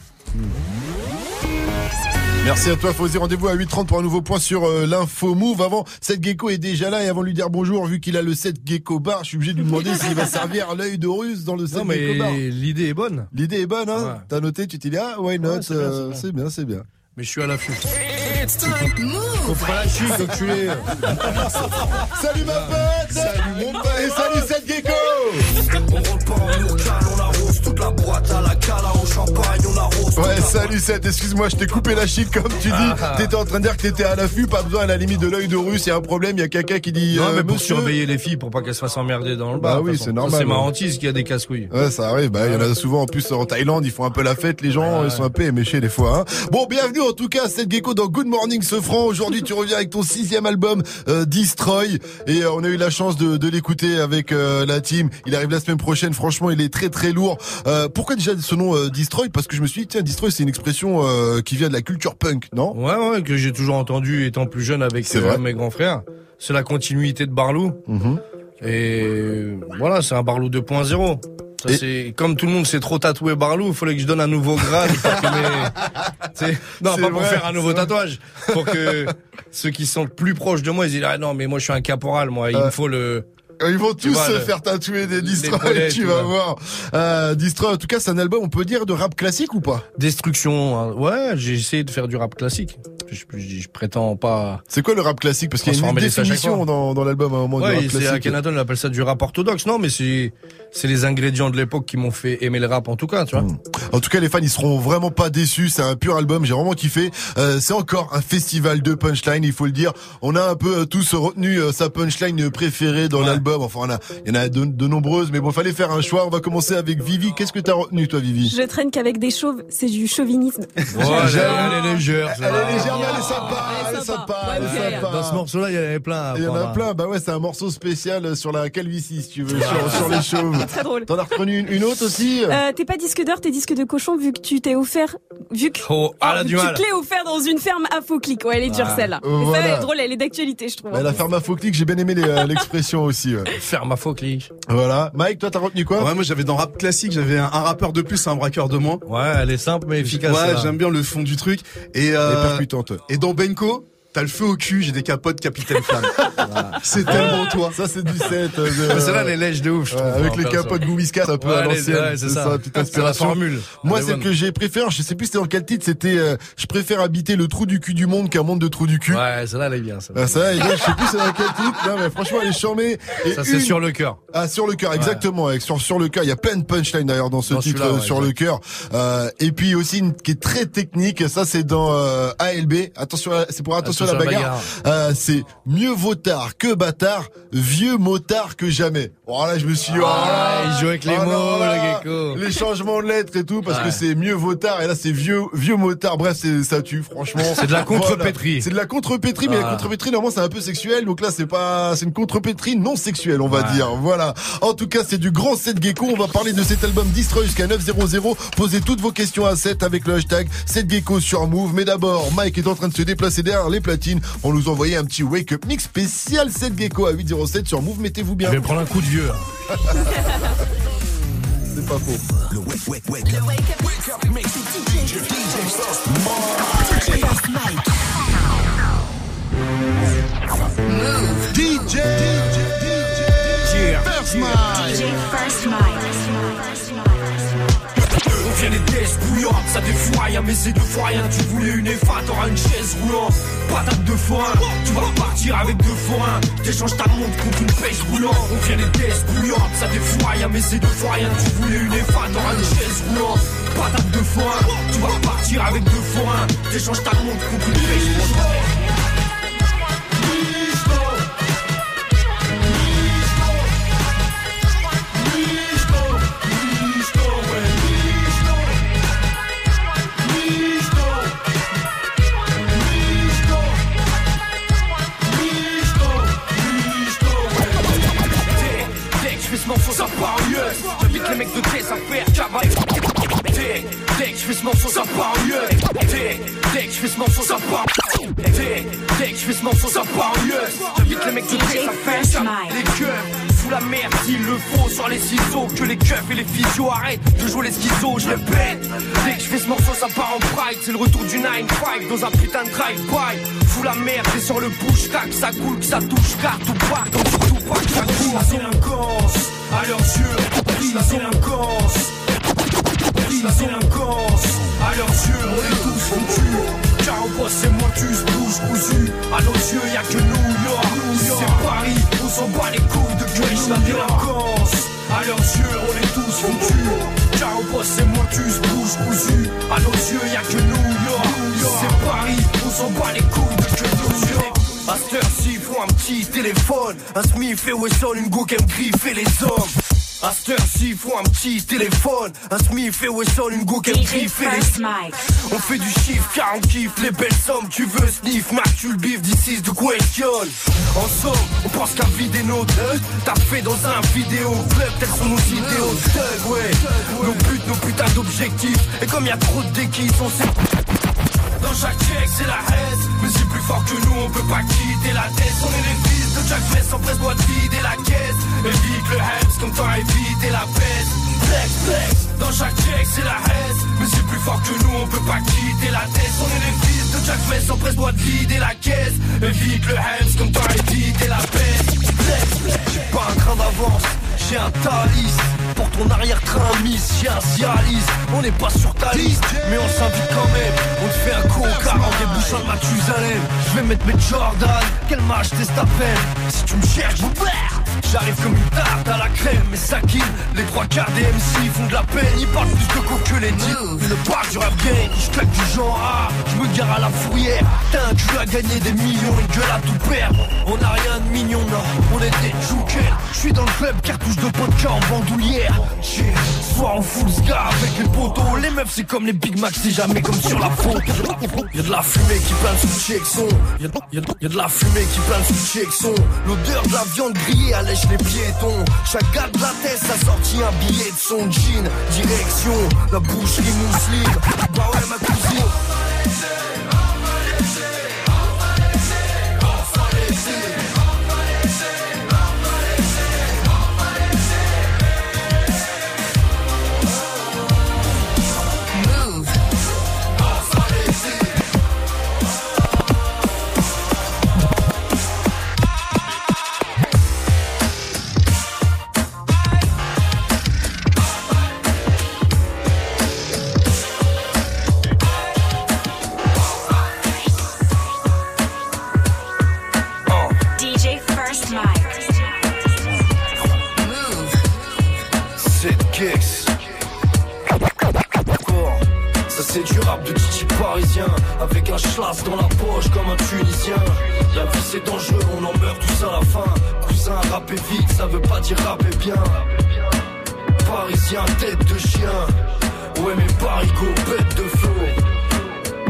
Merci à toi, Fosé. Rendez-vous à 8h30 pour un nouveau point sur euh, l'info move. Avant, Seth Gecko est déjà là et avant de lui dire bonjour, vu qu'il a le Seth Gecko bar, je suis obligé de lui demander s'il va servir l'œil d'Horus dans le Seth Non, mais Gecko bar. l'idée est bonne. L'idée est bonne, hein Ouais. T'as noté, tu t'es dit, ah, why not Ouais, c'est bien, euh, c'est C'est bien, c'est bien. Mais je suis à l'affût. Faut pas la chier, enculé. Salut ma pote Salut mon pote Et salut Seth Gecko la boîte à la cala au champagne, on arrose. Ouais, salut Seth, excuse-moi, je t'ai coupé la chic comme tu dis. Ah. T'étais en train de dire que t'étais à l'affût, pas besoin à la limite de l'œil de russe, il y a un problème, il y a quelqu'un qui dit. Non, euh, mais pour monsieur- surveiller les filles pour pas qu'elles se fassent emmerder dans le Bah bar. de oui, c'est normal, C'est ma hantise qu'il y a des casse-couilles. Ouais, ça arrive. Bah, il y en a souvent en plus en Thaïlande, ils font un peu la fête, les gens, ils sont un peu éméchés des fois. hein. Bon, bienvenue en tout cas, Seth Gecko dans Good Morning Sofran. Aujourd'hui, tu reviens avec ton sixième album, euh, Destroy, et euh, on a eu la chance de, de l'écouter avec euh, la team. Il arrive la semaine prochaine. Franchement, il est très très lourd. Euh, pourquoi déjà ce nom euh, Destroy? Parce que je me suis dit, tiens, Destroy, c'est une expression euh, qui vient de la culture punk, non? Ouais, ouais, que j'ai toujours entendu étant plus jeune avec euh, mes grands frères. C'est la continuité de Barlou. Mhm. Et voilà, c'est un Barlou 2.0. Ça, c'est comme tout le monde s'est trop tatoué Barlou, il fallait que je donne un nouveau grade mes- non pas pour faire un nouveau tatouage, pour que ceux qui sont plus proches de moi ils disent ah non mais moi je suis un caporal moi, il me faut le Ils vont tous vois, se le- faire tatouer des Destroy, tu tu vas voir. Euh, Destroy, en tout cas, c'est un album, on peut dire, de rap classique ou pas? Destruction, hein. ouais, j'ai essayé de faire du rap classique. Je, je- je prétends pas. C'est quoi le rap classique? Parce qu'il y a une définition dans, dans l'album à un moment du Ouais, rap c'est à classique. Kenaton, on appelle ça du rap orthodoxe. Non, mais c'est, c'est les ingrédients de l'époque qui m'ont fait aimer le rap en tout cas, tu vois. En tout cas, les fans, ils seront vraiment pas déçus. C'est un pur album. J'ai vraiment kiffé. Euh, c'est encore un festival de punchline, il faut le dire. On a un peu euh, tous retenu euh, sa punchline préférée dans l'album. Enfin, on a, il y en a de, de nombreuses, mais bon, fallait faire un choix. On va commencer avec Vivi. Qu'est-ce que t'as retenu, toi, Vivi? Je traîne qu'avec des chauves, c'est du chauvinisme. Ouais, elle, elle est légère. Elle est légère, mais elle est sympa. Elle est sympa. Elle est sympa. Dans ce morceau-là, il y en avait plein. Il y en a plein. Bah ouais, c'est un morceau spécial sur la calvitie, si tu veux, sur, sur les chauves. Très drôle. T'en as retenu une, une autre aussi Euh, t'es pas disque d'or, t'es disque de cochon vu que tu t'es offert, vu que Oh, elle a du tu mal. te l'es offert dans une ferme à faux clic. Ouais, elle est dure Ah. celle-là. Euh, Mais ça, voilà. elle est drôle, elle est d'actualité, je trouve. Bah, La ferme à faux clic, j'ai bien aimé euh, l'expression aussi. ouais. Ferme à faux clic. Voilà. Mike, toi, t'as retenu quoi Ouais, moi j'avais dans rap classique, j'avais un, un rappeur de plus, un braqueur de moins. Ouais, elle est simple mais efficace. Ouais, j'aime bien le fond du truc. Et, euh. Et dans Benko, t'as le feu au cul, j'ai des capotes Capitaine Flamme. C'est tellement toi. Ça, c'est du 7. euh, de- Mais celle-là, elle est lèche de ouf, je Ouais, trouve. avec les capotes Gouviscat un peu Ouais, à elle est- l'ancienne. ouais, c'est ça. toute C'est la inspiration. formule. Moi, Elle est celle que j'ai préférée, je sais plus c'était dans quel titre, c'était euh, je préfère habiter le trou du cul du monde qu'un monde de trou du cul. Ouais, celle-là, elle est bien. celle-là. Ah, ça, et là, je sais plus c'est dans quel titre. Non, mais franchement, elle est charmée. Et Ça, c'est une- sur le cœur. Ah, sur le cœur, exactement. Avec, sur, sur le cœur, il y a plein de punchlines d'ailleurs dans ce Dans titre, euh, ouais, sur le cœur. Euh, et puis aussi une qui est très technique. Ça, c'est dans euh, ALB. Attention, c'est pour attention, la bagarre. Euh, c'est mieux vautard que bâtard, vieux motard que jamais. Oh là, je me suis dit, oh là, Ah, il joue avec les oh mots, là le là. Les changements de lettres et tout, parce Ouais. que c'est mieux vautard et là c'est vieux vieux motard. Bref, c'est ça tue, franchement. C'est de la Voilà. contrepétrie. C'est de la contrepétrie, mais la Voilà. contrepétrie normalement c'est un peu sexuel, donc là c'est pas, c'est une contrepétrie non sexuelle, on va Ouais. dire. Voilà. En tout cas, c'est du grand 7 gecko. On va parler de cet album Destroy jusqu'à 900. Posez toutes vos questions à 7 avec le hashtag 7 gecko sur Move. Mais d'abord, Mike est en train de se déplacer derrière les On nous envoyait un petit wake up mix spécial 7 gecko à 807 sur Move. Mettez-vous bien. Je vais prendre un coup de vieux. hein. C'est pas faux. Le wake, wake, wake up. Wake up mix. DJ, DJ First Mike. DJ, DJ, First Mike. On vient des tests bouillantes, ça défouraille, mais c'est deux fois rien. Tu voulais une EFA, t'auras une chaise roulante. Patate de forain, tu vas partir avec deux forains. T'échanges ta montre contre une pêche roulante. On vient des tests bouillantes, ça défouraille, mais c'est deux fois rien. Tu voulais une EFA, t'auras une chaise roulante. Patate de forain, tu vas partir avec deux forains. T'échanges ta montre contre une pêche roulante. Mieux. J'invite les mecs de tes affaires, cavale. Dès dès que je fais ce morceau, ça part en mieux. Dès dès que je fais ce morceau, ça part. Dès dès que je fais ce morceau, ça part en mieux. J'invite les mecs de tes affaires, cavale. Les sous la merde s'il le faut, sur les ciseaux. Que les keufs et les physios arrêtent de jouer les schizos, je répète. Dès que je fais ce morceau, ça part en pride. C'est le retour du 9-5 dans un putain de drive-by. Fous la merde, et sur le push, tac, ça coule, que ça touche, car tout part, donc coule. La délinquance, à leurs yeux, prise la délinquance. Prise la délinquance, à leurs yeux, on est tous foutus. Car on bosse, c'est moi, tu se bouges cousu. À nos yeux, y'a que New York. C'est Paris, on s'en bat les couilles de Grace, la délinquance. À leurs yeux, on est tous foutus. Car on bosse, c'est moi, tu se bouges cousu. À nos yeux, y'a que New York. C'est Paris, on s'en bat les couilles de que New York. À cette heure-ci, faut un petit téléphone. Un Smith et Wesson, une go qui aime griffer les hommes. À cette heure-ci, faut un petit téléphone. Un Smith et Wesson, une go qui aime griffer les On fait du chiffre car on kiffe les belles sommes. Tu veux sniff, Mac, tu le bif, this is the question. En somme, on pense qu'à vider nos thugs. T'as fait dans un vidéo club, tels sont nos idéaux. Thug, ouais. Nos buts, nos putains d'objectifs. Et comme y a trop de déquis, on sait. Dans chaque check c'est la haine. Mais c'est plus fort que nous on peut pas quitter la tête. On est les fils de Jack Fest en presse doit vider la caisse. Évite le hems comme toi éviter la peste Flex flex Dans chaque check c'est la haine Mais c'est plus fort que nous on peut pas quitter la tête. On est les fils de Jack Mess, empresse-toi de vider la caisse. Évite le Hems comme t'as évité la peste. J'ai pas un train d'avance, j'ai un Thalys. Pour ton arrière-train miss, j'ai un Cialis. On n'est pas sur ta liste, mais on s'invite quand même. On te fait un coca en débouchant de Mathusalem. Je vais mettre mes Jordan, quel match t'es ta peine. Si tu me cherches, J'arrive comme une tarte à la crème, mais ça kill. Les trois quarts des MC font de la peine, ils parlent plus de coke que les types. Une part du rap game, je claque du genre A, je me gare à la fourrière. T'as cul à gagner des millions, une gueule à tout perdre. On n'a rien de mignon, non, on est des jokers. Je suis dans le club, cartouche de vodka en bandoulière. J'ai soir en full scar avec les poteaux. Les meufs, c'est comme les Big Mac, c'est jamais comme sur la faute. Y'a de la fumée qui plane sous le Chexon. Y'a de la fumée qui plane sous le. L'odeur de la viande grillée allège les piétons. Chaque gars de la tête a sorti un billet de son jean. Direction, la boucherie mousseline. Bah ouais, ma cousine. C'est du rap de Titi parisien Avec un schlass dans la poche comme un tunisien La vie c'est dangereux, on en meurt tous à la fin Cousin, rapper vite, ça veut pas dire rapper bien Parisien, tête de chien Ouais mais Parigo, bête de flot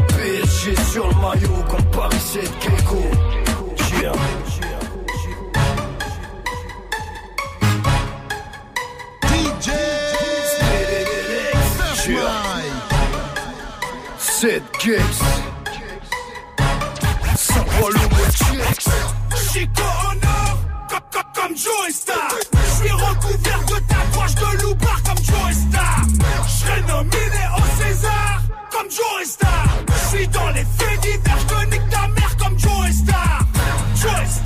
PSG sur le maillot comme Paris 7 Gecko Yeah. DJ Cette Gex Ça prend le mot Gex Chico Honor, comme, comme, Joe Star. Je suis recouvert de tatouages de loupard comme Joe Star. Je serai nominé au César comme Joe Star. Je suis dans les faits divers, je te nique ta mère comme Joe Star. Joe Star,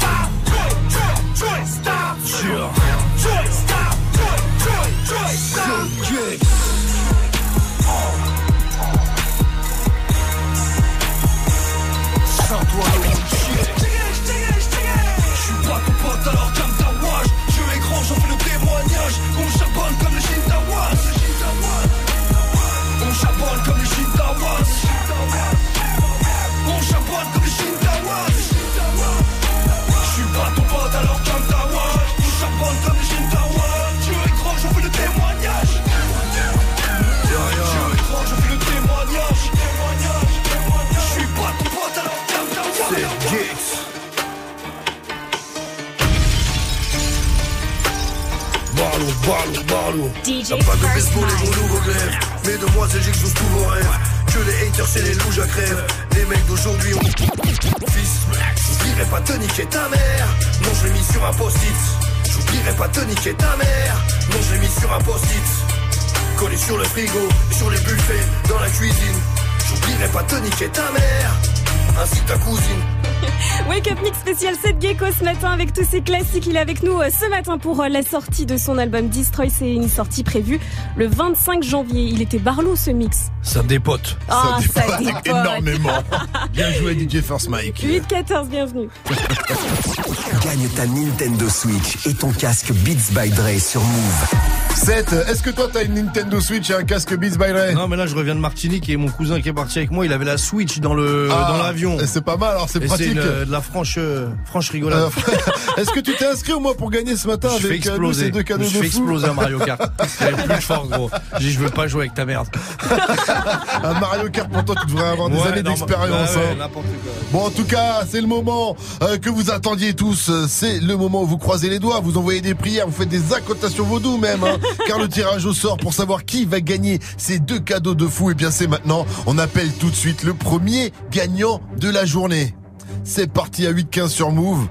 Barlow DJ Y'a pas de baseball et mon nouveau glaive Mesdemoiselles, j'exauce tous vos rêves Que les haters, c'est les loups, à crève. Les mecs d'aujourd'hui ont... Fils, j'oublierai pas de niquer ta mère. Non, je l'ai mis sur un post-it. J'oublierai pas de niquer ta mère. Non, je l'ai mis sur un post-it. Collé sur le frigo, sur les buffets, dans la cuisine. J'oublierai pas de niquer ta mère. Ainsi que ta cousine Wake Up Mix spécial 7 Gecko ce matin avec tous ses classiques. Il est avec nous euh, ce matin pour euh, la sortie de son album Destroy. C'est une sortie prévue le 25 janvier. Il était barlou ce mix. Ça dépote. Ah, ça dépote. énormément. Bien joué DJ First Mike. 8-14, bienvenue. Gagne ta Nintendo Switch et ton casque Beats by Dre sur Move. 7. Est-ce que toi t'as une Nintendo Switch et un casque Beats by Dre? Non, mais là, je reviens de Martinique et mon cousin qui est parti avec moi, il avait la Switch dans le Ah, dans l'avion. et C'est pas mal, alors c'est pratique. euh, de la franche, euh, franche rigolade. Euh, Est-ce que tu t'es inscrit au moins pour gagner ce matin je avec euh, nous, ces deux cadeaux je de fais fou? exploser un Mario Kart. J'avais plus de force, gros. J'ai dit, je veux pas jouer avec ta merde. Un Mario Kart pour toi, tu devrais avoir des Ouais, années d'expérience. bah hein. Bon, en tout cas, c'est le moment euh, que vous attendiez tous. Euh, C'est le moment où vous croisez les doigts, vous envoyez des prières, vous faites des incantations vaudou même, hein, car le tirage au sort pour savoir qui va gagner ces deux cadeaux de fou, et bien c'est maintenant. On appelle tout de suite le premier gagnant de la journée. C'est parti à 8-15 sur Move.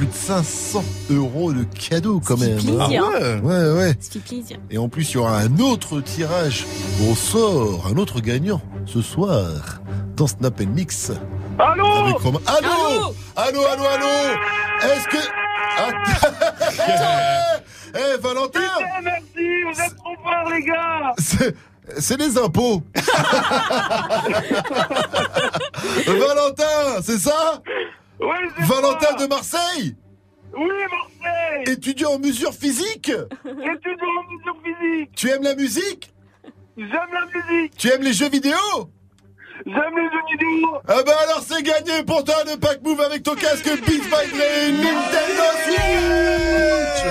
Plus de 500 euros de cadeaux quand même. plaisir, Ah ouais, ouais, ouais. Ça fait plaisir. Et en plus, il y aura un autre tirage au sort, un autre gagnant ce soir dans Snap Mix. Allô. Allô Allô, allô, allô Est-ce que... Attends Eh, Valentin merci, vous êtes trop forts, les gars C'est- C'est les impôts Valentin, c'est ça? Valentin de Marseille Oui, Marseille. Étudiant en mesure physique Étudiant en mesure physique. Tu aimes la musique J'aime la musique. Tu aimes les jeux vidéo J'aime les jeux vidéo. Ah bah alors c'est gagné pour toi le pack move avec ton casque Beats by Dre Nintendo Switch.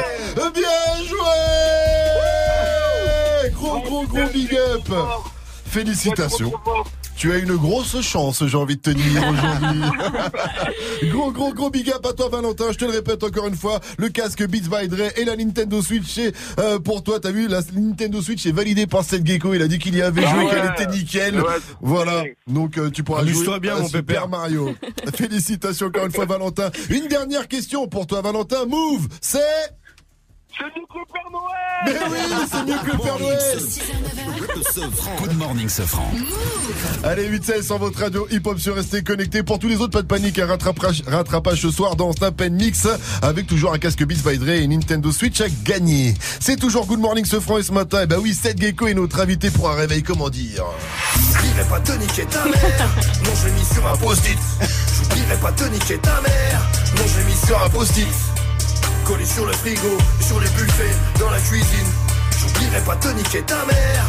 Bien joué. Gros gros gros big up. Félicitations tu as une grosse chance, j'ai envie de te dire aujourd'hui. gros, gros, gros big up à toi, Valentin. Je te le répète encore une fois, le casque Beats by Dre et la Nintendo Switch est euh, pour toi. T'as vu, la Nintendo Switch est validée par Seth Gecko. Il a dit qu'il y avait Ah joué, ouais. qu'elle était nickel. Ouais, voilà. Donc euh, tu pourras jouer bien, à mon Super pépère. Mario. Félicitations encore une fois, Valentin. Une dernière question pour toi, Valentin. Move, c'est C'est mieux que le Père Noël Mais oui, c'est mieux que le Père Noël. Good morning, Sofran. Allez, 8-16 sur votre radio hip-hop sur restez connectés. Pour tous les autres, pas de panique, un rattrapage, rattrapage ce soir dans Snap and Mix avec toujours un casque Beats by Dre et Nintendo Switch à gagner. C'est toujours Good Morning ce franc et ce matin. Et bah oui, Seth Gecko est notre invité pour un réveil, comment dire? J'oublierai pas de niquer ta mère. Non, je l'ai mis sur un post-it. J'oublierai pas de niquer ta mère. Non, je l'ai mis sur un post-it. Collé sur le frigo, sur les buffets, dans la cuisine. J'oublierai pas de niquer ta mère.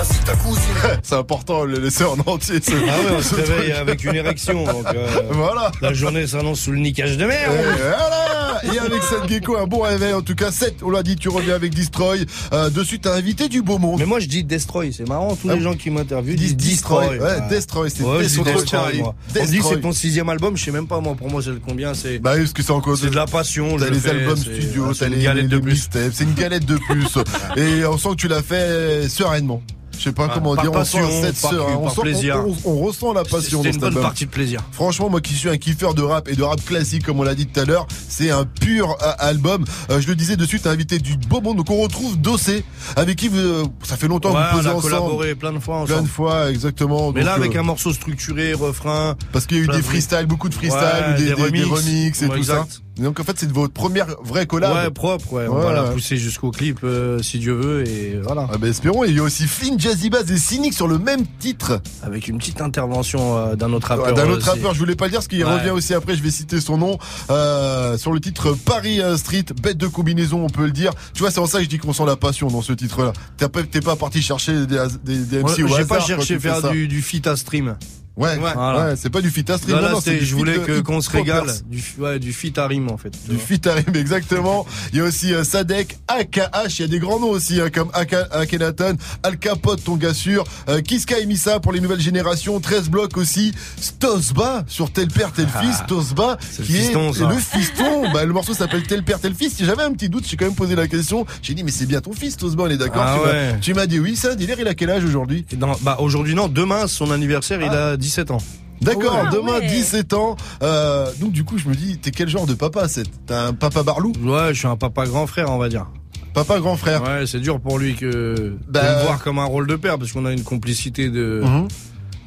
Ainsi que ta cousine. C'est important, le laisser en entier. ce- Ah ouais, on se réveille avec une érection. Donc, euh, Voilà. La journée s'annonce sous le niquage de Et merde. voilà Et avec Seth Gecko, un bon réveil. En tout cas, Seth, on l'a dit, tu reviens avec Destroy. Euh, dessus, t'as invité du beau monde. Mais moi je dis Destroy, c'est marrant, tous Ah. les gens qui m'interviewent Disent Destroy. Destroy. Ouais, Destroy, c'est Ouais, Destroy. Destroy, moi. On dit Destroy. c'est ton sixième album, je sais même pas moi, pour moi c'est le combien, c'est Bah oui, parce que c'est encore c'est de la passion. T'as le les fais, albums studio, t'as c'est les, de les plus. mixtapes, c'est une galette de plus. Et on sent que tu l'as fait sereinement. Je sais pas comment dire, passion, on sent cette par on, par sent- plaisir. on- on- on ressent la passion dans une cet bonne album. partie de plaisir. Franchement, moi qui suis un kiffeur de rap et de rap classique, comme on l'a dit tout à l'heure, c'est un pur euh, album. Euh, je le disais dessus, t'as invité du beau monde, donc on retrouve Dossé, avec qui vous, euh, ça fait longtemps Ouais, que vous on posez a ensemble. collaboré plein de fois ensemble. Plein de fois, exactement. Mais Donc, là avec euh, un morceau structuré, refrain. parce qu'il y a eu des de- freestyles, beaucoup de freestyles, Ouais, des, des remixes. et Ouais, tout ça. Donc en fait, c'est votre première vraie collab. Ouais, propre, ouais. On Ouais, va la pousser jusqu'au clip euh, si Dieu veut et voilà. Ah bah espérons, il y a aussi Flynn Jazzy Bass et Cynic sur le même titre. Avec une petite intervention euh, d'un autre rappeur. Ouais, D'un euh, autre c'est- rappeur, je voulais pas le dire parce qu'il revient aussi après, je vais citer son nom, euh, sur le titre Paris euh, Street, bête de combinaison, on peut le dire. Tu vois, c'est en ça que je dis qu'on sent la passion dans ce titre-là. T'as pas- T'es pas parti chercher des, des, des MC au J'ai pas cherché faire du, du fit à stream. Ouais, ouais, Voilà. c'est pas du fit à stream. Là, là, non, non, je voulais euh, qu'on se régale. Du, ouais, du fit à rime en fait. Du vois. fit à rime, exactement. Il y a aussi euh, Sadek, AKH, il y a des grands noms aussi, hein, comme Aka- Akhenaton, Al Capote, ton gars sûr, euh, Kiska et Missa pour les nouvelles générations, 13 blocs aussi, Stosba sur Tel Père, Tel Fils, Stosba, Ah, c'est le qui fiston, est ça. le fiston. bah, le morceau s'appelle Tel Père, Tel Fils. J'avais un petit doute, j'ai quand même posé la question. J'ai dit, mais c'est bien ton fils, Stosba, on est d'accord Ah Tu m'as- ouais. Tu m'as dit oui, ça, délire, il a quel âge aujourd'hui? Bah, aujourd'hui, non, demain, son anniversaire, il a 17 ans. D'accord, Ah demain ouais. 17 ans. Euh, donc du coup, je me dis, t'es quel genre de papa, c'est T'as un papa barlou? Ouais, je suis un papa grand frère, on va dire. Papa grand frère. Ouais, c'est dur pour lui que Bah, de me voir comme un rôle de père parce qu'on a une complicité de Mhm.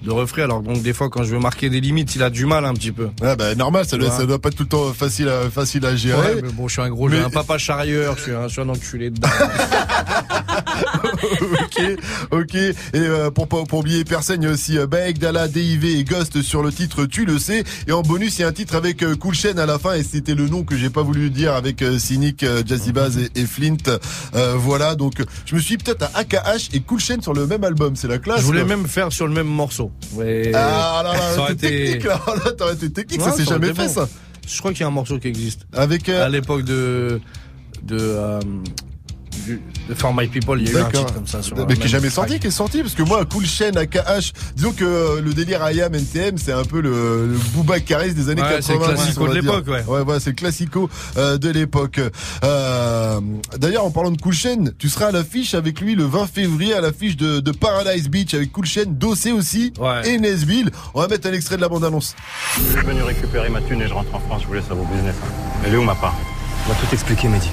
de refrain. Alors donc des fois quand je veux marquer des limites, il a du mal un petit peu. Ouais, bah normal, ça doit, Ouais. ça doit pas être tout le temps facile à, facile à gérer. Ouais, mais bon, je suis un gros, je suis Mais- un papa charrieur, je suis un, je suis un enculé dedans. ok, ok. Et euh, pour pas pour oublier personne, il y a aussi euh, Baek, Dala, DIV et Ghost sur le titre Tu le sais. Et en bonus, il y a un titre avec euh, Cool Chain à la fin et c'était le nom que j'ai pas voulu dire avec Cynic, Jazzy Baz et, et Flint. Euh, voilà, donc je me suis peut-être à AKH et Cool Chain sur le même album, c'est la classe. je voulais quoi. même faire sur le même morceau. Ouais. Ah là là, t'es été- technique là, là t'aurais été technique, Ouais, ça s'est jamais fait bon. ça. Je crois qu'il y a un morceau qui existe. Avec euh, À l'époque de euh, de For My People, il y a eu un titre comme ça sur Mais qui est même jamais track. sorti, qui est sorti, parce que moi, Cool Chain, AKH, disons que euh, le délire IAM NTM, c'est un peu le, le Booba Caris des années Ouais, c'est le 80. classico va de l'époque, ouais. Ouais, ouais, c'est le classico euh, de l'époque. Euh, D'ailleurs, en parlant de Cool Chain, tu seras à l'affiche avec lui le 20 février à l'affiche de, de Paradise Beach avec Cool Chain, Dossé aussi, Ouais. et Nesbill. On va mettre un extrait de la bande-annonce. Je suis venu récupérer ma thune et je rentre en France, je vous laisse à vos business. Elle est où ma part? On va tout expliquer, Mehdi.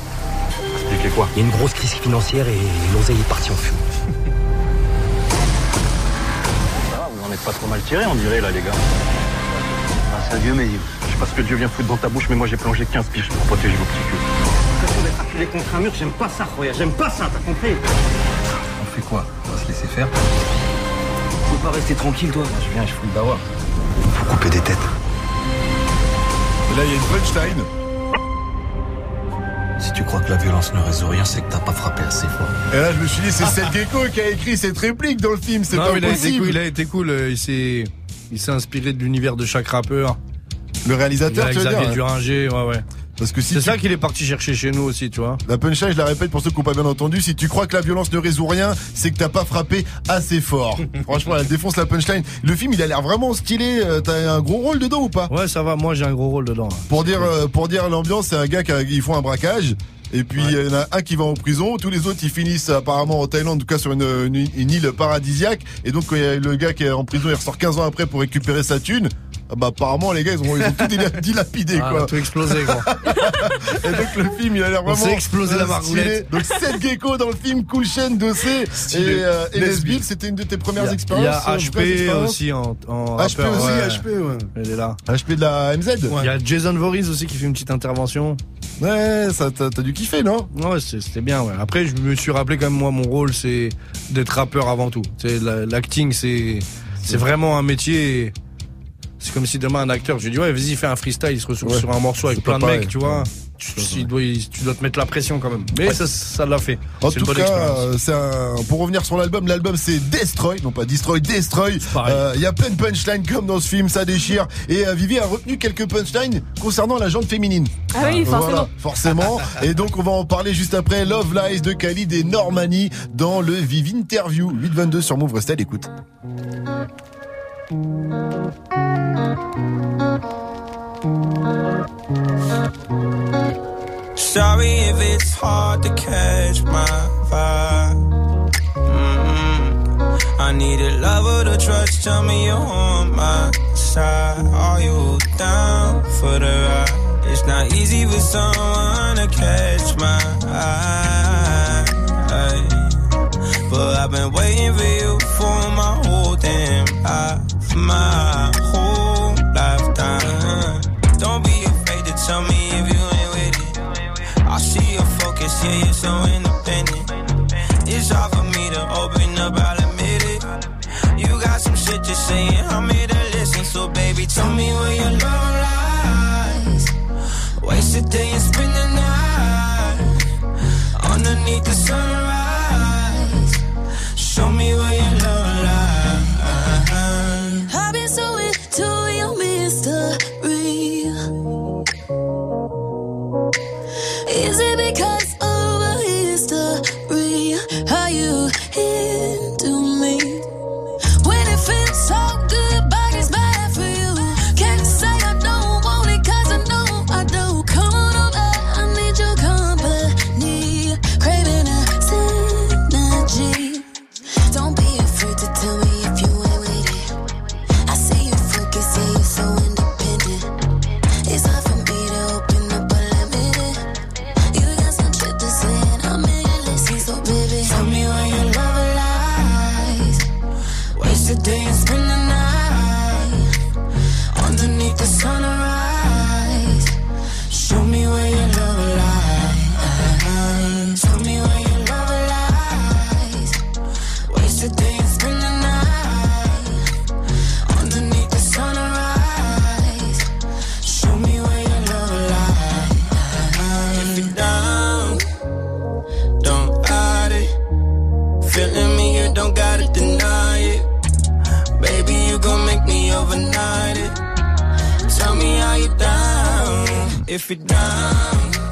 Quoi Il y a une grosse crise financière et l'oseille est partie en fumée. Ça va, vous Faut mal tirer, on dirait, là, les gars. Grâce à Dieu, mais je sais pas ce que Dieu vient foutre dans ta bouche, mais moi j'ai plongé 15 piges pour protéger vos petits culs. L'impression d'être acculé contre un mur, j'aime pas ça, Roya, j'aime pas ça, t'as compris On fait quoi? On va se laisser faire? Faut pas rester tranquille, toi. Je viens, je fous le bawa. Faut couper des têtes. Et là, il y a une punchline. Si tu crois que la violence ne résout rien, c'est que t'as pas frappé assez fort. Et là, je me suis dit, c'est Seth Gecko qui a écrit cette réplique dans le film, c'est pas mais il a été possible. cool, il a été cool. euh, Il s'est, il s'est inspiré de l'univers de chaque rappeur. Le réalisateur, tu veux Xavier dire. Duringer, ouais, ouais. Parce que si c'est tu- ça qu'il est parti chercher chez nous aussi, tu vois. La punchline, je la répète pour ceux qui n'ont pas bien entendu, si tu crois que la violence ne résout rien, c'est que t'as pas frappé assez fort. Franchement, elle défonce la punchline. Le film, il a l'air vraiment stylé. Euh, T'as un gros rôle dedans ou pas? Ouais, ça va. Moi, j'ai un gros rôle dedans. Pour dire, euh, pour dire l'ambiance, c'est un gars qui ils font un braquage. Et puis il y en a un qui va en prison, tous les autres ils finissent apparemment en Thaïlande, en tout cas sur une, une- une île paradisiaque. Et donc quand il y a le gars qui est en prison, il ressort 15 ans après pour récupérer sa thune. Ah Bah apparemment les gars ils ont, ils ont tout dila- dilapidé Ah, quoi. tout explosé, gros. Et donc le film il a l'air vraiment. explosé la margoulette. Donc Seth Gecko dans le film, Cool Chain, Dossé et, euh, et c'était une de tes premières a, expériences. il y a HP aussi en, en HP rappeur, aussi, ouais. HP, ouais. Il est là. HP de la MZ Il y a Jason Voorhees aussi qui fait une petite intervention. Ouais, ça t'as dû kiffer, non? Ouais, c'était bien, ouais. Après, je me suis rappelé quand même, moi, mon rôle, c'est d'être rappeur avant tout. L'acting, c'est c'est vraiment un métier. C'est comme si demain un acteur, je lui dis, ouais, vas-y, fais un freestyle, il se Ouais. sur un morceau avec plein de pareil. mecs, tu vois. Tu, il- tu dois te mettre la pression quand même. Mais ça, ça l'a fait. En tout bonne cas, euh, un... pour revenir sur l'album, l'album c'est Destroy, non pas Destroy, Destroy. Euh, Il y a plein de punchlines comme dans ce film, ça déchire. Et euh, Vivi a retenu quelques punchlines concernant la jante féminine. Ah oui, forcément. Voilà, forcément. et donc on va en parler juste après Love Lies de Khalid et Normani dans le Vivi Interview. 822 sur Move, restez à l'écoute. Sorry if it's hard to catch my vibe. mm I need a lover to trust. Tell me you're on my side. Are you down for the ride? It's not easy for someone to catch my eye. But I've been waiting for you for my whole damn life. My yeah, you're so independent. It's hard for me to open up, I'll admit it. You got some shit to say, and I'm here to listen. So, baby, tell me where your love lies. Waste a day and spend the night underneath the sunrise. Show me where If you're down,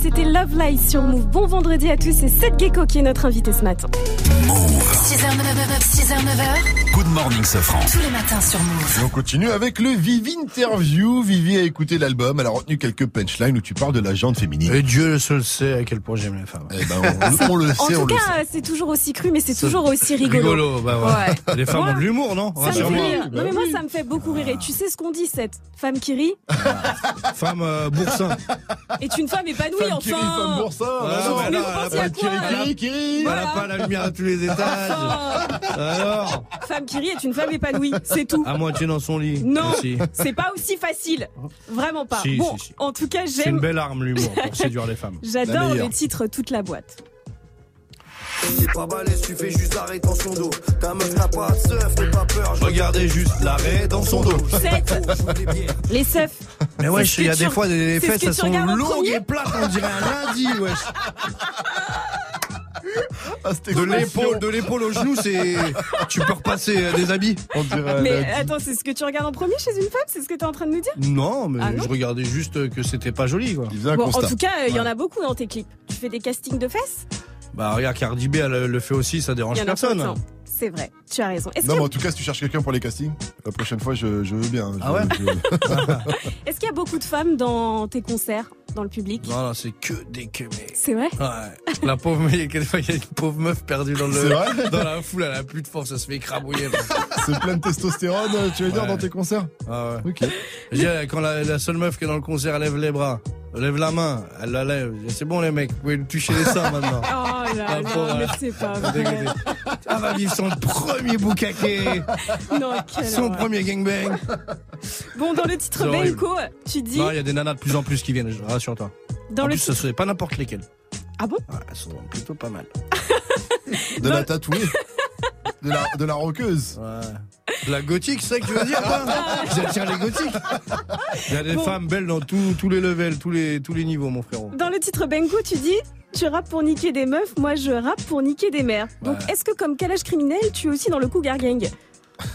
C'était Love Lies sur Move. Bon vendredi à tous, c'est Seth Gecko qui est notre invité ce matin. 6h, 9h, 6h, 9h. Good morning, Sofran. Tous les matins sur Move. Et on continue avec le Vivi Interview. Vivi a écouté l'album, elle a retenu quelques punchlines où tu parles de la jante féminine. Et Dieu seul sait à quel point j'aime les femmes. Eh ben, on, on le En sait, on tout le cas, c'est toujours aussi cru, mais c'est toujours aussi rigolo. bah ouais. Les femmes Moi, ont de l'humour, non? Ça me fait Rassure-moi. rire. Non mais moi ça me fait beaucoup rire. Et tu sais ce qu'on dit, cette femme qui rit? Femme euh, boursin. est une femme épanouie Femme qui rit, femme enfin. boursin. Ah, Ah, non, mais elle a pas la lumière à tous les étages. Alors Femme qui rit est une femme épanouie, c'est tout. À moitié dans son lit. Non, c'est pas aussi facile. Vraiment pas. Si, bon, si, si. en tout cas, C'est j'aime. une belle arme, l'humour, pour séduire les femmes. J'adore le titre Toute la boîte. T'es pas balèze, tu fais juste l'arrêt dans son dos. Ta meuf n'a pas de seuf, n'aie pas peur. Regardez juste l'arrêt dans son dos. Sept. Les seufs. Mais wesh, C'est il y a des fois des c'est fesses, elles sont longues et plates, on dirait un lundi, wesh. Ah, De l'épaule, de l'épaule au genou, c'est. Tu peux repasser des habits. On dirait Mais la- attends, c'est ce que tu regardes en premier chez une femme C'est ce que tu es en train de nous dire? Non, mais Ah non je regardais juste que c'était pas joli, quoi. Bon, en tout cas, il y en a beaucoup dans tes clips. Tu fais des castings de fesses? Bah, regarde, Cardi B, elle le fait aussi, ça dérange y en a personne. C'est vrai, tu as raison. Est-ce Non, mais en tout cas, si tu cherches quelqu'un pour les castings, la prochaine fois, je, je veux bien. Je- Ah ouais je- a- est-ce qu'il y a beaucoup de femmes dans tes concerts, dans le public? Non, non, c'est que des que C'est vrai? Ouais. La pauvre, il y a quelquefois, il y a une pauvre meuf perdue dans le, vrai? dans la foule, elle a plus de force, elle se fait écrabouiller. C'est plein de testostérone, tu veux dire, Ouais. dans tes concerts? Ah ouais. Ok. Quand la, la seule meuf qui est dans le concert, lève les bras, lève la main, elle la lève. C'est bon les mecs, vous pouvez lui toucher les seins maintenant. Oh là Ah, là, mais hein. c'est pas vrai. Elle va vivre son premier boucaquet, Non, son premier gangbang. Bon, dans le titre. Benko, tu dis Non, il y a des nanas de plus en plus qui viennent, rassure-toi. dans en le plus, ce serait pas n'importe lesquelles. Ah bon? Ouais, elles sont plutôt pas mal. De la tatouée. De la, de la roqueuse. Ouais. La gothique, c'est ça que tu veux dire quoi J'attire les gothiques. Il y a des Bon. femmes belles dans tous tous les levels, tous les, tous les niveaux, mon frérot. Dans le titre Benko, tu dis tu rappes pour niquer des meufs, moi je rappe pour niquer des mères. Donc Ouais. est-ce que comme calage criminel, tu es aussi dans le Cougar Gang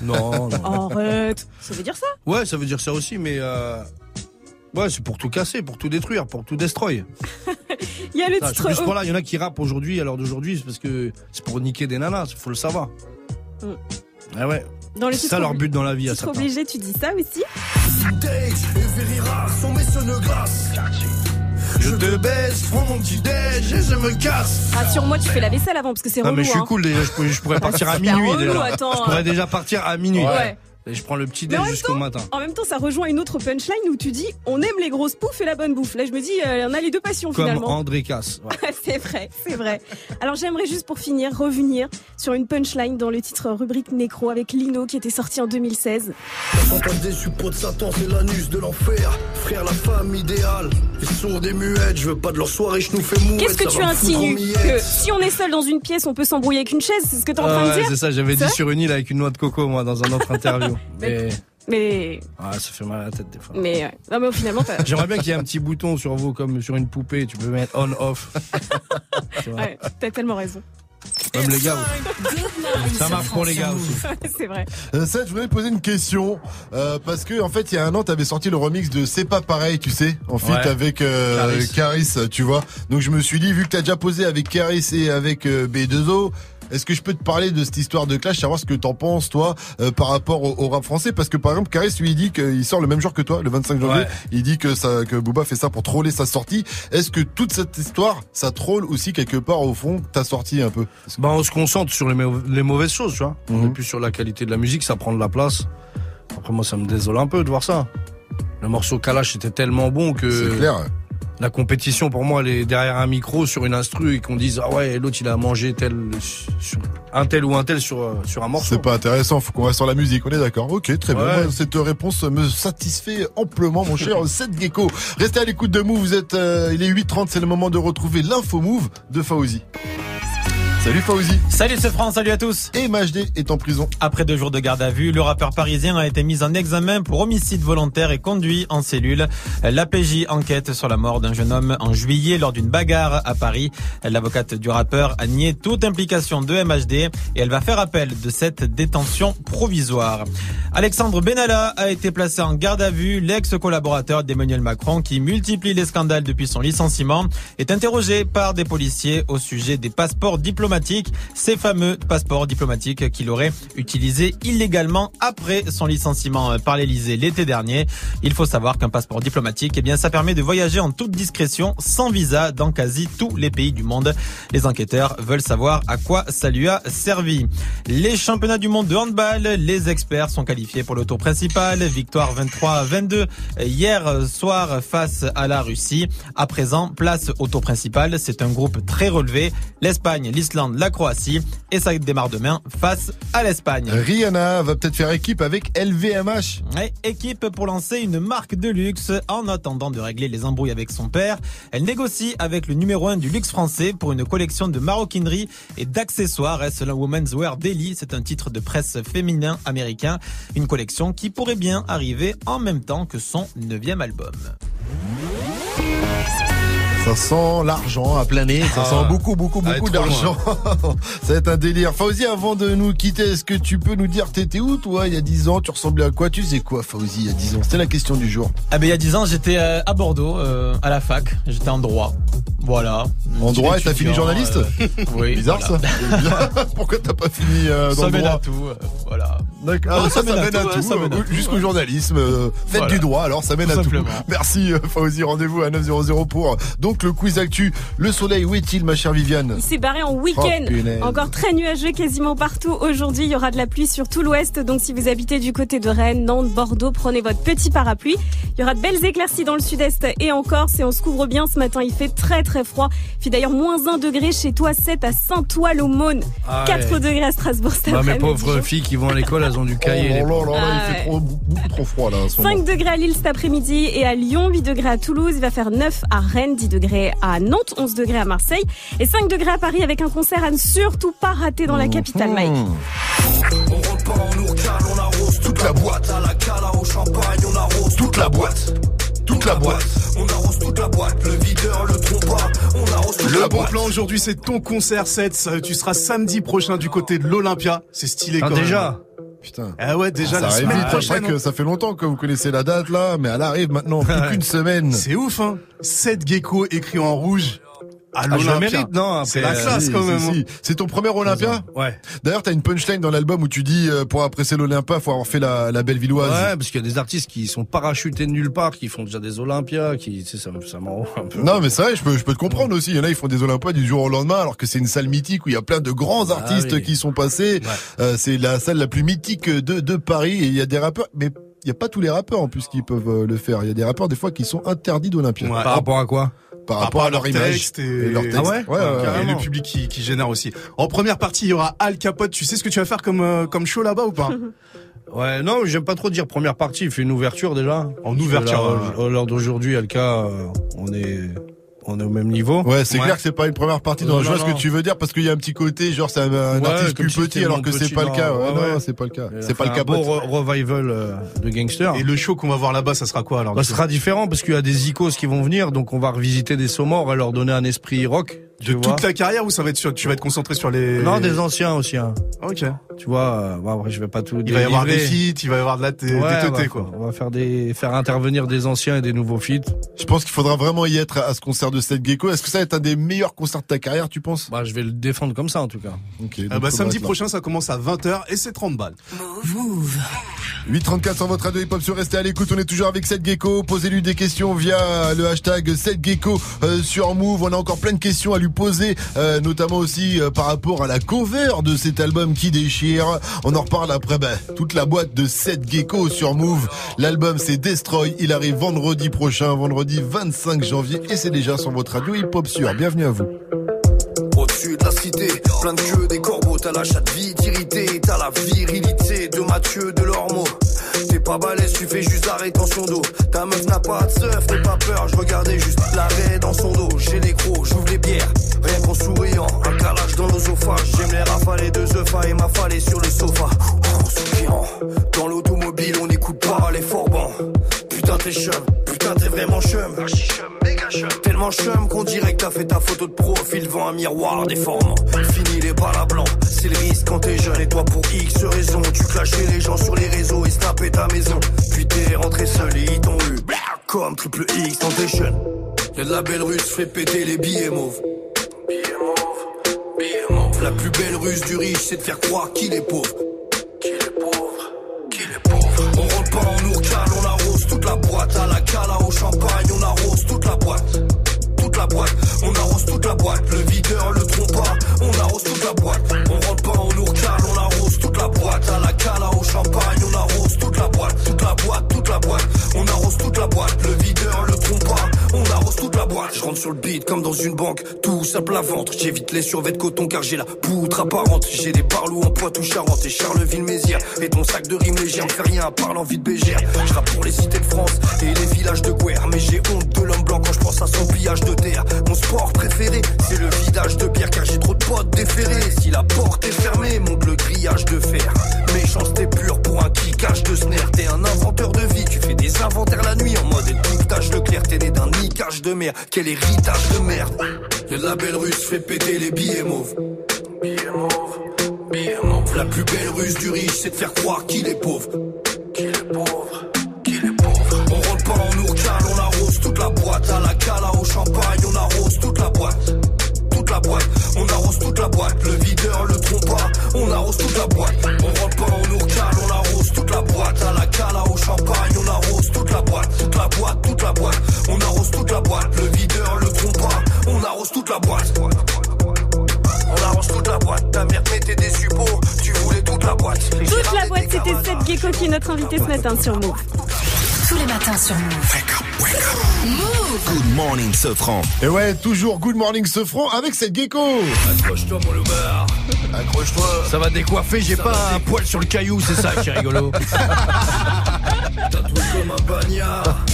Non, non. Arrête, ça veut dire ça Ouais, ça veut dire ça aussi, mais euh... ouais, c'est pour tout casser, pour tout détruire, pour tout destroy. Il y a le je suis titre plus O- pour là, il y en a qui rappent aujourd'hui, à l'heure d'aujourd'hui, c'est parce que c'est pour niquer des nanas, faut le savoir. Mm. Ah ouais. Dans le C'est titre ça leur but dans la vie à certains. obligé, tu dis ça aussi. Je te baisse, prends mon petit déj et je me casse. Rassure-moi, tu fais la vaisselle avant parce que c'est Ah relou. mais je suis hein. cool déjà, je pourrais, je pourrais Ah, partir à minuit relou, déjà. attends. Je pourrais déjà partir à minuit. Ouais. Et je prends le petit déj même jusqu'au temps- matin. En même temps, ça rejoint une autre punchline où tu dis on aime les grosses poufs et la bonne bouffe. Là, je me dis, euh, on a les deux passions Comme finalement. André Casse. ouais. c'est vrai, c'est vrai. Alors j'aimerais juste pour finir revenir sur une punchline dans le titre rubrique Nécro avec Lino qui était sorti en 2016. Sont pas déçus, pot de Satan, c'est l'anus de l'enfer. Frère, la femme idéale. Ils sont des muettes, je veux pas de leur soirée, je nous fais mouette. Qu'est-ce que ça tu va me foutre en insinues miettes. Que si on est seul dans une pièce, on peut s'embrouiller avec une chaise C'est ce que t'es en Ah train de ouais, dire c'est ça, j'avais dit sur une île avec une noix de coco, moi, dans un autre interview. Mais Mais, ah, ça fait mal à la tête des fois. mais, ouais. non mais finalement, t'as- J'aimerais bien qu'il y ait un petit bouton sur vous, comme sur une poupée, tu peux mettre on-off. Ouais, t'as tellement raison. Comme les gars. Ça marche pour les gars aussi. c'est vrai. Euh, Seth, je voulais te poser une question euh, parce que en fait, il y a un an, t'avais sorti le remix de C'est pas pareil, tu sais, en feat Ouais. avec euh, Caris. Caris, tu vois. Donc je me suis dit, vu que t'as déjà posé avec Caris et avec euh, B2O. Est-ce que je peux te parler de cette histoire de clash, savoir ce que t'en penses toi euh, par rapport au, au rap français? Parce que par exemple, Caris lui il dit qu'il sort le même jour que toi, le 25 janvier. Ouais. Il dit que ça, que Booba fait ça pour troller sa sortie. Est-ce que toute cette histoire, ça troll aussi quelque part au fond ta sortie un peu? Bah, on se concentre sur les, mau- les mauvaises choses, tu vois. On Mhm. est plus sur la qualité de la musique, ça prend de la place. Après, moi, ça me désole un peu de voir ça. Le morceau Kalash était tellement bon que. C'est clair. La compétition, pour moi, elle est derrière un micro sur une instru et qu'on dise, ah ouais, l'autre, il a mangé tel, sur- un tel ou un tel sur, euh, sur un morceau. C'est pas intéressant, faut qu'on reste sur la musique, on est d'accord. Ok, très bien. Ouais. Moi, Cette réponse me satisfait amplement, mon cher Seth Gecko. Restez à l'écoute de Move, vous êtes, euh, il est 8h30, c'est le moment de retrouver l'info Move de Fauzi. Salut Fauzi. Salut c'est France, salut à tous. Et Majdi est en prison. Après deux jours de garde à vue, le rappeur parisien a été mis en examen pour homicide volontaire et conduit en cellule. L'APJ enquête sur la mort d'un jeune homme en juillet lors d'une bagarre à Paris. L'avocate du rappeur a nié toute implication de MHD et elle va faire appel de cette détention provisoire. Alexandre Benalla a été placé en garde à vue. L'ex-collaborateur d'Emmanuel Macron, qui multiplie les scandales depuis son licenciement, est interrogé par des policiers au sujet des passeports diplomatiques, ces fameux passeports diplomatiques qu'il aurait utilisés illégalement après son licenciement par l'Elysée l'été dernier. Il faut savoir qu'un passeport diplomatique, eh bien, ça permet de voyager en toute discrétion, sans visa, dans quasi tous les pays du monde. Les enquêteurs veulent savoir à quoi ça lui a servi. Les championnats du monde de handball, les experts sont qualifiés pour le tour principal. Victoire 23-22 hier soir face à la Russie. À présent, place au tour principal. C'est un groupe très relevé. L'Espagne, l'Islande, la Croatie. Et ça démarre demain face à l'Espagne. Rihanna va peut-être faire équipe avec LVMH. Ouais, équipe pour lancer une marque de luxe en attendant de régler les embrouilles avec son père. Elle négocie avec le numéro 1 du luxe français pour une collection de maroquinerie et d'accessoires. Est-ce la Women's Wear Daily? C'est un titre de presse féminin américain. Une collection qui pourrait bien arriver en même temps que son neuvième album. Ça sent l'argent à planer, ça Ah. sent beaucoup, beaucoup, Ah, beaucoup d'argent. ça va être un délire. Fauzi, avant de nous quitter, est-ce que tu peux nous dire t'étais où toi il y a 10 ans? Tu ressemblais à quoi? Tu faisais quoi Fauzi il y a 10 ans? C'était la question du jour. Ah ben il y a 10 ans, j'étais euh, à Bordeaux, euh, à la fac. J'étais en droit. Voilà. En droit et t'as fini journaliste? euh, Oui. Bizarre voilà. ça. Pourquoi t'as pas fini euh, dans Ça le mène droit? à tout. euh, voilà. D'accord. Ah, ça, ça mène à tout, ça mène à tout. jusqu'au journalisme. euh, faites Voilà. du droit, alors ça mène Tout à tout. simplement. Merci Fauzi, rendez-vous à 900 pour euh, donc le quiz actu. Le soleil, où est-il ma chère Viviane Il s'est barré en week-end. Oh. Encore très nuageux quasiment partout. Aujourd'hui, il y aura de la pluie sur tout l'ouest. Donc, si vous habitez du côté de Rennes, Nantes, Bordeaux, prenez votre petit parapluie. Il y aura de belles éclaircies dans le sud-est et en Corse. Et on se couvre bien ce matin. Il fait très, très froid. Il fait d'ailleurs moins 1 degré chez toi, 7 à Saint-Ouen-l'Aumône. Ah 4 ouais. degrés à Strasbourg cet Bah, mes pauvres filles qui vont à l'école, elles ont du cahier. Oh là là là, Ah il fait trop, beaucoup trop froid là. en ce 5 moment. degrés à Lille cet après-midi et à Lyon, 8 degrés à Toulouse, il va faire 9 à Rennes, 10 degrés à Nantes, 11 degrés à Marseille et 5 degrés à Paris avec un concert à ne surtout pas rater dans la capitale, Mike. Mmh. On rentre pas en ourcale, on arrose toute la boîte. À la cala au champagne, on arrose toute la boîte. Toute la boîte. On arrose toute la boîte. Le videur, le trompa, on arrose toute Le la bon boîte. plan aujourd'hui, c'est ton concert set. Ça, Tu seras samedi prochain du côté de l'Olympia. C'est stylé Ah, quand déjà même. Putain. Ah ouais, déjà la semaine prochaine. que ça fait longtemps que vous connaissez la date là, mais elle arrive maintenant plus qu'une semaine. C'est ouf, hein. 7 gecko écrit en rouge. À Ah, je le l'Olympia. mérite, non, C'est la classe quand même. hein. C'est ton premier Olympia Ouais. D'ailleurs, t'as une punchline dans l'album où tu dis euh, pour apprécier l'Olympia, faut avoir fait la, la belle villoise. Ouais, parce qu'il y a des artistes qui sont parachutés de nulle part, qui font déjà des Olympias, qui, tu sais, ça, ça m'en rend un peu. Non, mais c'est vrai, je peux, je peux te comprendre aussi. Il y en a, ils font des Olympiades du jour au lendemain, alors que c'est une salle mythique où il y a plein de grands artistes Ah oui. qui sont passés. Euh, c'est la salle la plus mythique de, de Paris et il y a des rappeurs, mais il y a pas tous les rappeurs en plus qui peuvent euh, le faire. Il y a des rappeurs des fois qui sont interdits d'Olympia. Ouais. Par rapport à quoi? Par rapport à leur image texte et, leur texte. Ah ouais ouais, ouais, et le public qui, qui génère aussi. En première partie, il y aura Al Capote. Tu sais ce que tu vas faire comme, euh, comme show là-bas ou pas Ouais, non, j'aime pas trop dire première partie, il fait une ouverture déjà. En ouverture, Là, ouais. euh, Lors d'aujourd'hui, Alka, euh, on est, on est au même niveau. Ouais, c'est Ouais. clair que c'est pas une première partie. Non, Non, je vois non, ce que tu veux dire parce qu'il y a un petit côté, genre c'est un, un Ouais, artiste plus petit alors que c'est pas le cas. Ouais, ouais, non, c'est pas le cas. C'est pas le un cas. beau re- revival euh, de gangster. Et le show qu'on va voir là-bas, ça sera quoi alors Bah, coup sera différent parce qu'il y a des icos qui vont venir, donc on va revisiter des saumons et leur donner un esprit rock. De tu vois. toute ta carrière ou ça va être sur, tu vas être concentré sur les. Non, des anciens aussi. Hein. Ok. Tu vois, euh, bon, après je vais pas tout. Il va y avoir des feats, il va y avoir de la t- Ouais, des on va, teutés, quoi. on va faire des faire intervenir des anciens et des nouveaux feats. Je pense qu'il faudra vraiment y être à ce concert de Seth Gecko. Est-ce que ça va être un des meilleurs concerts de ta carrière, tu penses? Bah, je vais le défendre comme ça en tout cas. Ok. Ah donc bah, samedi prochain, ça commence à 20h et c'est 30 balles. 834 sur votre radio hip hop sur restez à l'écoute. On est toujours avec Seth Gecko. Posez-lui des questions via le hashtag Seth Gecko euh, sur Move. On a encore plein de questions à lui poser, euh, notamment aussi euh, par rapport à la cover de cet album qui déchire. On en reparle après bah, toute la boîte de Seth Gecko sur Move. L'album c'est Destroy. Il arrive vendredi prochain, vendredi 25 janvier, et c'est déjà sur votre radio hip hop sur. Bienvenue à vous. Au-dessus de la cité, plein de queues, des corbeaux, t'as la chatte vide irritée, t'as la virilité de Mathieu de Lormeau. Pas balèze, tu fais juste la rétention d'eau. Ta meuf n'a pas de seuf, n'aie pas peur, je regardais juste l'arrêt dans son dos. J'ai les gros, j'ouvre les bières, rien qu'en souriant. Un calage dans l'osophage, j'aime les rafales deux œufs et m'affaler sur le sofa. En soupirant, dans l'automobile, on n'écoute pas les forbans. Putain, t'es chum, putain, t'es vraiment chum. Tellement chum qu'on dirait que t'as fait ta photo de profil devant un miroir déformant. Fini les balles à c'est le risque quand t'es jeune et toi pour X raison. Tu clashais les gens sur les réseaux et snapais ta maison. Puis t'es rentré seul et ils t'ont eu. Comme triple X Tentation. Y'a de la belle russe, fait péter les billets mauves. La plus belle ruse du riche, c'est de faire croire qu'il est pauvre. À la cala au champagne, on arrose toute la boîte. Toute la boîte, on arrose toute la boîte. Le videur, le trompa, on arrose toute la boîte. On rentre pas en ourcale, on arrose toute la boîte. À la cala au champagne, on arrose toute la boîte. Toute la boîte, toute la boîte. On arrose toute la boîte. Le videur, le on toute la boîte. Je rentre sur le beat comme dans une banque, tout ça plat ventre. J'évite les survêts de coton car j'ai la poutre apparente. J'ai des parlous en poitou charente et Charleville-Mézières. Et ton sac de rimes légères me fait rien à part l'envie de bégère. Je rappe pour les cités de France et les villages de guerre. Mais j'ai honte de l'homme blanc quand je pense à son pillage de terre. Mon sport préféré, c'est le vidage de bière car j'ai trop de potes déférés. Si la porte est fermée, monte le grillage de fer. Quel héritage de merde. Y'a de la belle russe, fait péter les billets mauves. Mauves, mauves. La plus belle ruse du riche, c'est de faire croire qu'il est pauvre. Ce matin sur Move. Tous les matins sur Move. Move Good morning, Sofran. Et ouais, toujours Good Morning Sofran avec cette gecko. Accroche-toi mon loupard. Accroche-toi. Ça va décoiffer, j'ai pas un poil sur le caillou, c'est ça qui est rigolo. Tatoué comme un bagnard.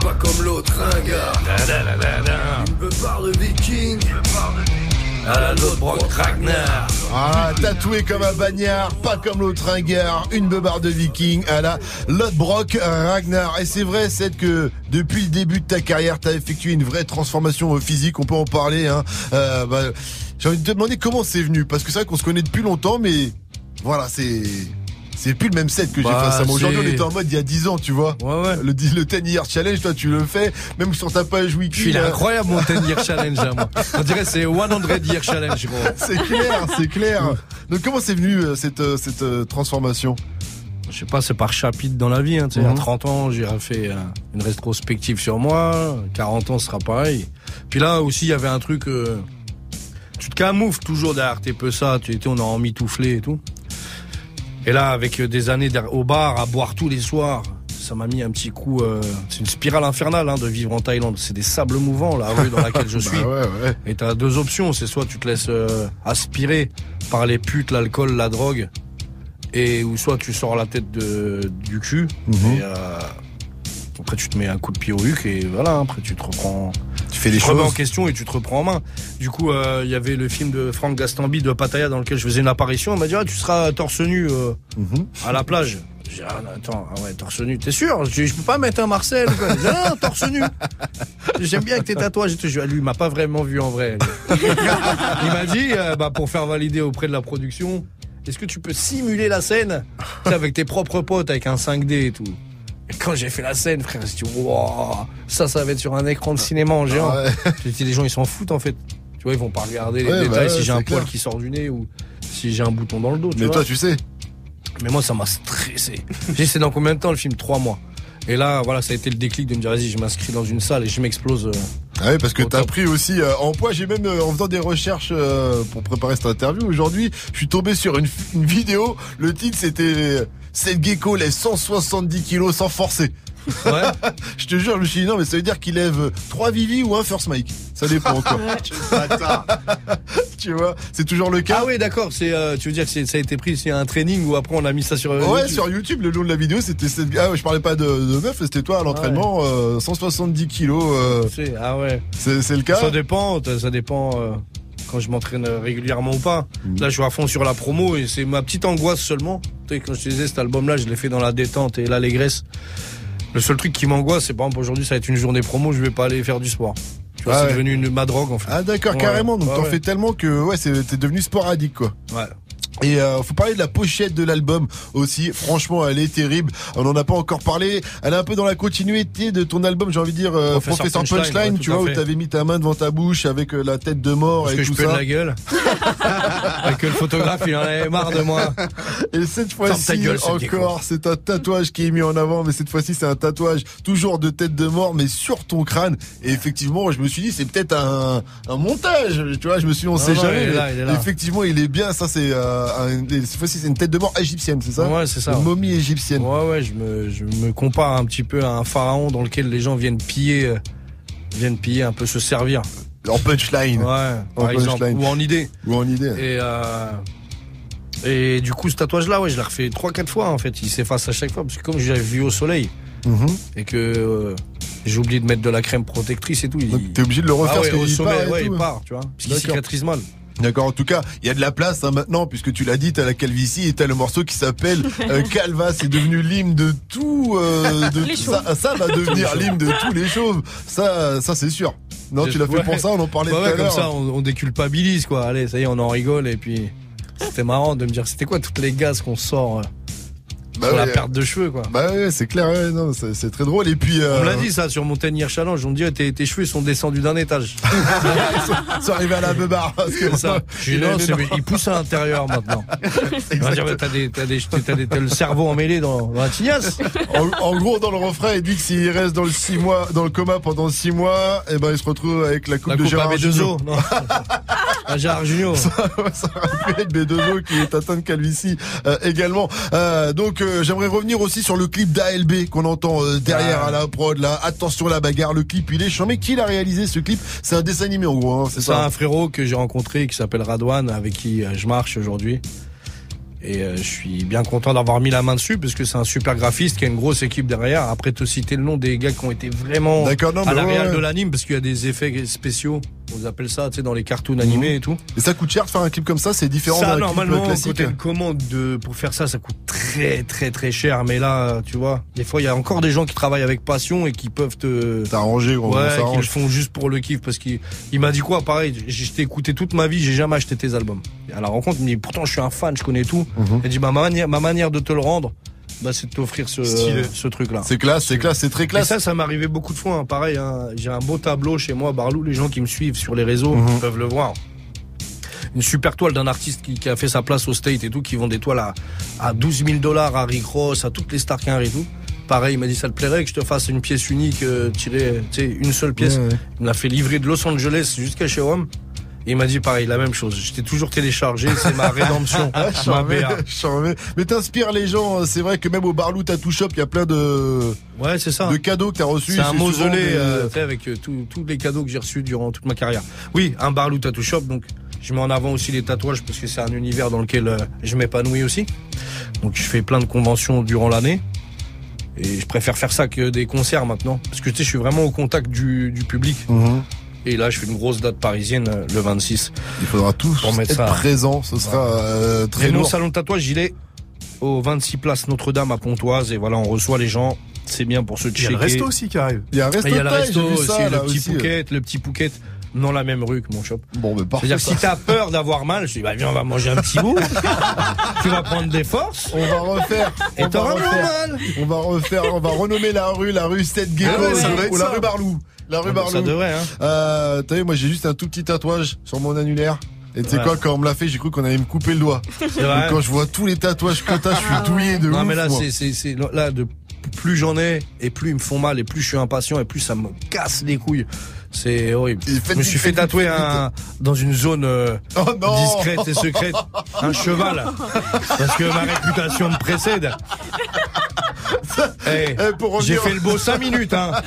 Pas comme l'autre, un gars. Une beubare de viking. À la l'autre broc Ragnar. Ah, tatoué comme un bagnard, pas comme l'autre ringard, une beubare de viking à la Lodbrok Ragnar. Et c'est vrai, c'est que depuis le début de ta carrière, t'as effectué une vraie transformation physique, on peut en parler. Hein. Euh, bah, J'ai envie de te demander comment c'est venu, parce que c'est vrai qu'on se connaît depuis longtemps, mais voilà, c'est... C'est plus le même set que j'ai face à moi. Aujourd'hui, on était en mode il y a 10 ans, tu vois. Le, le 10 year challenge, toi, tu le fais. Même sur ta page wiki. Suis là. incroyable mon 10 year challenge hein, moi. On dirait c'est 100 year challenge gros. C'est clair, c'est clair. Donc comment c'est venu euh, cette, euh, cette euh, transformation? Je sais pas, c'est par chapitre dans la vie. Hein, tu sais, Mhm. À 30 ans, j'ai fait euh, une rétrospective sur moi. 40 ans, ce sera pareil. Puis là aussi, il y avait un truc. tu te camoufles toujours derrière tes peu ça. Tu étais, on a emmitouflé et tout. Et là, avec euh, des années au bar, à boire tous les soirs, ça m'a mis un petit coup. euh, c'est une spirale infernale hein, de vivre en Thaïlande. C'est des sables mouvants, la rue dans laquelle je suis. Bah ouais, ouais. Et t'as deux options. C'est soit tu te laisses euh, aspirer par les putes, l'alcool, la drogue, et ou soit tu sors la tête de, du cul. Mhm. Et, euh, après tu te mets un coup de pied au huc et voilà. Après tu te reprends. Tu fais les te remets choses. en question et tu te reprends en main. Du coup, euh, il y avait le film de Franck Gastambi de Pattaya dans lequel je faisais une apparition. On m'a dit ah, tu seras torse nu euh, Mhm. à la plage. J'ai dit, ah, attends, ah ouais, torse nu, t'es sûr? Je, je peux pas mettre un Marcel quoi. Dit, Ah, non, torse nu. J'aime bien avec tes tatouages. et tout. Je ah, Lui, il m'a pas vraiment vu en vrai. il m'a dit, euh, bah, pour faire valider auprès de la production, est-ce que tu peux simuler la scène avec tes propres potes, avec un 5D et tout? Quand j'ai fait la scène, frère, j'ai dit, wow, ça, ça va être sur un écran de cinéma en géant. Ah ouais. Les gens, ils s'en foutent, en fait. Tu vois, ils vont pas regarder les Ouais, bah détails ouais, si j'ai un poil qui sort du nez ou si j'ai un bouton dans le dos. tu Mais vois. toi, tu sais. Mais moi, ça m'a stressé. J'ai dit, c'est dans combien de temps le film? Trois mois. Et là, voilà, ça a été le déclic de me dire, vas-y, je m'inscris dans une salle et je m'explose. euh. Ah oui, parce que t'as pris aussi euh, en poids. J'ai même, euh, en faisant des recherches pour préparer cette interview aujourd'hui, je suis tombé sur une, une vidéo. Le titre, c'était euh, Cette gecko lève 170 kilos sans forcer. Ouais. je te jure, je me suis dit non, mais ça veut dire qu'il lève 3 Vivi ou un First Mike. Ça dépend, quoi. tu vois. C'est toujours le cas. Ah oui, d'accord. C'est, euh, tu veux dire que ça a été pris c'est un training ou après on a mis ça sur. euh, Ouais, YouTube sur YouTube, le long de la vidéo, c'était cette... ah, ouais, je parlais pas de, de meuf, c'était toi à l'entraînement, euh, 170 kilos. euh, C'est- Ah ouais. c'est le cas. Ça dépend, ça dépend euh, quand je m'entraîne régulièrement ou pas. Mm. Là, je suis à fond sur la promo et c'est ma petite angoisse seulement. Tu sais, quand je te disais cet album-là, je l'ai fait dans la détente et l'allégresse. Le seul truc qui m'angoisse, c'est par exemple aujourd'hui, ça va être une journée promo, je vais pas aller faire du sport. Tu vois, Ah c'est ouais. devenu une, ma drogue en fait. Ah d'accord, Ouais, carrément. Donc ouais, t'en fais tellement que ouais, c'est- t'es devenu sporadique quoi. Ouais. Et euh, faut parler de la pochette de l'album aussi. Franchement, elle est terrible. On en a pas encore parlé. Elle est un peu dans la continuité de ton album, j'ai envie de dire euh, Professeur Punchline, Punchline, ouais, tu vois, où t'avais mis ta main devant ta bouche avec euh, la tête de mort Parce et que tout je peux ça. de la gueule. Et que le photographe, il en avait marre de moi. Et cette fois-ci encore, c'est un tatouage qui est mis en avant, mais cette fois-ci c'est un tatouage toujours de tête de mort, mais sur ton crâne. Et effectivement, je me suis dit c'est peut-être un, un montage, tu vois. Je me suis dit on Non, sait non, jamais. il là, il. Effectivement, il est bien. Ça c'est euh, un- cette fois-ci c'est une tête de mort égyptienne, c'est ça Ouais, c'est ça. Une momie égyptienne. Ouais, ouais, je me, je me compare un petit peu à un pharaon dans lequel les gens viennent piller, euh, viennent piller, un peu se servir. En punchline. Ouais, En par exemple, ou en idée. Ou en idée. Et, euh, et du coup, ce tatouage-là, ouais, je l'ai refait 3-4 fois en fait. Il s'efface à chaque fois parce que comme j'avais vu au soleil Mhm. et que euh, j'ai oublié de mettre de la crème protectrice et tout. il... T'es obligé de le refaire Ah ouais, parce au qu'il sommet, part et ouais, tout. il part, tu vois. Parce qu'il cicatrise mal. D'accord, en tout cas, il y a de la place hein, maintenant, puisque tu l'as dit, t'as la calvitie et t'as le morceau qui s'appelle euh, Calva, c'est devenu l'hymne de tout. euh, de, Les ça, ça va devenir l'hymne de tous les chauves. Ça, ça c'est sûr. Non, tu l'as fait Ouais. pour ça, on en parlait Ouais, tout ouais, à comme l'heure. ça, on, on déculpabilise, quoi. Allez, ça y est, on en rigole. Et puis, c'était marrant de me dire, c'était quoi toutes les gaz qu'on sort euh, Bah sur la ouais. perte de cheveux, quoi. Bah ouais, c'est clair, ouais, non, c'est c'est très drôle. Et puis, euh, On me l'a dit, ça, sur mon Ten Year Challenge. On me dit, tes, tes cheveux sont descendus d'un étage. ils sont arrivés à la beubare. Parce que ça. Je dis, non, c'est- énorme- il pousse à l'intérieur maintenant. On va dire, mais t'as des, t'as des, t'as des- t'as le cerveau emmêlé dans, dans la tignasse. En, en gros, dans le refrain, il dit que s'il reste dans le six mois, dans le coma pendant 6 mois, et ben il se retrouve avec la coupe La de coupe à Gérard B2O. Jugnot. Non. À Gérard Junior. ça aurait pu être B2O qui est atteint de calvitie euh, également. Euh, donc euh, j'aimerais revenir aussi sur le clip d'ALB qu'on entend euh, derrière Ah. à la prod là. Attention la bagarre, le clip il est chambé. Qui l'a réalisé ce clip? C'est un dessin animé en gros, hein, c'est C'est ça? un frérot que j'ai rencontré qui s'appelle Radwan, avec qui euh, je marche aujourd'hui. Et euh, je suis bien content d'avoir mis la main dessus parce que c'est un super graphiste qui a une grosse équipe derrière. Après te citer le nom des gars qui ont été vraiment non, à mais la ouais, réal ouais. de l'anime parce qu'il y a des effets spéciaux. On appelle ça, tu sais, dans les cartoons animés et tout. Et ça coûte cher de faire un clip comme ça, c'est différent Ça, d'un clip normalement, classique. quand une commande de, pour faire ça, ça coûte très, très, très cher. Mais là, tu vois, des fois, il y a encore des gens qui travaillent avec passion et qui peuvent te. T'arranger, Ouais, qui le font juste pour le kiff. Parce qu'il il m'a dit quoi Pareil, je t'ai écouté toute ma vie, j'ai jamais acheté tes albums. Et à la rencontre, il me dit pourtant, je suis un fan, je connais tout. Mhm. Il dit ma manière, ma manière de te le rendre, bah, c'est de t'offrir ce, ce truc-là. C'est classe, c'est classe, c'est très Et classe. ça, ça m'est arrivé beaucoup de fois. hein. Pareil, hein. j'ai un beau tableau chez moi, Barlou. Les gens qui me suivent sur les réseaux Mhm. peuvent le voir. Une super toile d'un artiste qui, qui a fait sa place au State et tout, qui vend des toiles à, à 12 000 dollars à Rick Ross, à toutes les a et tout. Pareil, il m'a dit ça te plairait que je te fasse une pièce unique, euh, tirée, tu sais, une seule pièce. Ouais, ouais. Il me l'a fait livrer de Los Angeles jusqu'à chez Rome. Et il m'a dit pareil, la même chose. Je t'ai toujours téléchargé, c'est ma rédemption, Ah, ma BA. Mais t'inspires les gens, hein. c'est vrai que même au Barlou Tattoo Shop, il y a plein de, Ouais, c'est ça. de cadeaux que t'as reçus. C'est un mausolée des- euh, avec euh, tous les cadeaux que j'ai reçus durant toute ma carrière. Oui, un Barlou Tattoo Shop, donc je mets en avant aussi les tatouages parce que c'est un univers dans lequel euh, je m'épanouis aussi. Donc je fais plein de conventions durant l'année. Et je préfère faire ça que des concerts maintenant. Parce que tu sais, je suis vraiment au contact du, du public. Mhm. Et là, je fais une grosse date parisienne euh, le 26. Il faudra tous Pour mettre être ça. présents, ce sera euh, très Et lourd. salon de tatouage, il est au 26 place Notre-Dame à Pontoise. Et voilà, on reçoit les gens. C'est bien pour se Il y a checker. le resto aussi qui arrive. Il y a un resto, Il y a le resto aussi, ça, le petit aussi. Pouquet, le petit Pouquet, dans la même rue que mon shop. Bon, mais parfait. C'est-à-dire que si t'as peur d'avoir mal, je dis bah viens on va manger un petit bout, tu vas prendre des forces. On va refaire. Et on va refaire. mal. On va refaire, on va renommer la rue, la rue 7 Gecko Ah ouais, ou- la rue Barlou. La rue Ah, Barlou. Ça devrait hein. Euh, t'as vu, moi j'ai juste un tout petit tatouage sur mon annulaire. Et tu sais Ouais. quoi, quand on me l'a fait, j'ai cru qu'on allait me couper le doigt. Vrai. quand je vois tous les tatouages que t'as, je suis douillé de Non ouf. mais là c'est c'est là de plus j'en ai et plus ils me font mal et plus je suis impatient et plus ça me casse les couilles. C'est horrible. Je me suis fait tatouer un, dans une zone euh, Oh non discrète et secrète, un cheval, parce que ma réputation me précède. Eh, Eh, pour J'ai fait le beau 5 minutes. Hein.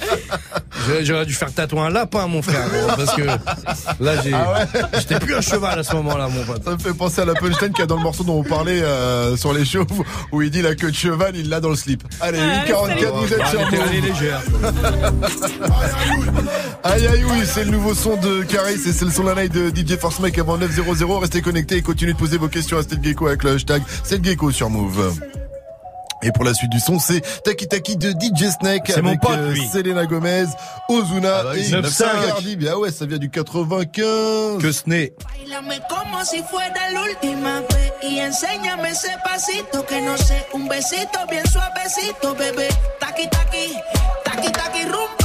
J'aurais- dû faire tatouer un lapin, mon frère, gros, parce que là, j'ai, Ah j'étais plus un cheval à ce moment-là, mon pote. Ça me fait penser à la punchline qu'il y a dans le morceau dont on parlait euh, sur les chauves où il dit la queue de cheval, il l'a dans le slip. Allez, Ah, 8h44, vous êtes Ah, sur Move. légère. Aïe aïe oui, c'est le nouveau son de Caris et c'est le son de la night de DJ Force Mike avant 900. Restez connectés et continuez de poser vos questions à Style Gecko avec le hashtag Gecko sur Move. Et pour la suite du son, c'est Taki Taki de DJ Snake C'est avec mon pote, euh, lui. Selena Gomez, Ozuna Ah bah et 9-5. Cardi B. Ah ouais, ça vient du 95. Que ce n'est. Bailame como si fuera la última vez y enséñame ese pasito que no sé, un besito bien suavecito, bebé. Taqui taqui, taqui taqui rumba.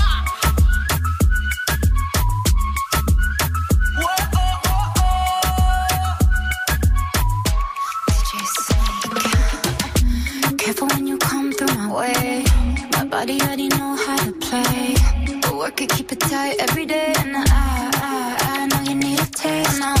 Body already know how to play. But work it, keep it tight every day. And I, I, I know you need a taste.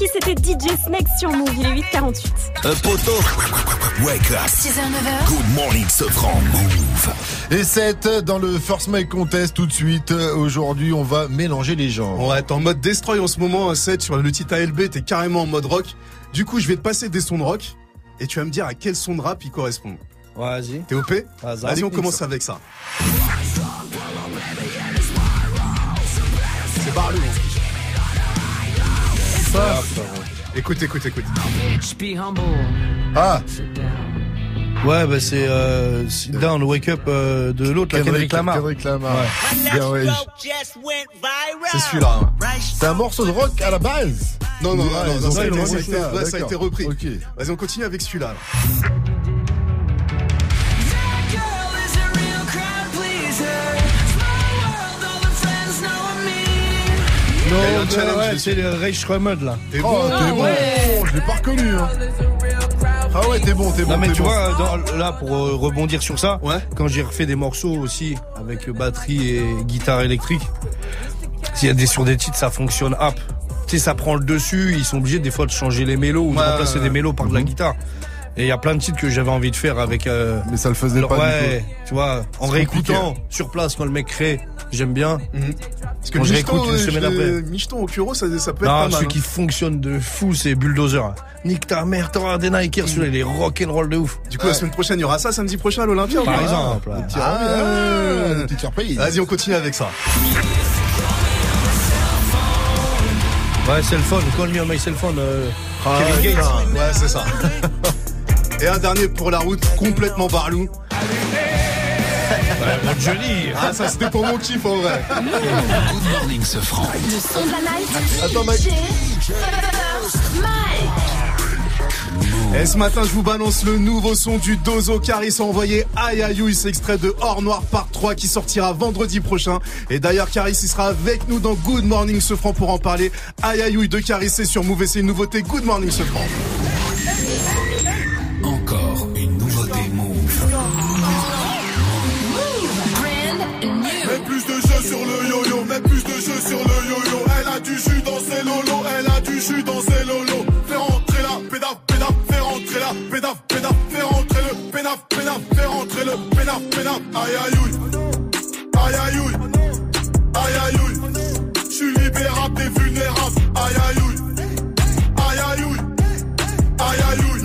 Taki, c'était DJ Snake sur Move. Il est 8h48. Un poteau. Wake up. 6h, 9h. Good morning, Sofran. Move. Et 7 dans le First Mike Contest tout de suite. Aujourd'hui, on va mélanger les genres. Ouais, t'es en mode Destroy en ce moment, 7 sur le titre ALB, t'es carrément en mode rock. Du coup, je vais te passer des sons de rock et tu vas me dire à quel son de rap il correspond. Vas-y. T'es OP Vas-y. Vas-y, on commence avec ça. C'est Barlou. Ça, écoute, écoute, écoute. Ah Ouais, bah c'est euh, Sit Down, Wake Up euh, de l'autre, là, Kendrick Lamar. Kendrick Lamar. Ouais. Bien, ouais. C'est celui-là. hein. C'est un morceau de rock à la base Non, non, non, Ouais, non, non, ça, a été, ça a repris. Ok. Vas-y, on continue avec celui-là. Non, ouais, c'est le Ray Shremmerd, là. T'es Oh, bon t'es bon Je l'ai pas reconnu, hein. Ah ouais, t'es bon, t'es bon. Non mais tu bon. vois, dans- là pour euh, rebondir sur ça, quand j'ai refait des morceaux aussi avec batterie et guitare électrique, il y a des sur des titres, ça fonctionne up. Tu sais, ça prend le dessus, ils sont obligés des fois de changer les mélos ou de remplacer des mélos par de la Mhm. guitare. Et il y a plein de titres que j'avais envie de faire avec. euh, Mais ça le faisait leur- pas, du Ouais, tu vois, en C'est réécoutant compliqué. sur place quand le mec crée, j'aime bien. Parce que Quand je réécoute une euh, semaine après. Michton au Curo, ça, ça peut être Non, pas mal. celui hein. qui fonctionne de fou, c'est Bulldozer. Nique ta mère, t'auras des Nike, celui-là, il est rock'n'roll de ouf. Du coup, la semaine prochaine, il y aura ça samedi prochain à l'Olympia. ou Par exemple. Ah, Ah, ah, petite surprise. Vas-y, on continue avec ça. Ouais, cell phone, call me on my cell phone. euh, Ah, Kevin Gates. Ouais, c'est ça. Et un dernier pour la route, complètement barlou. Mon Johnny. Ah, ça c'était pour mon kiff en vrai. Good morning, ce franc. Le son de la night. Attends, Mike. Et ce matin, je vous balance le nouveau son du Dozo Caris envoyé Aïe Aïe extrait de Hors Noir Part 3 qui sortira vendredi prochain. Et d'ailleurs, Caris, il sera avec nous dans Good Morning Ce Franc pour en parler. Aïe Aïe de Caris, c'est sur Move et c'est une nouveauté. Good Morning Ce Franc. Pédaf, pédaf, fais rentrer le pénaf, pénaf, fais rentrer le pénaf, pénaf. Aïe aïe aïe aïe ouïe, aïe aïe ouïe. J'suis libérable, t'es vulnérable. Aïe aïe aïe aïe aïe aïe ouïe.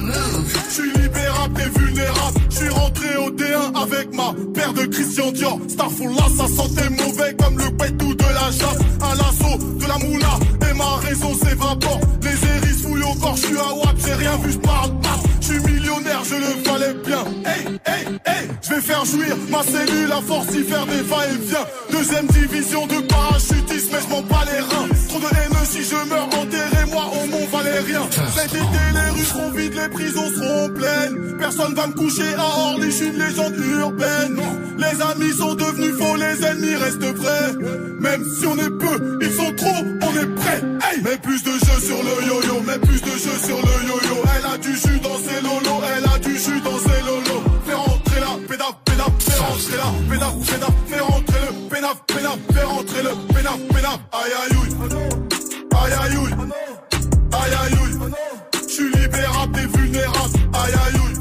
J'suis libérable, t'es vulnérable. J'suis rentré au D1 avec ma paire de Christian Dior. Starfall là, ça sentait mauvais comme le pétou de la chasse. À l'assaut de la moula et ma raison s'évapore. Les fouillent au corps, j'suis à WAP, j'ai rien vu, j'parle pas. J'suis millionnaire, je le valais bien. Hey, hey, hey, j'vais faire jouir ma cellule à force d'y faire des va-et-vient. Deuxième division de parachutisme, mais j'm'en bats les reins. Trop de haine si je meurs enterré, moi au Mont Valérien. Cet été, les rues seront vides, les prisons seront pleines. Personne va me coucher à Orly, j'suis une légende urbaine. Les amis sont devenus faux, les ennemis restent vrais. Même si on est peu, ils sont trop, on est prêts. Hey mets plus de jeu sur le yo-yo, mets plus de jeu sur le yo-yo. Elle a du jus dans ses lolos, elle a du jus dans ses lolos. Fais rentrer la pédaf, pédaf, fais rentrer la pédaf, pédaf, fais rentrer le pénaf, pénaf, fais rentrer le pénaf, pénaf. Aïe aïe ouïe, aïe aïe ouïe, aïe aïe ouïe. J'suis libérable, t'es vulnérable. Aïe aïe ouïe,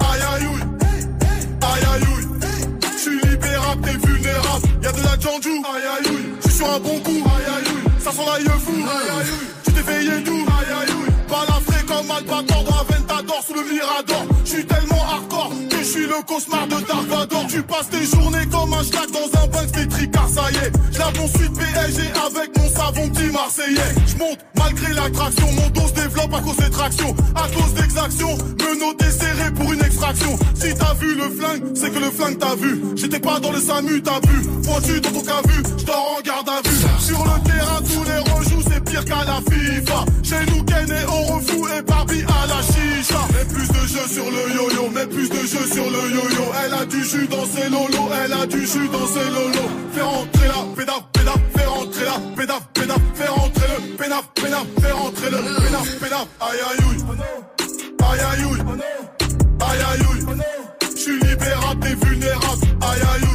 aïe aïe ouïe, aïe aïe ouïe. J'suis libérable, t'es vulnérable. Y'a de la janjou, aïe aïe ouïe. J'suis sur un bon coup, aïe aïe. Ça sent l'aïe fou, aïe aïe. Tu t'es veillé d'où, aïe aïe. Balafré comme Albator dans Aventador sous le Mirador. Tellement hardcore que j'suis le cauchemar de Dark Vador. Tu passes tes journées comme un schlag dans un bank, t'es tricard, ça y est. Mon suite PSG avec mon savon petit Marseillais. J'monte malgré l'attraction, mon dos se développe à cause des tractions. À cause d'exactions, me serré pour une extraction. Si t'as vu le flingue, c'est que le flingue t'a vu. J'étais pas dans le SAMU, t'as vu. Pointu dans ton cas vu, j'dors en garde à vue. Sur le terrain, tous les rejoues, c'est pire qu'à la FIFA. Chez nous, Ken et Orofou et Barbie à la chicha. Mets plus de jeu sur le yo-yo, mets plus de jeu sur le Elle a du jus dans ses lolos, elle a du jus dans ses lolos. Fais rentrer la pédaf, pédaf, fais rentrer la pédaf, pédaf, fais rentrer le pénaf, pénaf, fais rentrer le pénaf, pénaf. Aïe aïe ouïe, aïe aïe ouïe, aïe aïe ouïe. J'suis libérable, t'es vulnérable. Aïe aïe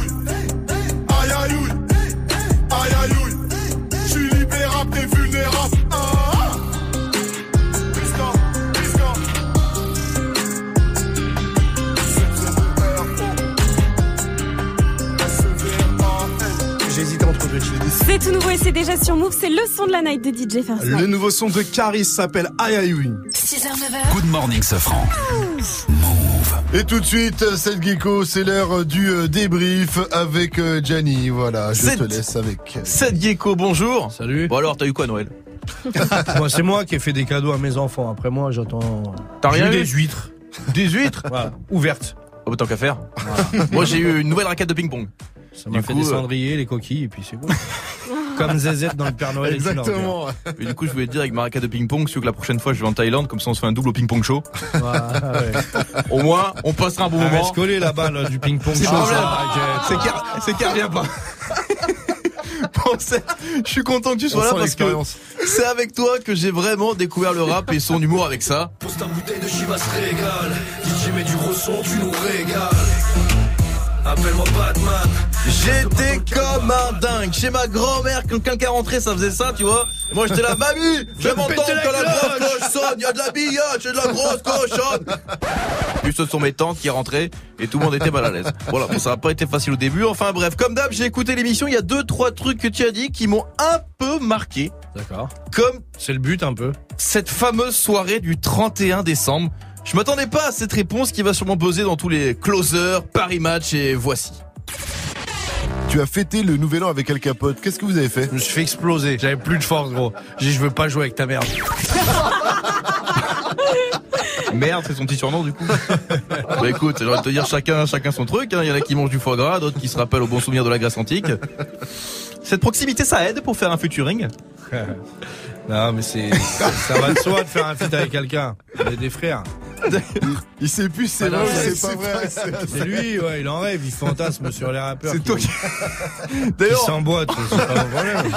J'hésite entre deux. C'est tout nouveau et c'est déjà sur Move. C'est le son de la night de DJ First Le Mike. nouveau son de Caris s'appelle Ouïe. 6h, 9h. Good morning, ce franc. Et tout de suite, cette Gecko, c'est l'heure du euh, débrief avec euh, Gianni. Voilà, je te laisse avec. Seth Gecko, bonjour. Salut. Bon alors, t'as eu quoi Noël? Moi, c'est moi qui ai fait des cadeaux à mes enfants. Après moi, j'attends. T'as rien eu des huîtres. Des huîtres? Voilà, ouvertes. Oh, bah, tant qu'à faire. Moi j'ai eu une nouvelle raquette de ping-pong. Ça m'a fait coup, des euh, cendriers, les coquilles, et puis c'est bon. Comme ZZ dans le Père Noël. Bueno. Et du coup, je voulais te dire avec ma raquette de ping-pong, si que la prochaine fois je vais en Thaïlande, comme ça on se fait un double au ping-pong show. Ouais. Au moins, on passera un bon moment. reste collée là-bas, là, du ping-pong. Ça, C'est qu'elle revient pas. Bon, je suis content que tu sois On là parce que l'expérience. c'est avec toi que j'ai vraiment découvert le rap et son humour avec ça. Pose ta bouteille de Chivas régale. DJ met du ressent, tu nous régales. Appelle-moi Batman. J'étais comme un dingue. Chez ma grand-mère, quand quelqu'un rentrait, ça faisait ça, tu vois. Et moi, j'étais là, mamie, je Je m'entends pétais la grosse cloche. coche sonne, il y a de la billette, c'est de la grosse cochonne. Puis ce sont mes tantes qui rentraient et tout le monde était mal à l'aise. Voilà, bon, ça n'a pas été facile au début. Enfin bref, comme d'hab, j'ai écouté l'émission, il y a deux, trois trucs que tu as dit qui m'ont un peu marqué. D'accord. Comme C'est le but un peu. cette fameuse soirée du 31 décembre. Je m'attendais pas à cette réponse qui va sûrement buzzer dans tous les closers, Paris Match et voici. Tu as fêté le nouvel an avec Al Capote. Qu'est-ce que vous avez fait Je me suis fait exploser. J'avais plus de force, gros. J'ai dit, je veux pas jouer avec ta merde. Merde, c'est son petit surnom du coup. bah écoute, j'ai envie de te dire chacun, chacun son truc. hein. Il y en a qui mangent du foie gras, d'autres qui se rappellent au bon souvenir de la Grèce antique. Cette proximité, ça aide pour faire un futuring. non, mais c'est, ça, va de soi de faire un feat avec quelqu'un. On est des frères. Il sait plus si c'est vrai c'est- pas c'est vrai. C'est lui, ouais, il en rêve, il fantasme sur les rappeurs. C'est toi qui- D'ailleurs, s'emboîtent, c'est pas mon problème.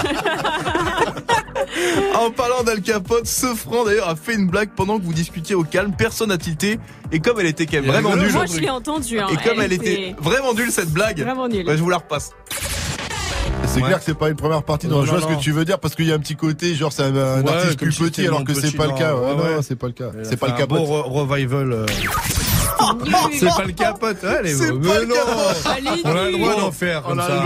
en parlant d'Al Capote, ce franc d'ailleurs a fait une blague pendant que vous discutiez au calme. Personne n'a tilté. Et comme elle était quand même Il vraiment nulle. Moi, je l'ai entendu. hein. Et comme elle était était vraiment nulle cette blague, Vraiment nulle. bah, je vous la repasse. C'est Ouais. clair que c'est pas une première partie dans Non, le jeu, non, ce que non. tu veux dire, parce qu'il y a un petit côté, genre c'est un, un Ouais, artiste plus si petit, alors que c'est pas le non, cas. Ouais, ouais, non, c'est pas le cas. C'est pas le un capote. beau re- revival. euh. c'est pas le capote. Ouais, les C'est mais non. Allez, On a le droit d'en faire comme ça.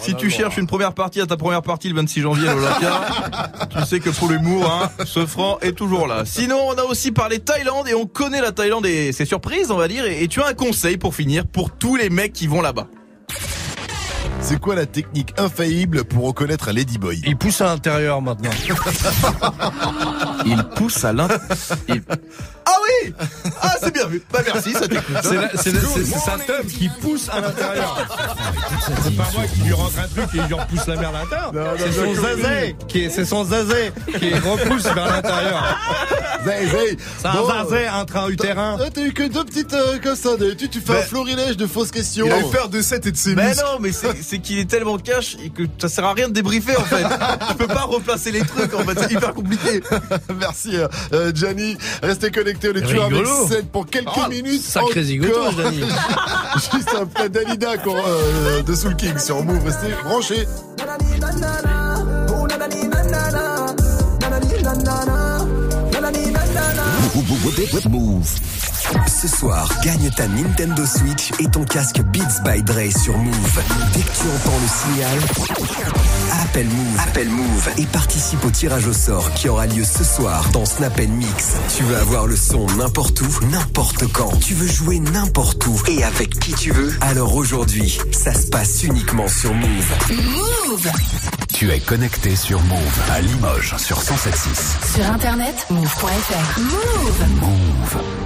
on Si tu cherches une première partie à ta première partie le 26 janvier à l'Olympia, tu sais que pour l'humour, hein, ce franc est toujours là. Sinon, on a aussi parlé Thaïlande et on connaît la Thaïlande et ses surprises, on va dire. Et, et tu as un conseil pour finir pour tous les mecs qui vont là-bas. C'est quoi la technique infaillible pour reconnaître un ladyboy Il pousse à l'intérieur maintenant. Il pousse à l'intérieur. Ah oui Ah, c'est bien vu. Bah merci, ça t'écoute. C'est la- c'est sa teub qui pousse à l'intérieur. C'est pas moi qui lui rentre un truc et il lui repousse la merde à l'intérieur. C'est son zazé qui est, c'est son zazé qui repousse vers l'intérieur. Zay. C'est un zazé intra-utérin. Ah, T'as eu que deux petites euh, comme ça. Tu, tu fais un florilège de fausses questions. Il a eu peur de 7 et de ses Mais muscles. non, mais c'est qu'il est tellement cash et que ça sert à rien de débriefer en fait. Je peux pas replacer les trucs en fait, c'est hyper compliqué. Merci euh, euh, Gianni. Restez connectés, on est toujours avec Rigolo. 7 pour quelques Ah, minutes. sacré zigoto. Gianni. Juste après Dalida qu'on, euh, de Soul King sur Move. Restez branchés. Move. Ce soir, gagne ta Nintendo Switch et ton casque Beats by Dre sur Move. Dès que tu entends le signal, appelle Move. Appelle Move et participe au tirage au sort qui aura lieu ce soir dans Snap Mix. Tu veux avoir le son n'importe où, n'importe quand. Tu veux jouer n'importe où et avec qui tu veux. Alors aujourd'hui, ça se passe uniquement sur Move. Move Tu es connecté sur Move à Limoges sur 107.6. Sur internet, move.fr. Move Move.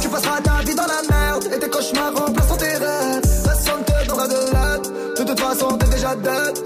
Tu passeras ta vie dans la merde Et tes cauchemars remplaceront tes rêves Personne te donnera de l'aide De toute façon t'es déjà dead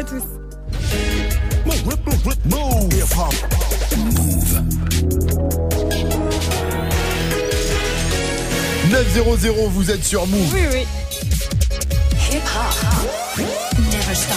à tous. 900, vous êtes sur Move. Oui, oui. Hip hop. Never stop.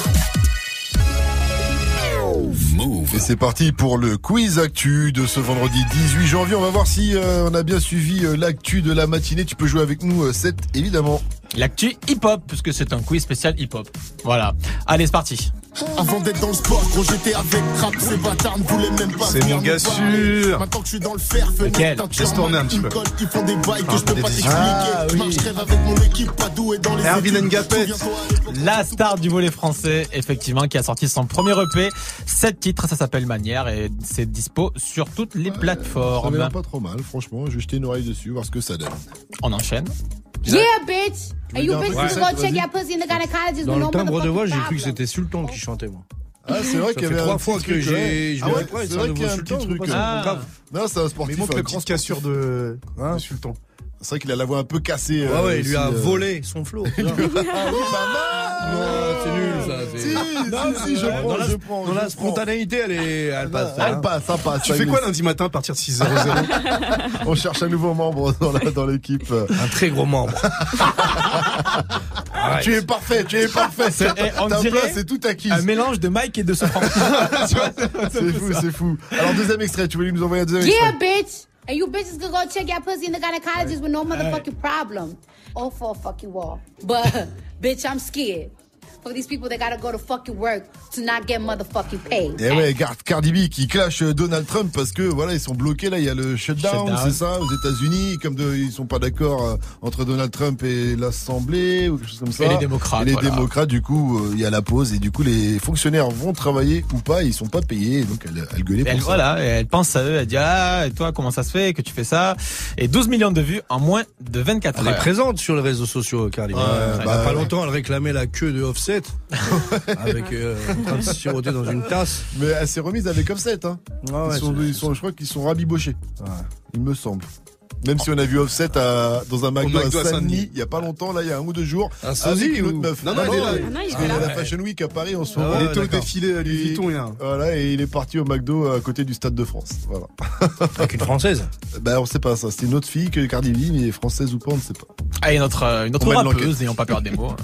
Et c'est parti pour le quiz actu de ce vendredi 18 janvier. On va voir si euh, on a bien suivi euh, l'actu de la matinée. Tu peux jouer avec nous, euh, 7 évidemment. L'actu hip-hop, puisque c'est un quiz spécial hip-hop. Voilà. Allez, c'est parti. Avant d'être dans le sport, gros j'étais avec rap, ces bâtards ne voulaient même pas C'est mon gars sûr. Maintenant que je suis dans le fer, Lequel fenêtre, teinture, Laisse tourner un petit peu. alcool, Ils font des bails que je peux pas des- t'expliquer. Ah, Je marche, je rêve avec mon équipe, pas doué dans les Erwin études. Ngapet. Souviens-toi, La star du volet français, effectivement, qui a sorti son premier EP. Sept titres, ça s'appelle Manière et c'est dispo sur toutes les plateformes. avait l'air pas trop mal, franchement. Je vais jeter une oreille dessus, voir ce que ça donne. On enchaîne. Yeah, bitch! And you bitches plus go check your pussy in the gynecologist Dans le timbre de voix, j'ai cru que c'était Sultan qui chantait, moi. Ah, c'est vrai qu'il y avait trois fois que j'ai- Ah ouais, c'est vrai qu'il y a un petit truc. Non, c'est un sportif. il manque un la petit petite cassure de, Hein de Sultan. C'est vrai qu'il a la voix un peu cassée. Ouais, euh, ouais, il lui a euh. volé son flow. Ah oui, pas mal. Non, c'est nul, ça. Si, si, si, je Ouais, prends, dans la, je prends. dans je la prends. spontanéité, elle, est, elle passe. Elle hein. passe, ça passe. Tu fais quoi lundi matin à partir de 6h00 On cherche un nouveau membre dans la- dans l'équipe. Un très gros membre. Tu es parfait, tu es parfait. C'est- eh, on Ta dirait place, c'est tout acquis. Un mélange de Mike et de Sofran. C'est fou, c'est fou. Alors, deuxième extrait, tu voulais nous envoyer un deuxième Yeah, extrait bitch! And you bitches can go check your pussy in the gynecologist with no motherfucking problem. Or for a fucking wall. But, bitch, I'm scared. For these people that gotta go to fucking work to not get motherfucking paid. Et ouais, Gar- Cardi B qui clash euh, Donald Trump parce que voilà, ils sont bloqués là, il y a le shutdown, Shutdown. c'est ça, aux États-Unis, comme de, ils sont pas d'accord euh, entre Donald Trump et l'Assemblée ou quelque chose comme ça. Et les démocrates, Et les voilà. démocrates, du coup, euh, il y a la pause et du coup, les fonctionnaires vont travailler ou pas, ils sont pas payés, et donc elle, elle gueulait Et pour elle, ça. voilà, et elle pense à eux, elle dit ah, et toi comment ça se fait que tu fais ça? Et 12 millions de vues en moins de 24 Elle est heures. présente sur les réseaux sociaux, Carly. Ouais, il y a bah, pas ouais. longtemps, elle réclamait la queue de Offset. avec euh, en train de siroter dans une tasse. Mais elle s'est remise avec Offset, hein. Ah ouais, ils sont, c'est- ils sont, je crois qu'ils sont rabibochés. Il me semble. Même si on a vu Offset à, dans un McDo, McDo à Saint-Denis, il y a pas longtemps, là, il y a un ou deux jours. Un sosie avec une ou- autre meuf. Non, non, il est là. Ah non, il est y a là. la Fashion Week à Paris en ce Ah moment. Il était au défilé à Louis Et- Vuitton, un. Voilà, et il est parti au McDo à côté du Stade de France. Voilà. Avec une française. Bah, on sait pas ça. C'était une autre fille que Cardi B, mais française ou pas, on ne sait pas. Ah, et une autre, euh, une autre On mène rappeuse, n'ayons pas peur des mots.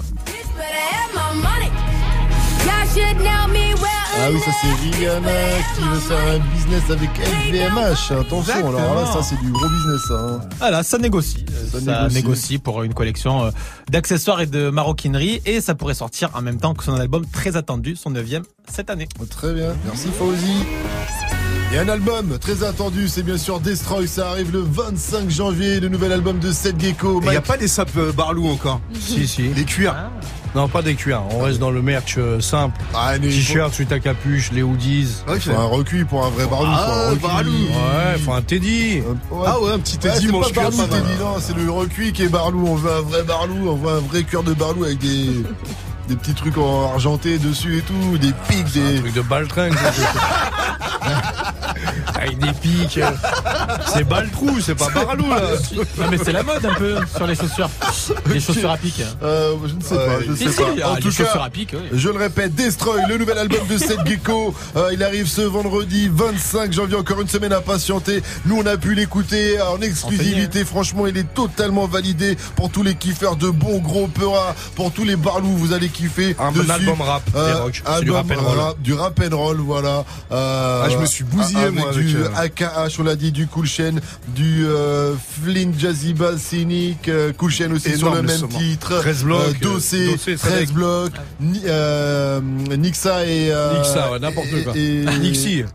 Ah oui, ça c'est Rihanna qui veut faire un business avec LVMH. Attention, alors là, ça c'est du gros business. ça, Hein. Voilà, ça négocie. Ça Ça, négocie. négocie. pour une collection euh, d'accessoires et de maroquinerie et ça pourrait sortir en même temps que son album très attendu, son neuvième cette année. Très bien, merci Fauzi. Et un album très attendu, c'est bien sûr Destroy. Ça arrive le 25 janvier, le nouvel album de Seth Gecko. Il n'y a pas des sapes euh, Barlou encore. Si, si. Les cuirs. Non, pas des cuirs. On reste dans le merch euh, simple. Ah, mais il T-shirt, suite à capuche, les hoodies. Ouais, il faut un recuit pour un vrai Barlou. Ah, faut un recuit. Barlou. Ouais, faut un Teddy. Ouais. Ah ouais, un petit Ouais, Teddy c'est mange pas cuir, Barlou. Teddy, non, c'est le recuit qui est Barlou. On veut un vrai Barlou, on veut un vrai cœur de Barlou avec des, des petits trucs en argenté dessus et tout, des pics, Un des. truc de baltringue. Avec des pics. C'est Baltrou, c'est pas là. Non mais c'est la mode un peu sur les chaussures. Les chaussures à pic. Euh, je ne sais pas, je ne Si, sais si, pas. En les tout chaussures cas, à pic, oui. je le répète, Destroy, le nouvel album de Seth Gecko. Euh, il arrive ce vendredi 25 janvier, encore une semaine à patienter. Nous, on a pu l'écouter en exclusivité. Franchement, il est totalement validé pour tous les kiffeurs de bons gros peuras, pour tous les barlous, vous allez kiffer. Un dessus. album rap, des Euh, rock. C'est du album rap and roll. rap, du rap and roll, voilà. Euh, Ah, je me suis bousillé, avec moi, du avec, du euh, AKH, on l'a dit, du Cool Chain, du euh, Flynn Jazzy Bass Cynic, euh, Cool Chain aussi sur le même son. titre, 13 blocs, euh, euh, Dossé, Dossé, 13 Sadek. blocs, Ni- euh, Nixa et... euh, Nixa, ouais, n'importe quoi. et- Nixie.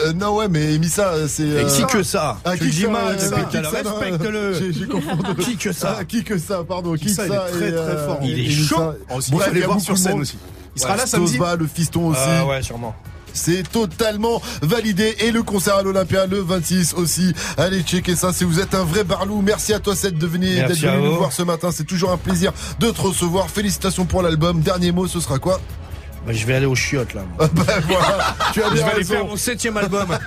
Euh, non ouais mais Missa c'est euh, Qui que ça ah, Tu qui le que dis ça, mal euh, respecte-le. j'ai- j'ai confondu. Qui que ça Ah, qui que ça pardon qui, Qui ça, que il est ça très, très euh, fort. Il est chaud. Il faut aller y a voir sur scène aussi. Il sera là samedi va, le fiston aussi Ah ouais, sûrement. c'est totalement validé et le concert à l'Olympia le 26 aussi. Allez checker ça si vous êtes un vrai barlou. Merci à toi Seth de venir d'être venu nous voir ce matin. C'est toujours un plaisir de te recevoir. Félicitations pour l'album. Dernier mot, ce sera quoi? Bah, je vais aller aux chiottes là. moi. Bah voilà, tu as Je vais aller faire mon septième album.